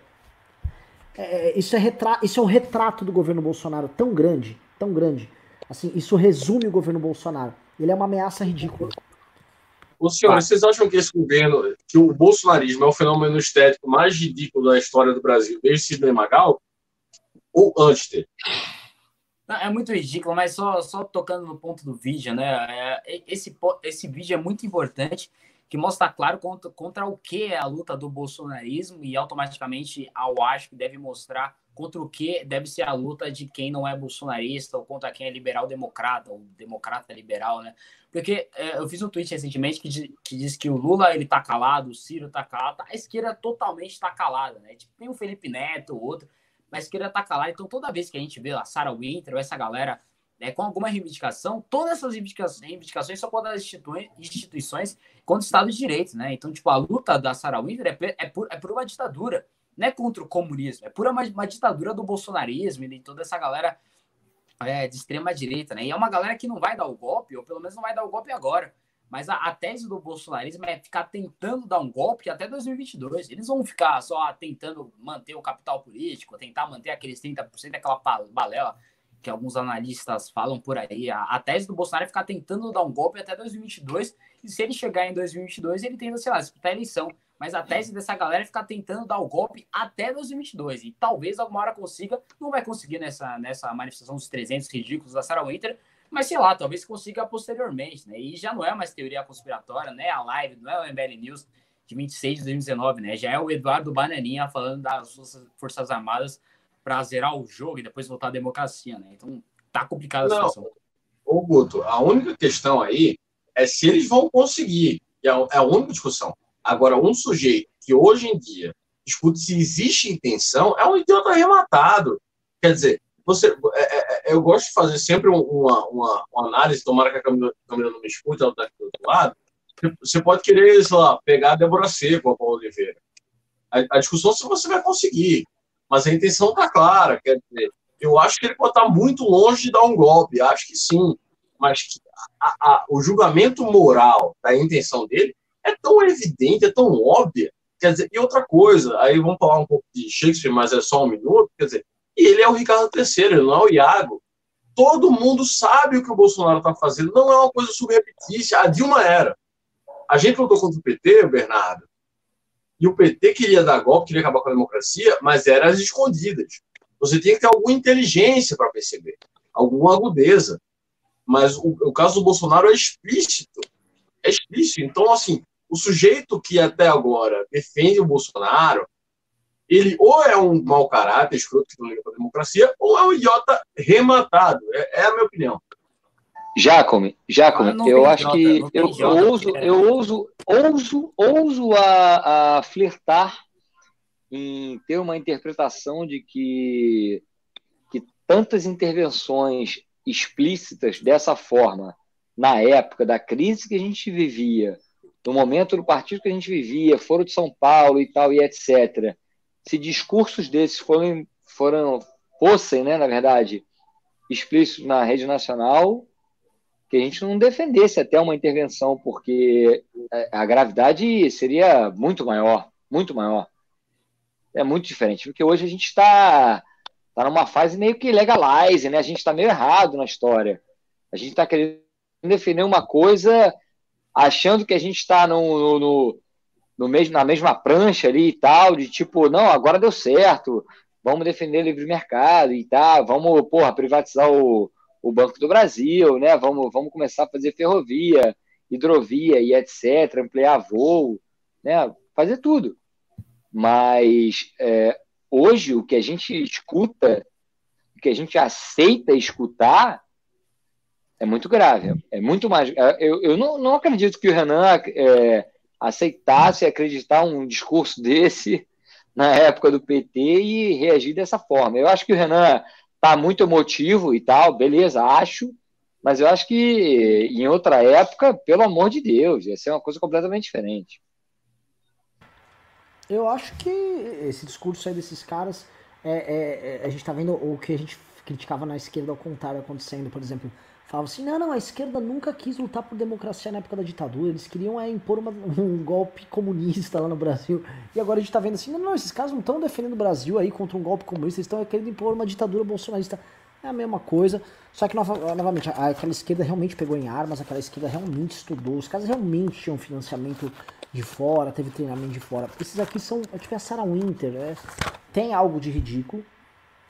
É, é, isso, é retra isso é um retrato do governo Bolsonaro tão grande, tão grande. Assim, isso resume o governo Bolsonaro. Ele é uma ameaça ridícula. Ô, senhores, vocês acham que esse governo, que o bolsonarismo é o fenômeno estético mais ridículo da história do Brasil, desde Sidney Magal? Ou antes dele? Não, é muito ridículo, mas só, só tocando no ponto do vídeo, né? É, esse, esse vídeo é muito importante, que mostra claro contra, contra o que é a luta do bolsonarismo e automaticamente ao acho que deve mostrar contra o que deve ser a luta de quem não é bolsonarista ou contra quem é liberal democrata ou democrata liberal, né? Porque é, eu fiz um tweet recentemente que, que diz que o Lula ele tá calado, o Ciro tá calado, a esquerda totalmente tá calada, né? Tipo, tem o Felipe Neto, outro, mas a esquerda tá calada. Então toda vez que a gente vê a Sarah Winter ou essa galera né, com alguma reivindicação, todas essas reivindicações só podem das instituições contra o Estado de Direito, né? Então, tipo, a luta da Sarah Winter é, é, por, é por uma ditadura não é contra o comunismo, é pura uma, uma ditadura do bolsonarismo e de toda essa galera é, de extrema direita, né? E é uma galera que não vai dar o golpe, ou pelo menos não vai dar o golpe agora. Mas a, a, tese do bolsonarismo é ficar tentando dar um golpe até 2022. Eles vão ficar só tentando manter o capital político, tentar manter aqueles 30%, aquela balela que alguns analistas falam por aí. A, a, tese do Bolsonaro é ficar tentando dar um golpe até 2022. E se ele chegar em 2022, ele tenta, sei lá, disputar a eleição. Mas a tese dessa galera é ficar tentando dar o golpe até 2022. E talvez alguma hora consiga. Não vai conseguir nessa, nessa manifestação dos 300 ridículos da Sarah Winter. Mas sei lá, talvez consiga posteriormente, né? E já não é mais teoria conspiratória, né? A live, não é o MBL News de 26 de 2019, né? Já é o Eduardo Bananinha falando das Forças Armadas para zerar o jogo e depois voltar à democracia, né? Então tá complicada a não, situação. Ô, Guto, a única questão aí é se eles vão conseguir. É a, é a única discussão. Agora, um sujeito que hoje em dia discute se existe intenção é um idiota arrematado. Quer dizer, você, é, é, é eu gosto de fazer sempre uma, uma, uma análise, tomara que a Camila não me escute, ela está aqui do outro lado. Você pode querer, sei lá, pegar a Débora Seco, a Paulo Oliveira. A, a discussão é se você vai conseguir, mas a intenção está clara. Quer dizer, eu acho que ele pode estar muito longe de dar um golpe, acho que sim, mas a, a, o julgamento moral da intenção dele é tão evidente, é tão óbvia. Quer dizer, e outra coisa, aí vamos falar um pouco de Shakespeare, mas é só um minuto. Quer dizer, e ele é o Ricardo III, ele não é o Iago. Todo mundo sabe o que o Bolsonaro está fazendo, não é uma coisa subreptícia. A Dilma era. A gente lutou contra o PT, Bernardo, e o PT queria dar golpe, queria acabar com a democracia, mas era às escondidas. Você tinha que ter alguma inteligência para perceber, alguma agudeza. Mas o, o caso do Bolsonaro é explícito. É explícito. Então, assim, o sujeito que até agora defende o Bolsonaro, ele ou é um mau caráter, escroto que não liga para a democracia, ou é um idiota rematado. É, é a minha opinião. Jacome, Jacome, ah, eu acho que eu, eu ouso, eu ouso, ouso, ouso a, a flertar em ter uma interpretação de que, que tantas intervenções explícitas dessa forma na época da crise que a gente vivia no momento do partido que a gente vivia, Foro de São Paulo e tal, e etc., se discursos desses foram, foram fossem, né, na verdade, explícitos na rede nacional, que a gente não defendesse até uma intervenção, porque a gravidade seria muito maior, muito maior. É muito diferente, porque hoje a gente está tá numa fase meio que legalize, né? A gente está meio errado na história. A gente está querendo defender uma coisa achando que a gente está no, no, no, mesmo, na mesma prancha ali e tal, de tipo, não, agora deu certo, vamos defender o livre mercado e tal, vamos, porra, privatizar o, o Banco do Brasil, né? Vamos, vamos começar a fazer ferrovia, hidrovia e etc., ampliar voo, né? Fazer tudo. Mas é, hoje o que a gente escuta, o que a gente aceita escutar, é muito grave. É muito mais. É, eu, eu não, não acredito que o Renan é, aceitasse acreditar um discurso desse na época do PT e reagir dessa forma. Eu acho que o Renan tá muito emotivo e tal, beleza, acho, mas eu acho que em outra época, pelo amor de Deus, ia ser uma coisa completamente diferente. Eu acho que esse discurso aí desses caras, é, é, é a gente tá vendo o que a gente criticava na esquerda ao contrário acontecendo, por exemplo, assim, não, não, a esquerda nunca quis lutar por democracia na época da ditadura, eles queriam é, impor uma, um golpe comunista lá no Brasil. E agora a gente tá vendo assim, não, não, esses caras não estão defendendo o Brasil aí contra um golpe comunista, eles estão querendo impor uma ditadura bolsonarista. É a mesma coisa, só que novamente, aquela esquerda realmente pegou em armas, aquela esquerda realmente estudou, os caras realmente tinham financiamento de fora, teve treinamento de fora. Esses aqui são, é tipo a Sarah Winter, né? tem algo de ridículo,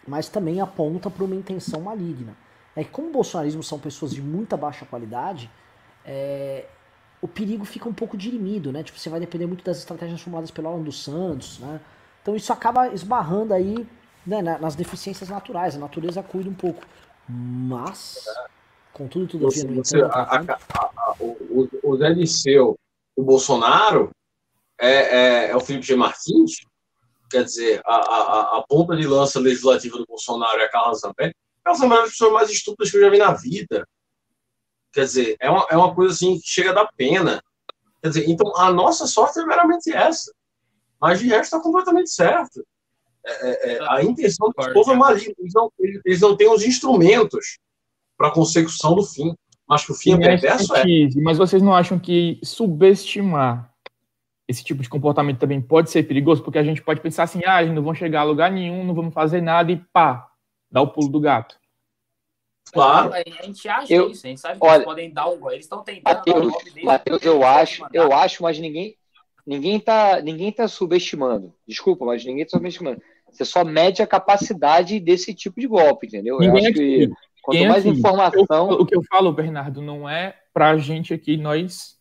mas também aponta para uma intenção maligna é que como o bolsonarismo são pessoas de muita baixa qualidade, é, o perigo fica um pouco dirimido, né? Tipo, você vai depender muito das estratégias formuladas pelo Alan dos Santos, né? Então isso acaba esbarrando aí né, nas deficiências naturais. A natureza cuida um pouco. Mas, contudo, tudo você, no entanto, a, a, a, o, o Zé Liceu, o Bolsonaro, é, é, é, o Felipe G. Martins, quer dizer, a, a, a ponta de lança legislativa do Bolsonaro é a Carla Zambelli, elas são as pessoas mais estúpidas que eu já vi na vida. Quer dizer, é uma, é uma coisa assim que chega a dar pena. Quer dizer, então a nossa sorte é meramente essa. Mas de resto está completamente certo. É, é, é a intenção do povo é maligna. Eles não, eles não têm os instrumentos para a consecução do fim. Mas que o fim é perverso é. Mas vocês não acham que subestimar esse tipo de comportamento também pode ser perigoso? Porque a gente pode pensar assim, ah, eles não vão chegar a lugar nenhum, não vamos fazer nada e pá, Dá o pulo do gato. Claro. A gente acha eu, isso, a gente sabe que olha, eles podem dar um Eles estão tentando Mateus, dar Mateus, eu acho, eu acho, mas ninguém ninguém tá, ninguém tá subestimando. Desculpa, mas ninguém tá subestimando. Você só mede a capacidade desse tipo de golpe, entendeu? Ninguém eu acho que quanto mais aqui. informação. Eu, o que eu falo, Bernardo, não é pra gente aqui, nós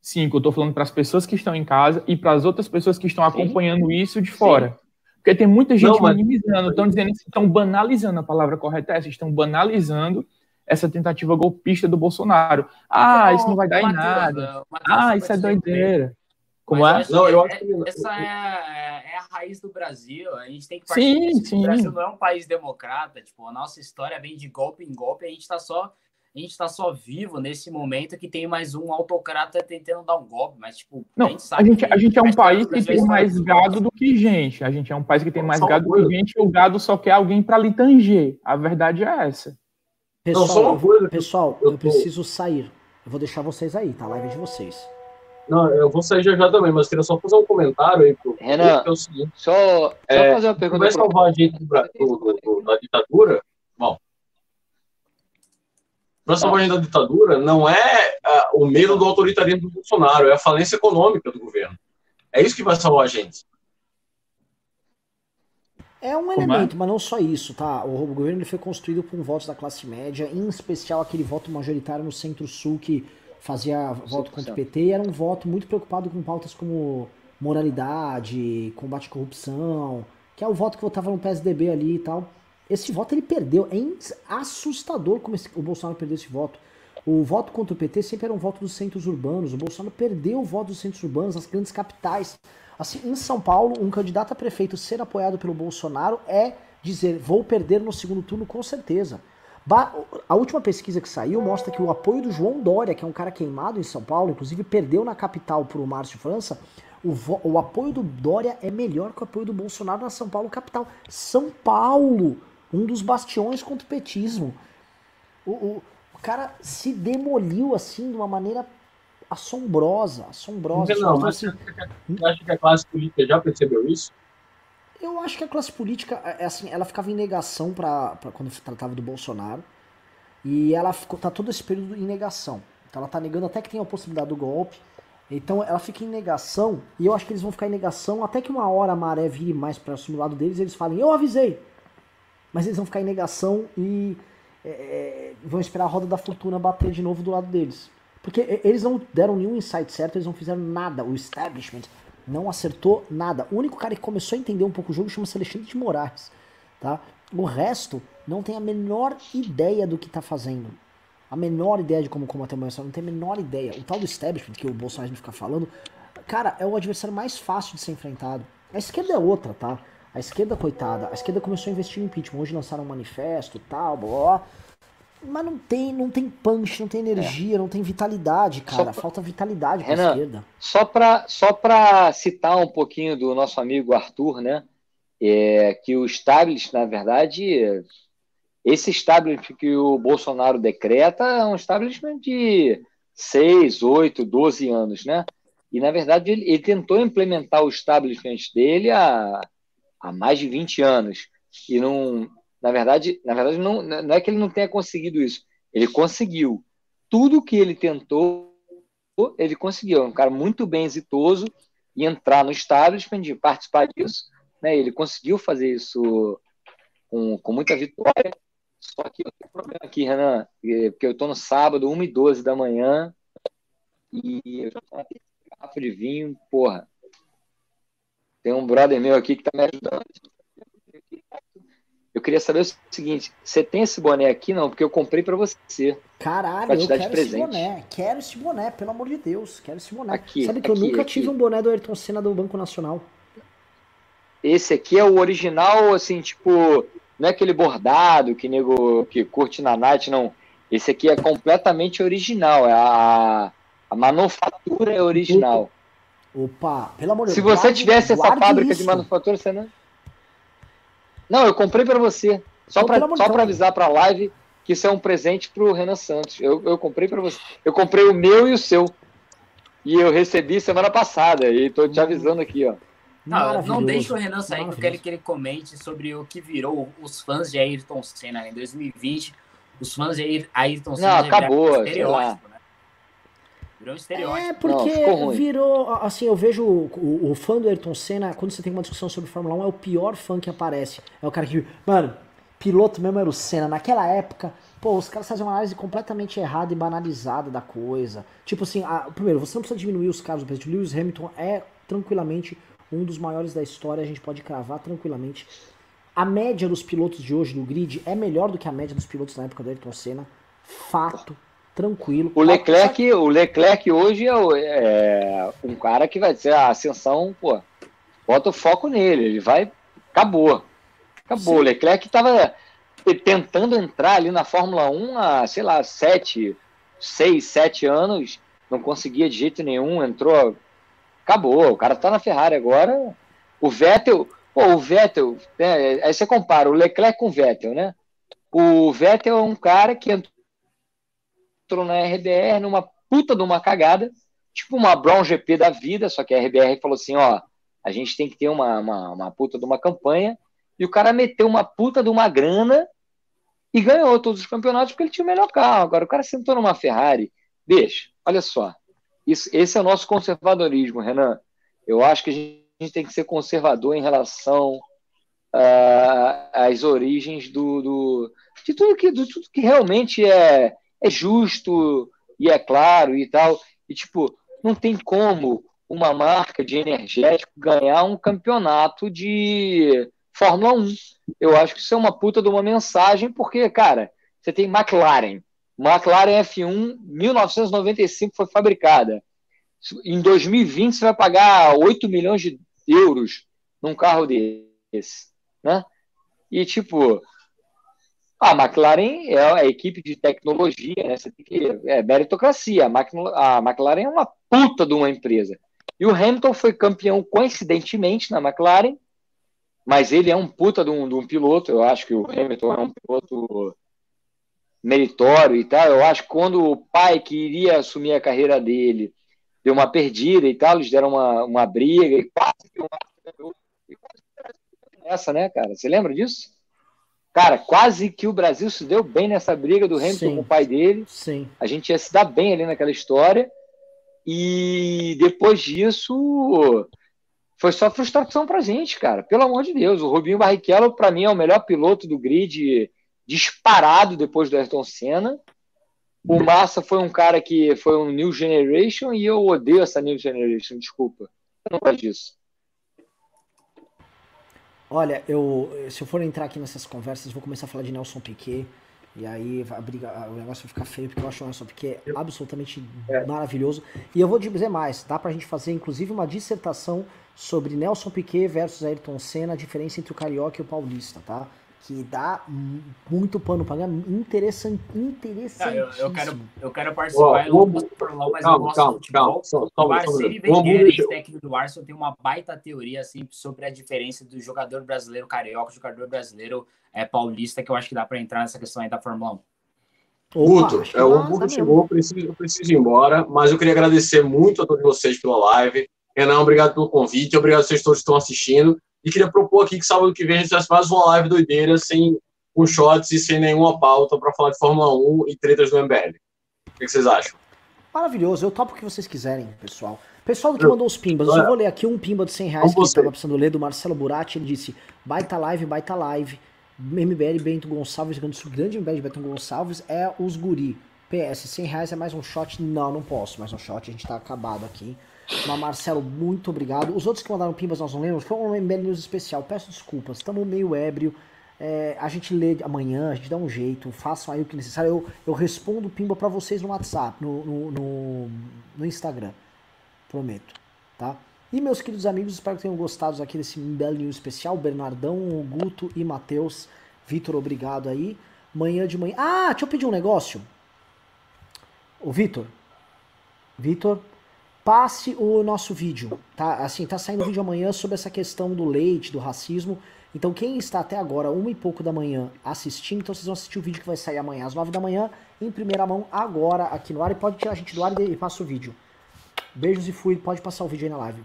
cinco. Eu tô falando para as pessoas que estão em casa e para as outras pessoas que estão acompanhando Sim. isso de fora. Sim. Porque tem muita gente não, mas... minimizando, estão dizendo que estão banalizando, a palavra correta é essa, estão banalizando essa tentativa golpista do Bolsonaro. Ah, não, isso não vai dar em nada. ah, isso é doideira. Como é? Não, eu acho que... Essa é a, é a raiz do Brasil. A gente tem que partir sim, sim. O Brasil não é um país democrata. Tipo, a nossa história vem de golpe em golpe. A gente está só a gente está só vivo nesse momento que tem mais um autocrata tentando dar um golpe, mas tipo, não, a gente sabe. A gente, a gente é um país que tem mais gado do que gente. A gente é um país que tem mais gado do que gente e o gado só quer alguém para lhe tanger. A verdade é essa. Pessoal, não, pessoal, eu, eu preciso sair. Eu vou deixar vocês aí, tá? Live de vocês. Não, eu vou sair já, já também, mas queria só fazer um comentário aí pro. Renan, é o seguinte, só, só é, fazer uma pergunta. Vai salvar a gente do, da ditadura? Bom, para salvar da ditadura não é uh, o medo do autoritarismo do Bolsonaro, é a falência econômica do governo. É isso que vai salvar a gente. É um é? elemento, é? mas não só isso, tá? O governo ele foi construído com votos da classe média, em especial aquele voto majoritário no Centro-Sul que fazia voto contra o PT, e era um voto muito preocupado com pautas como moralidade, combate à corrupção, que é o voto que votava no PSDB ali e tal. Esse voto ele perdeu. É assustador como esse, o Bolsonaro perdeu esse voto. O voto contra o PT sempre era um voto dos centros urbanos. O Bolsonaro perdeu o voto dos centros urbanos, das grandes capitais. Assim, em São Paulo, um candidato a prefeito ser apoiado pelo Bolsonaro é dizer: vou perder no segundo turno com certeza. A última pesquisa que saiu mostra que o apoio do João Dória, que é um cara queimado em São Paulo, inclusive perdeu na capital para o Márcio França, o, o apoio do Dória é melhor que o apoio do Bolsonaro na São Paulo capital. São Paulo! Um dos bastiões contra o petismo. O, o, o cara se demoliu assim de uma maneira assombrosa, assombrosa. Não, assim, você acha que a classe política já percebeu isso? Eu acho que a classe política, é, é assim, ela ficava em negação para quando se tratava do Bolsonaro. E ela ficou, tá todo esse período em negação. Então ela tá negando até que tem a possibilidade do golpe. Então ela fica em negação, e eu acho que eles vão ficar em negação até que uma hora a maré vire mais para o lado deles, eles falem, eu avisei mas eles vão ficar em negação e é, é, vão esperar a roda da fortuna bater de novo do lado deles. Porque eles não deram nenhum insight certo, eles não fizeram nada. O establishment não acertou nada. O único cara que começou a entender um pouco o jogo chama-se Alexandre de Moraes. Tá? O resto não tem a menor ideia do que está fazendo. A menor ideia de como combater Bolsonaro, não tem a menor ideia. O tal do establishment que o Bolsonaro fica falando, cara, é o adversário mais fácil de ser enfrentado. A esquerda é outra, tá? A esquerda, coitada, a esquerda começou a investir em impeachment. Hoje lançaram um manifesto tal, blá, mas não tem, não tem punch, não tem energia, é. não tem vitalidade, cara. Pra... Falta vitalidade pra Renan, esquerda. Só pra, só pra citar um pouquinho do nosso amigo Arthur, né? É, que o Stablis, na verdade, esse establishment que o Bolsonaro decreta é um establishment de 6, 8, 12 anos, né? E, na verdade, ele, ele tentou implementar o establishment dele há, há mais de 20 anos. E não, na verdade, na verdade não, não é que ele não tenha conseguido isso. Ele conseguiu. Tudo que ele tentou, ele conseguiu. É um cara muito bem exitoso e entrar no establishment, de participar disso. Né? Ele conseguiu fazer isso com, com muita vitória. Só que eu tenho um problema aqui, Renan, porque eu estou no sábado, 1 e 12 da manhã, e eu já estou garrafa de vinho, porra. Tem um brother meu aqui que tá me ajudando. Eu queria saber o seguinte: você tem esse boné aqui? Não, porque eu comprei para você. Caralho, eu quero esse boné. Quero esse boné, pelo amor de Deus. Quero esse boné. Aqui, Sabe que aqui, eu nunca aqui. tive um boné do Ayrton Senna do Banco Nacional. Esse aqui é o original, assim, tipo, não é aquele bordado que nego que curte na night, não. Esse aqui é completamente original. É a, a manufatura é original. Opa, pelo amor de Deus. Se você tivesse essa fábrica isso. de manufatura, você não. Não, eu comprei para você. Só para só para avisar para a live que isso é um presente para o Renan Santos. Eu, eu comprei para você. Eu comprei o meu e o seu. E eu recebi semana passada. E estou te avisando aqui, ó. Não, não deixa o Renan sair, porque eu quero que ele comente sobre o que virou os fãs de Ayrton Senna em 2020. Os fãs de Ayrton Senna. Não, acabou. Estereótipo. Virou um estereótipo. É, porque Não, virou. Assim, eu vejo o, o, o, fã do Ayrton Senna, quando você tem uma discussão sobre Fórmula 1, é o pior fã que aparece. É o cara que. Mano, piloto mesmo era o Senna. Naquela época, pô, os caras fazem uma análise completamente errada e banalizada da coisa. Tipo assim, a, primeiro, você não precisa diminuir os casos do presidente. Lewis Hamilton é tranquilamente um dos maiores da história, a gente pode cravar tranquilamente. A média dos pilotos de hoje no grid é melhor do que a média dos pilotos na época do Ayrton Senna. Fato tranquilo. O Leclerc, o Leclerc hoje é, é, um cara que vai ser a ascensão, pô, bota o foco nele, ele vai, acabou. Acabou. Sim. O Leclerc estava tentando entrar ali na Fórmula 1 há, sei lá, sete, seis, sete anos, não conseguia de jeito nenhum, entrou, acabou. O cara tá na Ferrari agora. O Vettel, pô, o Vettel, né, aí você compara o Leclerc com o Vettel, né? O Vettel é um cara que entrou entrou na RBR numa puta de uma cagada, tipo uma Brown GP da vida, só que a RBR falou assim, ó, a gente tem que ter uma, uma, uma puta de uma campanha, e o cara meteu uma puta de uma grana e ganhou todos os campeonatos porque ele tinha o melhor carro. Agora, o cara sentou numa Ferrari. Deixa, olha só. Isso, esse é o nosso conservadorismo, Renan. Eu acho que a gente, a gente tem que ser conservador em relação uh, às origens do, do, de tudo que, de tudo que realmente é, é justo e é claro e tal. E, tipo, não tem como uma marca de energético ganhar um campeonato de Fórmula 1. Eu acho que isso é uma puta de uma mensagem, porque, cara, você tem McLaren. McLaren F1, 1995 foi fabricada. Em 2020 você vai pagar 8 milhões de euros num carro desse, né? E tipo, a McLaren é a equipe de tecnologia, né? Você tem que, é meritocracia. A McLaren é uma puta de uma empresa. E o Hamilton foi campeão coincidentemente na McLaren, mas ele é um puta de um, de um piloto. Eu acho que o Hamilton é um piloto meritório e tal. Eu acho que quando o pai que iria assumir a carreira dele deu uma perdida e tal, eles deram uma, uma briga e quase que uma essa, né, cara? Você lembra disso? Cara, quase que o Brasil se deu bem nessa briga do Hamilton Sim. com o pai dele. Sim. A gente ia se dar bem ali naquela história. E depois disso, foi só frustração pra gente, cara. Pelo amor de Deus. O Rubinho Barrichello, para mim, é o melhor piloto do grid disparado depois do Ayrton Senna. O Massa foi um cara que foi um New Generation e eu odeio essa New Generation, desculpa. Eu não gosto disso. Olha, eu, se eu for entrar aqui nessas conversas, vou começar a falar de Nelson Piquet. E aí a briga, o negócio vai ficar feio, porque eu acho o Nelson Piquet absolutamente é. maravilhoso. E eu vou dizer mais, dá pra gente fazer inclusive uma dissertação sobre Nelson Piquet versus Ayrton Senna, a diferença entre o carioca e o paulista, tá? Que dá muito pano para interessante, interessante. Eu, eu, quero, eu quero participar, eu não Fórmula 1, mas calma, eu gosto calma, calma, calma, o Arsene Wenger, técnico do Arsenal, tem uma baita teoria assim, sobre a diferença do jogador brasileiro carioca, jogador brasileiro é, paulista, que eu acho que dá para entrar nessa questão aí da Fórmula 1. Guto, é, o Hambúrguer chegou, eu preciso, eu preciso ir embora, mas eu queria agradecer muito a todos vocês pela live. Renan, obrigado pelo convite, obrigado a vocês todos que estão assistindo. E queria propor aqui que sábado que vem a gente fizesse mais uma live doideira, sem com shots e sem nenhuma pauta para falar de Fórmula 1 e tretas do MBL. O que vocês acham? Maravilhoso, eu topo o que vocês quiserem, pessoal. Pessoal do que mandou os pimbas, eu só vou ler aqui um pimba de 100 reais que eu estava precisando ler, do Marcelo Burati, ele disse, baita live, baita live, MBL Bento Gonçalves, grande, grande MBL Bento Gonçalves, é os guri. PS, 100 reais é mais um shot? Não, não posso mais um shot, a gente tá acabado aqui. Mas Marcelo, muito obrigado. Os outros que mandaram pimbas nós não lemos, foi um MBL News especial. Peço desculpas, estamos meio ébrio. É, a gente lê amanhã, a gente dá um jeito, façam aí o que necessário. Eu, eu respondo pimba para vocês no WhatsApp, no, no, no, no, Instagram. Prometo, tá? E meus queridos amigos, espero que tenham gostado aqui desse MBL News especial. Bernardão, Guto e Matheus. Vitor, obrigado aí. Manhã de manhã. Ah, deixa eu pedir um negócio. O Vitor. Vitor, passe o nosso vídeo, tá? Assim, tá saindo vídeo amanhã sobre essa questão do leite, do racismo. Então, quem está até agora, uma e pouco da manhã, assistindo, então vocês vão assistir o vídeo que vai sair amanhã às nove da manhã, em primeira mão, agora, aqui no ar. E pode tirar a gente do ar e passa o vídeo. Beijos e fui, pode passar o vídeo aí na live.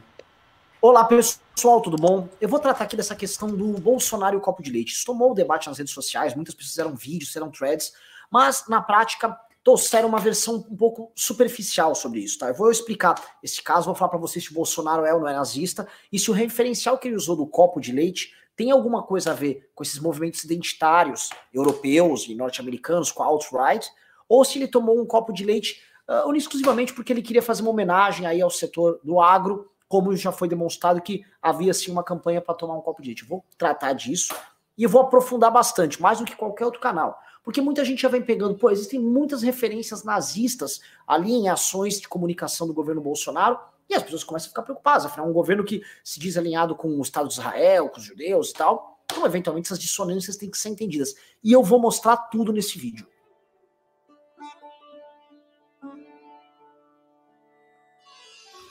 Olá, pessoal, tudo bom? Eu vou tratar aqui dessa questão do Bolsonaro e o copo de leite. Isso tomou o debate nas redes sociais, muitas pessoas fizeram vídeos, fizeram threads, mas na prática trouxeram uma versão um pouco superficial sobre isso, tá? Eu vou explicar esse caso, vou falar para vocês se o Bolsonaro é ou não é nazista e se o referencial que ele usou do copo de leite tem alguma coisa a ver com esses movimentos identitários europeus e norte-americanos, com a alt-right, ou se ele tomou um copo de leite uh, exclusivamente porque ele queria fazer uma homenagem aí ao setor do agro, como já foi demonstrado que havia sim uma campanha para tomar um copo de leite. Eu vou tratar disso e vou aprofundar bastante, mais do que qualquer outro canal. Porque muita gente já vem pegando, pô, existem muitas referências nazistas ali em ações de comunicação do governo Bolsonaro, e as pessoas começam a ficar preocupadas, afinal, um governo que se diz alinhado com o Estado de Israel, com os judeus e tal, então, eventualmente, essas dissonâncias têm que ser entendidas. E eu vou mostrar tudo nesse vídeo.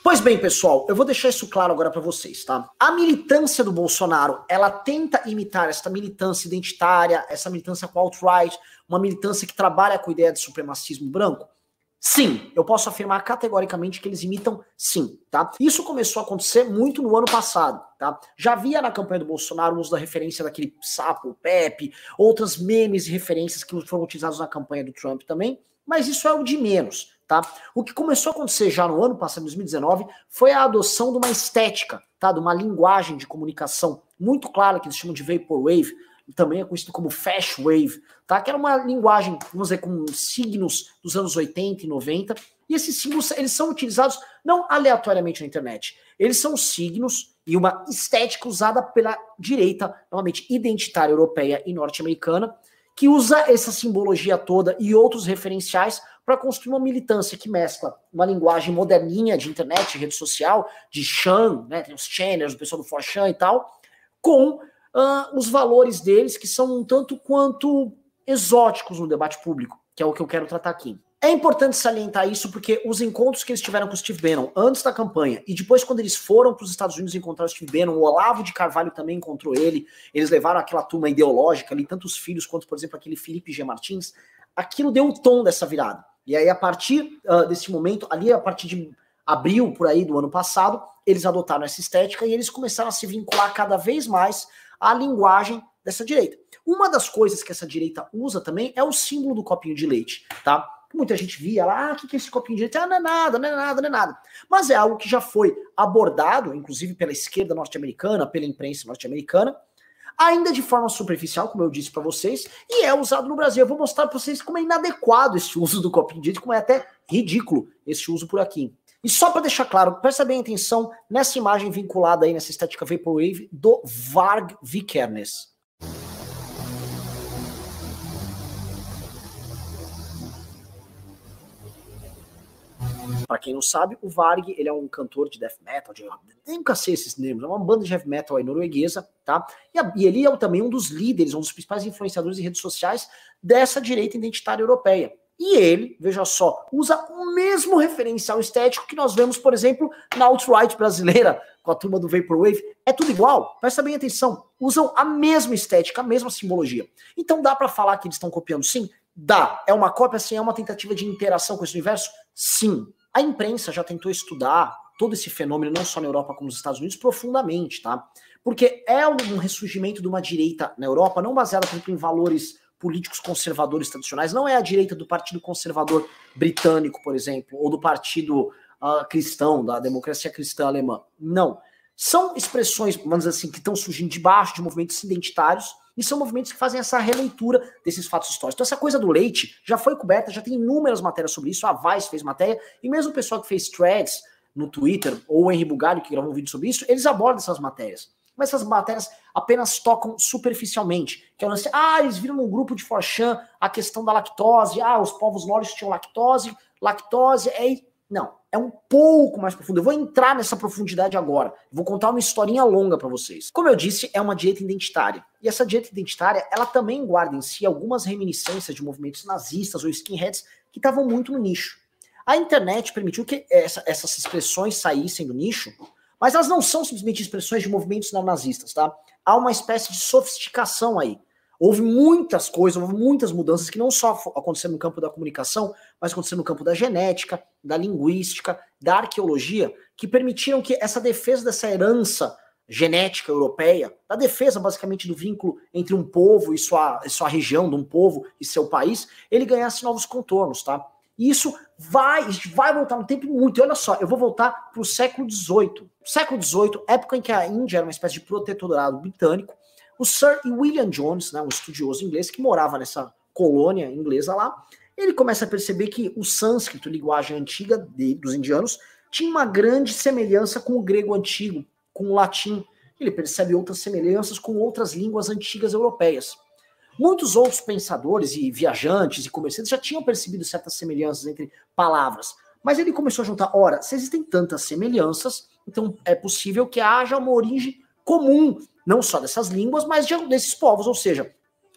Pois bem, pessoal, eu vou deixar isso claro agora para vocês, tá? A militância do Bolsonaro, ela tenta imitar essa militância identitária, essa militância com alt-right, uma militância que trabalha com a ideia de supremacismo branco? Sim, eu posso afirmar categoricamente que eles imitam sim, tá? Isso começou a acontecer muito no ano passado, tá? Já havia na campanha do Bolsonaro o uso da referência daquele sapo, Pepe, outras memes e referências que foram utilizados na campanha do Trump também, mas isso é o de menos. Tá? O que começou a acontecer já no ano passado, 2019, foi a adoção de uma estética, tá? de uma linguagem de comunicação muito clara, que eles chamam de Vaporwave, também é conhecido como Fast Wave, tá? que era uma linguagem, vamos dizer, com signos dos anos 80 e 90, e esses símbolos eles são utilizados não aleatoriamente na internet, eles são signos e uma estética usada pela direita, novamente, identitária europeia e norte-americana, que usa essa simbologia toda e outros referenciais para construir uma militância que mescla uma linguagem moderninha de internet, rede social, de Chan, né, tem os channels, o pessoal do Forchan e tal, com uh, os valores deles que são um tanto quanto exóticos no debate público, que é o que eu quero tratar aqui. É importante salientar isso porque os encontros que eles tiveram com o Steve Bannon antes da campanha e depois quando eles foram para os Estados Unidos encontrar o Steve Bannon, o Olavo de Carvalho também encontrou ele, eles levaram aquela turma ideológica ali, tanto os filhos quanto, por exemplo, aquele Felipe G. Martins, aquilo deu o tom dessa virada. E aí, a partir uh, desse momento, ali a partir de abril, por aí, do ano passado, eles adotaram essa estética e eles começaram a se vincular cada vez mais à linguagem dessa direita. Uma das coisas que essa direita usa também é o símbolo do copinho de leite, tá? Muita gente via lá, ah, o que, é esse copinho de leite? Ah, não é nada, não é nada, não é nada. Mas é algo que já foi abordado, inclusive pela esquerda norte-americana, pela imprensa norte-americana, ainda de forma superficial, como eu disse para vocês, e é usado no Brasil. Eu vou mostrar para vocês como é inadequado esse uso do copinho de como é até ridículo esse uso por aqui. E só para deixar claro, presta bem atenção nessa imagem vinculada aí nessa estética Vaporwave do Varg Vikernes. Para quem não sabe, o Varg, ele é um cantor de death metal, de, nunca sei esses termos, é uma banda de heavy metal aí norueguesa, tá? E, a, e ele é também um dos líderes, um dos principais influenciadores em redes sociais dessa direita identitária europeia. E ele, veja só, usa o mesmo referencial estético que nós vemos, por exemplo, na alt-right brasileira, com a turma do Vaporwave. É tudo igual, presta bem atenção. Usam a mesma estética, a mesma simbologia. Então dá para falar que eles estão copiando sim? Dá. É uma cópia, sim? É uma tentativa de interação com esse universo? Sim. A imprensa já tentou estudar todo esse fenômeno, não só na Europa como nos Estados Unidos, profundamente, tá? Porque é um ressurgimento de uma direita na Europa, não baseada, exemplo, em valores políticos conservadores tradicionais, não é a direita do Partido Conservador Britânico, por exemplo, ou do Partido uh, Cristão, da Democracia Cristã Alemã. Não. São expressões, vamos dizer assim, que estão surgindo debaixo de movimentos identitários e são movimentos que fazem essa releitura desses fatos históricos. Então, essa coisa do leite já foi coberta, já tem inúmeras matérias sobre isso. A Vice fez matéria, e mesmo o pessoal que fez threads no Twitter, ou o Henry Bugalho, que gravou um vídeo sobre isso, eles abordam essas matérias mas essas matérias apenas tocam superficialmente. Que é o lance, ah, eles viram no grupo de Forchan a questão da lactose, ah, os povos nórdicos tinham lactose, lactose é. Não, é um pouco mais profundo. Eu vou entrar nessa profundidade agora. Vou contar uma historinha longa para vocês. Como eu disse, é uma dieta identitária. E essa dieta identitária, ela também guarda em si algumas reminiscências de movimentos nazistas ou skinheads que estavam muito no nicho. A internet permitiu que essa, essas expressões saíssem do nicho mas elas não são simplesmente expressões de movimentos neonazistas, tá? Há uma espécie de sofisticação aí. Houve muitas coisas, houve muitas mudanças que não só aconteceram no campo da comunicação, mas aconteceram no campo da genética, da linguística, da arqueologia, que permitiram que essa defesa dessa herança genética europeia, da defesa basicamente do vínculo entre um povo e sua, e sua região, de um povo e seu país, ele ganhasse novos contornos, tá? E isso vai, vai voltar no tempo muito. E olha só, eu vou voltar para o século XVIII. Século XVIII, época em que a Índia era uma espécie de protetorado britânico, o Sir William Jones, né, um estudioso inglês que morava nessa colônia inglesa lá, ele começa a perceber que o sânscrito, linguagem antiga de, dos indianos, tinha uma grande semelhança com o grego antigo, com o latim. Ele percebe outras semelhanças com outras línguas antigas europeias. Muitos outros pensadores e viajantes e comerciantes já tinham percebido certas semelhanças entre palavras, mas ele começou a juntar: ora, se existem tantas semelhanças, então é possível que haja uma origem comum, não só dessas línguas, mas de, desses povos, ou seja,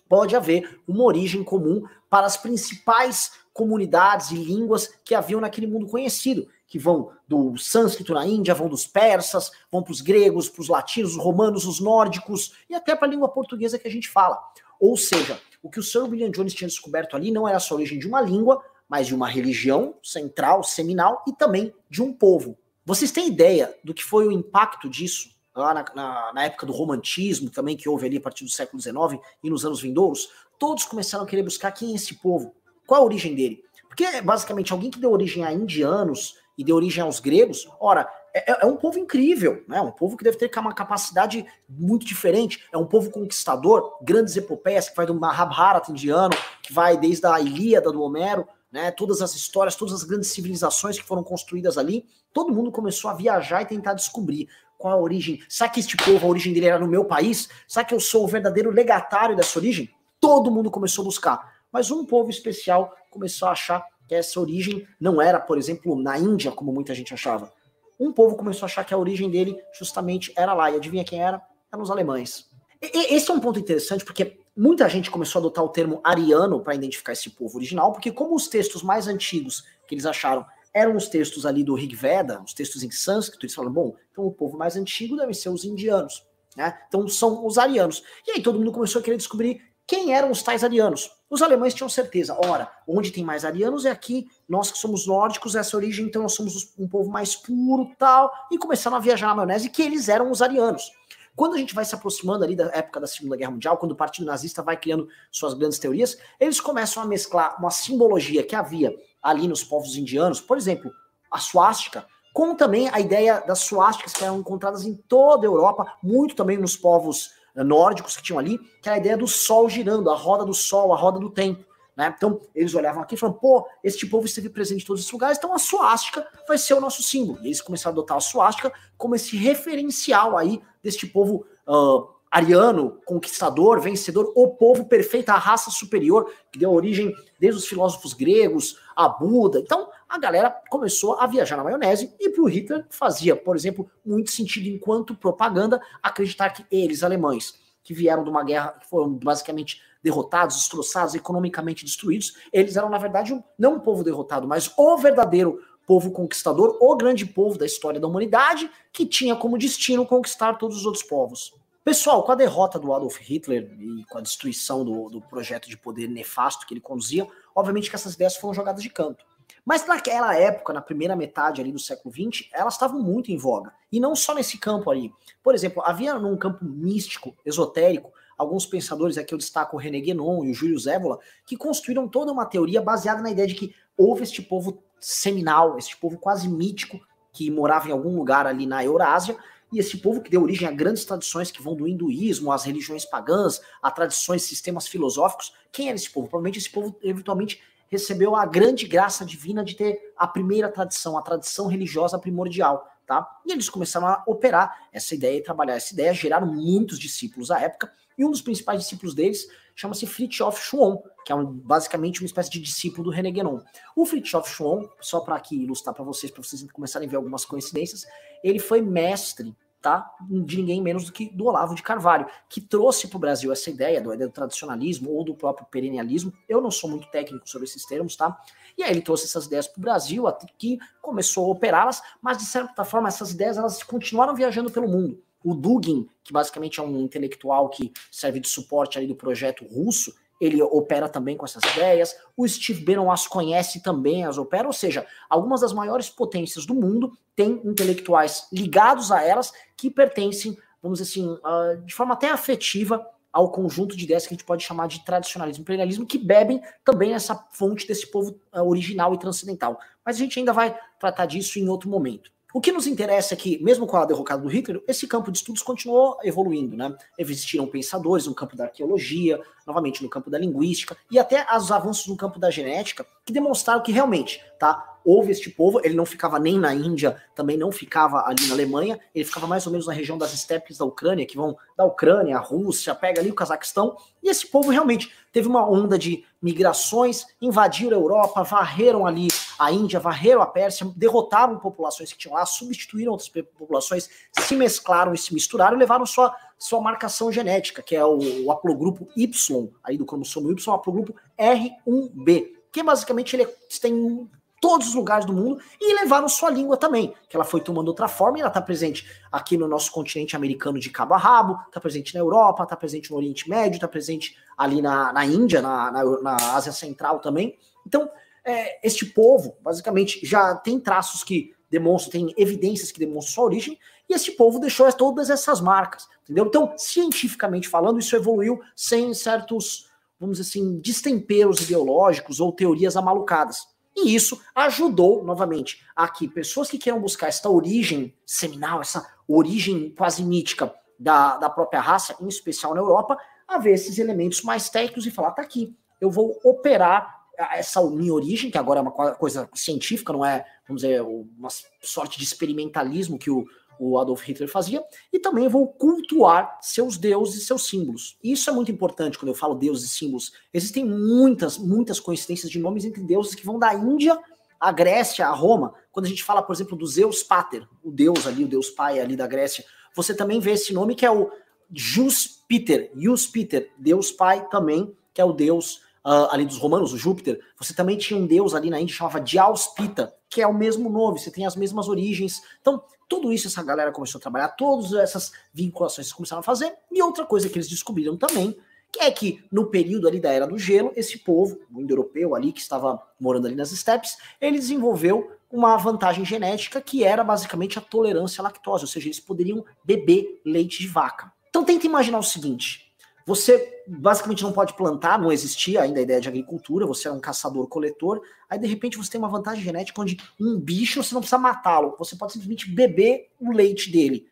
pode haver uma origem comum para as principais comunidades e línguas que haviam naquele mundo conhecido, que vão do sânscrito na Índia, vão dos persas, vão para os gregos, para os latinos, os romanos, os nórdicos e até para a língua portuguesa que a gente fala. Ou seja, o que o Sir William Jones tinha descoberto ali não era só a origem de uma língua, mas de uma religião central, seminal e também de um povo. Vocês têm ideia do que foi o impacto disso lá na, na, na época do romantismo também, que houve ali a partir do século XIX e nos anos vindouros? Todos começaram a querer buscar quem é esse povo, qual a origem dele. Porque basicamente alguém que deu origem a indianos e deu origem aos gregos, ora, é, é, é, um povo incrível, né? Um povo que deve ter uma capacidade muito diferente. É um povo conquistador, grandes epopeias que vai do Mahabharata indiano, que vai desde a Ilíada do Homero, né? Todas as histórias, todas as grandes civilizações que foram construídas ali. Todo mundo começou a viajar e tentar descobrir qual a origem. Será que este povo, a origem dele era no meu país? Será que eu sou o verdadeiro legatário dessa origem? Todo mundo começou a buscar. Mas um povo especial começou a achar que essa origem não era, por exemplo, na Índia, como muita gente achava um povo começou a achar que a origem dele justamente era lá. E adivinha quem era? Eram os alemães. E, esse é um ponto interessante, porque muita gente começou a adotar o termo ariano para identificar esse povo original, porque como os textos mais antigos que eles acharam eram os textos ali do Rig Veda, os textos em sânscrito, eles falaram, bom, então o povo mais antigo deve ser os indianos, né? Então são os arianos. E aí todo mundo começou a querer descobrir quem eram os tais arianos. Os alemães tinham certeza, ora, onde tem mais arianos é aqui, nós que somos nórdicos, essa origem, então nós somos um povo mais puro tal, e começaram a viajar na maionese que eles eram os arianos. Quando a gente vai se aproximando ali da época da Segunda Guerra Mundial, quando o Partido Nazista vai criando suas grandes teorias, eles começam a mesclar uma simbologia que havia ali nos povos indianos, por exemplo, a suástica, com também a ideia das suásticas que eram encontradas em toda a Europa, muito também nos povos nórdicos que tinham ali, que era a ideia do sol girando, a roda do sol, a roda do tempo. Né? Então, eles olhavam aqui e falavam, pô, este povo esteve presente em todos esses lugares, então a suástica vai ser o nosso símbolo. E eles começaram a adotar a suástica como esse referencial aí deste povo uh, ariano, conquistador, vencedor, o povo perfeito, a raça superior, que deu origem desde os filósofos gregos a Buda. Então, a galera começou a viajar na maionese e para o Hitler fazia, por exemplo, muito sentido enquanto propaganda acreditar que eles, alemães, que vieram de uma guerra, que foram basicamente derrotados, destroçados, economicamente destruídos, eles eram, na verdade, não um povo derrotado, mas o verdadeiro povo conquistador, o grande povo da história da humanidade, que tinha como destino conquistar todos os outros povos. Pessoal, com a derrota do Adolf Hitler e com a destruição do, do projeto de poder nefasto que ele conduzia, obviamente que essas ideias foram jogadas de canto. Mas naquela época, na primeira metade ali do século XX, elas estavam muito em voga. E não só nesse campo ali. Por exemplo, havia num campo místico, esotérico, alguns pensadores, aqui eu destaco o René Guénon e o Júlio Zévola, que construíram toda uma teoria baseada na ideia de que houve este povo seminal, este povo quase mítico, que morava em algum lugar ali na Eurásia, e esse povo que deu origem a grandes tradições que vão do hinduísmo, às religiões pagãs, a tradições, sistemas filosóficos. Quem era esse povo? Provavelmente esse povo eventualmente recebeu a grande graça divina de ter a primeira tradição, a tradição religiosa primordial, tá? E eles começaram a operar essa ideia e trabalhar essa ideia, geraram muitos discípulos à época, e um dos principais discípulos deles chama-se Fritjof Schuon, que é um, basicamente uma espécie de discípulo do René Guénon. O Fritjof Schuon, só para aqui ilustrar para vocês, para vocês começarem a ver algumas coincidências, ele foi mestre tá? de ninguém menos do que do Olavo de Carvalho, que trouxe para o Brasil essa ideia do, do, tradicionalismo ou do próprio perennialismo. Eu não sou muito técnico sobre esses termos, tá? E aí ele trouxe essas ideias para o Brasil, até que começou a operá-las, mas de certa forma essas ideias elas continuaram viajando pelo mundo. O Dugin, que basicamente é um intelectual que serve de suporte ali do projeto russo, ele opera também com essas ideias. O Steve Bannon as conhece também, as opera, ou seja, algumas das maiores potências do mundo têm intelectuais ligados a elas que pertencem, vamos dizer assim, uh, de forma até afetiva ao conjunto de ideias que a gente pode chamar de tradicionalismo e imperialismo, que bebem também essa fonte desse povo uh, original e transcendental. Mas a gente ainda vai tratar disso em outro momento. O que nos interessa é que, mesmo com a derrocada do Hitler, esse campo de estudos continuou evoluindo, né? Existiram pensadores no campo da arqueologia, novamente no campo da linguística, e até os avanços no campo da genética, que demonstraram que realmente, tá? Houve este povo, ele não ficava nem na Índia, também não ficava ali na Alemanha, ele ficava mais ou menos na região das estepes da Ucrânia, que vão da Ucrânia, a Rússia, pega ali o Cazaquistão, e esse povo realmente teve uma onda de migrações, invadiram a Europa, varreram ali a Índia, varreram a Pérsia, derrotaram populações que tinham lá, substituíram outras populações, se mesclaram e se misturaram e levaram sua, sua marcação genética, que é o, o haplogrupo Y, aí do cromossomo Y, o haplogrupo R1b, que basicamente ele tem em todos os lugares do mundo e levaram sua língua também, que ela foi tomando outra forma e ela está presente aqui no nosso continente americano de cabo a rabo, está presente na Europa, está presente no Oriente Médio, está presente ali na, na Índia, na, na, na Ásia Central também. Então, é, este povo, basicamente, já tem traços que demonstram, tem evidências que demonstram sua origem, e este povo deixou todas essas marcas, entendeu? Então, cientificamente falando, isso evoluiu sem certos, vamos dizer assim, destemperos ideológicos ou teorias amalucadas. E isso ajudou, novamente, a que pessoas que queiram buscar esta origem seminal, essa origem quase mítica da, da própria raça, em especial na Europa, a ver esses elementos mais técnicos e falar, tá aqui, eu vou operar essa minha origem, que agora é uma coisa científica, não é, vamos dizer, uma sorte de experimentalismo que o, o Adolf Hitler fazia, e também vou cultuar seus deuses e seus símbolos. Isso é muito importante quando eu falo deuses e símbolos. Existem muitas, muitas coincidências de nomes entre deuses que vão da Índia à Grécia, a Roma. Quando a gente fala, por exemplo, do Zeus Pater, o deus ali, o deus pai ali da Grécia, você também vê esse nome que é o Jus Peter, Jus Peter, deus pai também, que é o deus uh, ali dos romanos, o Júpiter, você também tinha um deus ali na Índia chamava Diauspita, que é o mesmo nome, você tem as mesmas origens. Então, tudo isso essa galera começou a trabalhar, todas essas vinculações eles começaram a fazer. E outra coisa que eles descobriram também, que é que no período ali da Era do Gelo, esse povo, o indo-europeu ali, que estava morando ali nas estepes, ele desenvolveu uma vantagem genética que era basicamente a tolerância à lactose, ou seja, eles poderiam beber leite de vaca. Então tenta imaginar o seguinte, você basicamente não pode plantar, não existia ainda a ideia de agricultura, você era um caçador-coletor, aí de repente você tem uma vantagem genética onde um bicho você não precisa matá-lo, você pode simplesmente beber o leite dele.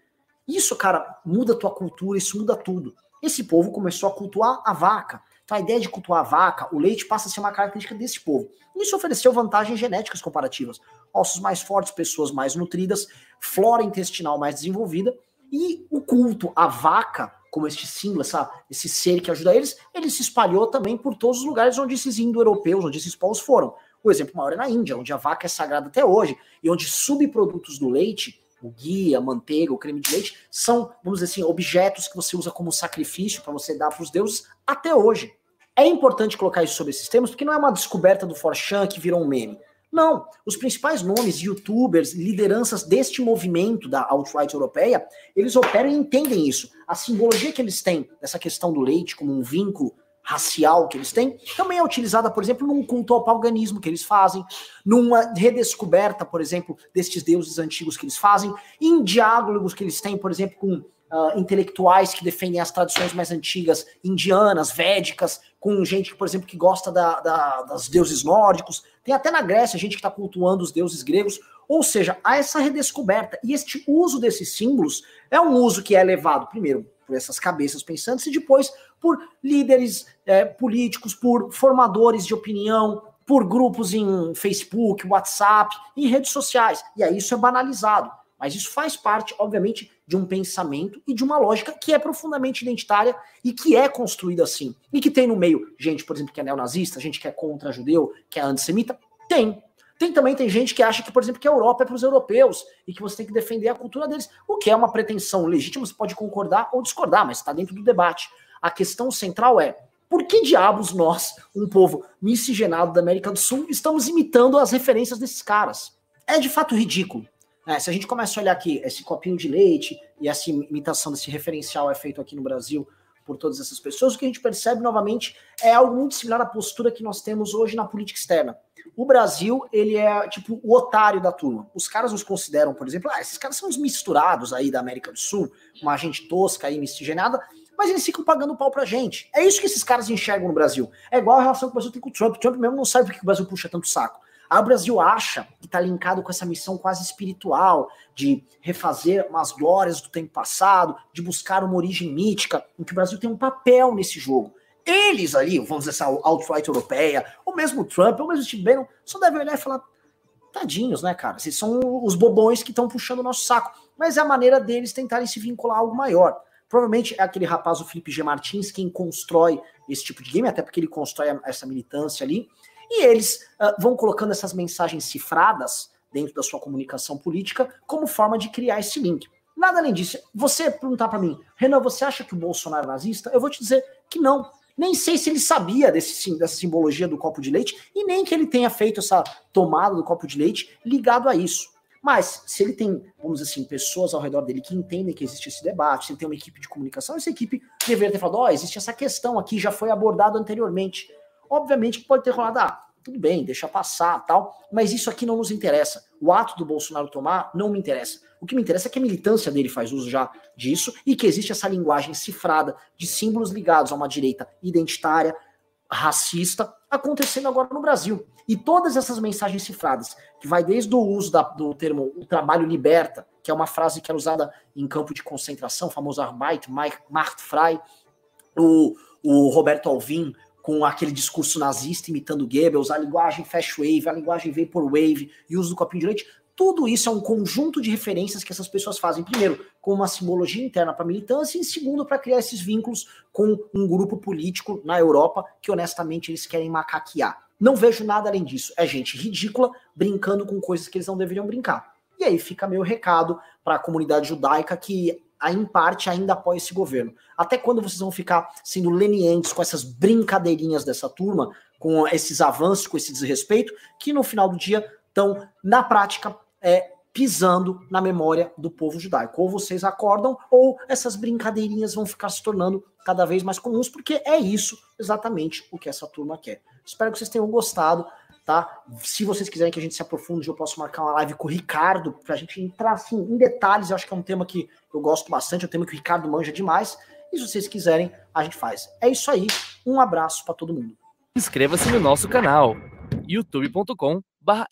Isso, cara, muda a tua cultura, isso muda tudo. Esse povo começou a cultuar a vaca. Então a ideia de cultuar a vaca, o leite passa a ser uma característica desse povo. Isso ofereceu vantagens genéticas comparativas. Ossos mais fortes, pessoas mais nutridas, flora intestinal mais desenvolvida, e o culto à vaca como este símbolo, essa, esse ser que ajuda eles, ele se espalhou também por todos os lugares onde esses indo-europeus, onde esses povos foram. O exemplo maior é na Índia, onde a vaca é sagrada até hoje, e onde subprodutos do leite, o guia, a manteiga, o creme de leite, são, vamos dizer assim, objetos que você usa como sacrifício para você dar para os deuses até hoje. É importante colocar isso sobre esses termos, porque não é uma descoberta do Forchan que virou um meme. Não, os principais nomes, youtubers, lideranças deste movimento da alt-right europeia, eles operam e entendem isso. A simbologia que eles têm dessa questão do leite como um vínculo racial que eles têm, também é utilizada, por exemplo, num culto ao paganismo que eles fazem, numa redescoberta, por exemplo, destes deuses antigos que eles fazem, em diálogos que eles têm, por exemplo, com uh, intelectuais que defendem as tradições mais antigas indianas, védicas, com gente, por exemplo, que gosta da, da, das deuses nórdicos. Tem até na Grécia gente que está cultuando os deuses gregos. Ou seja, há essa redescoberta. E este uso desses símbolos é um uso que é levado, primeiro, por essas cabeças pensantes e depois por líderes é, políticos, por formadores de opinião, por grupos em Facebook, WhatsApp, em redes sociais. E aí isso é banalizado. Mas isso faz parte, obviamente, de um pensamento e de uma lógica que é profundamente identitária e que é construída assim. E que tem no meio gente, por exemplo, que é neonazista, gente que é contra judeu, que é antissemita. Tem. Tem também tem gente que acha que, por exemplo, que a Europa é para os europeus e que você tem que defender a cultura deles, o que é uma pretensão legítima, você pode concordar ou discordar, mas está dentro do debate. A questão central é por que diabos nós, um povo miscigenado da América do Sul, estamos imitando as referências desses caras? É de fato ridículo. É, se a gente começa a olhar aqui esse copinho de leite e essa imitação desse referencial é feito aqui no Brasil por todas essas pessoas, o que a gente percebe novamente é algo muito similar à postura que nós temos hoje na política externa. O Brasil, ele é tipo o otário da turma. Os caras nos consideram, por exemplo, ah, esses caras são os misturados aí da América do Sul, uma gente tosca aí, miscigenada, mas eles ficam pagando pau pra gente. É isso que esses caras enxergam no Brasil. É igual a relação que o Brasil tem com o Trump. Trump mesmo não sabe porque o Brasil puxa tanto saco. O Brasil acha que está linkado com essa missão quase espiritual de refazer umas glórias do tempo passado, de buscar uma origem mítica, em que o Brasil tem um papel nesse jogo. Eles ali, vamos dizer essa alt-right europeia, ou mesmo Trump, ou mesmo Steve Bannon, só devem olhar e falar: tadinhos, né, cara? Vocês são os bobões que estão puxando o nosso saco. Mas é a maneira deles tentarem se vincular a algo maior. Provavelmente é aquele rapaz, o Felipe G. Martins, quem constrói esse tipo de game, até porque ele constrói essa militância ali. E eles uh, vão colocando essas mensagens cifradas dentro da sua comunicação política como forma de criar esse link. Nada além disso. Você perguntar para mim, Renan, você acha que o Bolsonaro é nazista? Eu vou te dizer que não. Nem sei se ele sabia desse, dessa simbologia do copo de leite e nem que ele tenha feito essa tomada do copo de leite ligado a isso. Mas, se ele tem, vamos dizer assim, pessoas ao redor dele que entendem que existe esse debate, se ele tem uma equipe de comunicação, essa equipe deveria ter falado: ó, oh, existe essa questão aqui, já foi abordado anteriormente. Obviamente que pode ter rolado, ah, tudo bem, deixa passar tal, mas isso aqui não nos interessa. O ato do Bolsonaro tomar não me interessa. O que me interessa é que a militância dele faz uso já disso e que existe essa linguagem cifrada de símbolos ligados a uma direita identitária, racista, acontecendo agora no Brasil. E todas essas mensagens cifradas, que vai desde o uso da, do termo o trabalho liberta, que é uma frase que era usada em campo de concentração, famoso Arbeit, Macht frei, o, o Roberto Alvim com aquele discurso nazista imitando Goebbels, a linguagem fast wave, a linguagem vaporwave e uso do copinho de leite, tudo isso é um conjunto de referências que essas pessoas fazem, primeiro, com uma simbologia interna para a militância, e segundo, para criar esses vínculos com um grupo político na Europa que, honestamente, eles querem macaquear. Não vejo nada além disso. É gente ridícula brincando com coisas que eles não deveriam brincar. E aí fica meu recado para a comunidade judaica que, em parte, ainda apoia esse governo. Até quando vocês vão ficar sendo lenientes com essas brincadeirinhas dessa turma, com esses avanços, com esse desrespeito, que no final do dia estão, na prática, é, pisando na memória do povo judaico. Ou vocês acordam, ou essas brincadeirinhas vão ficar se tornando cada vez mais comuns, porque é isso exatamente o que essa turma quer. Espero que vocês tenham gostado, tá? Se vocês quiserem que a gente se aprofunde, eu posso marcar uma live com o Ricardo, pra gente entrar assim, em detalhes. Eu acho que é um tema que eu gosto bastante, é um tema que o Ricardo manja demais. E se vocês quiserem, a gente faz. É isso aí. Um abraço para todo mundo. Inscreva-se no nosso canal youtube.com/barra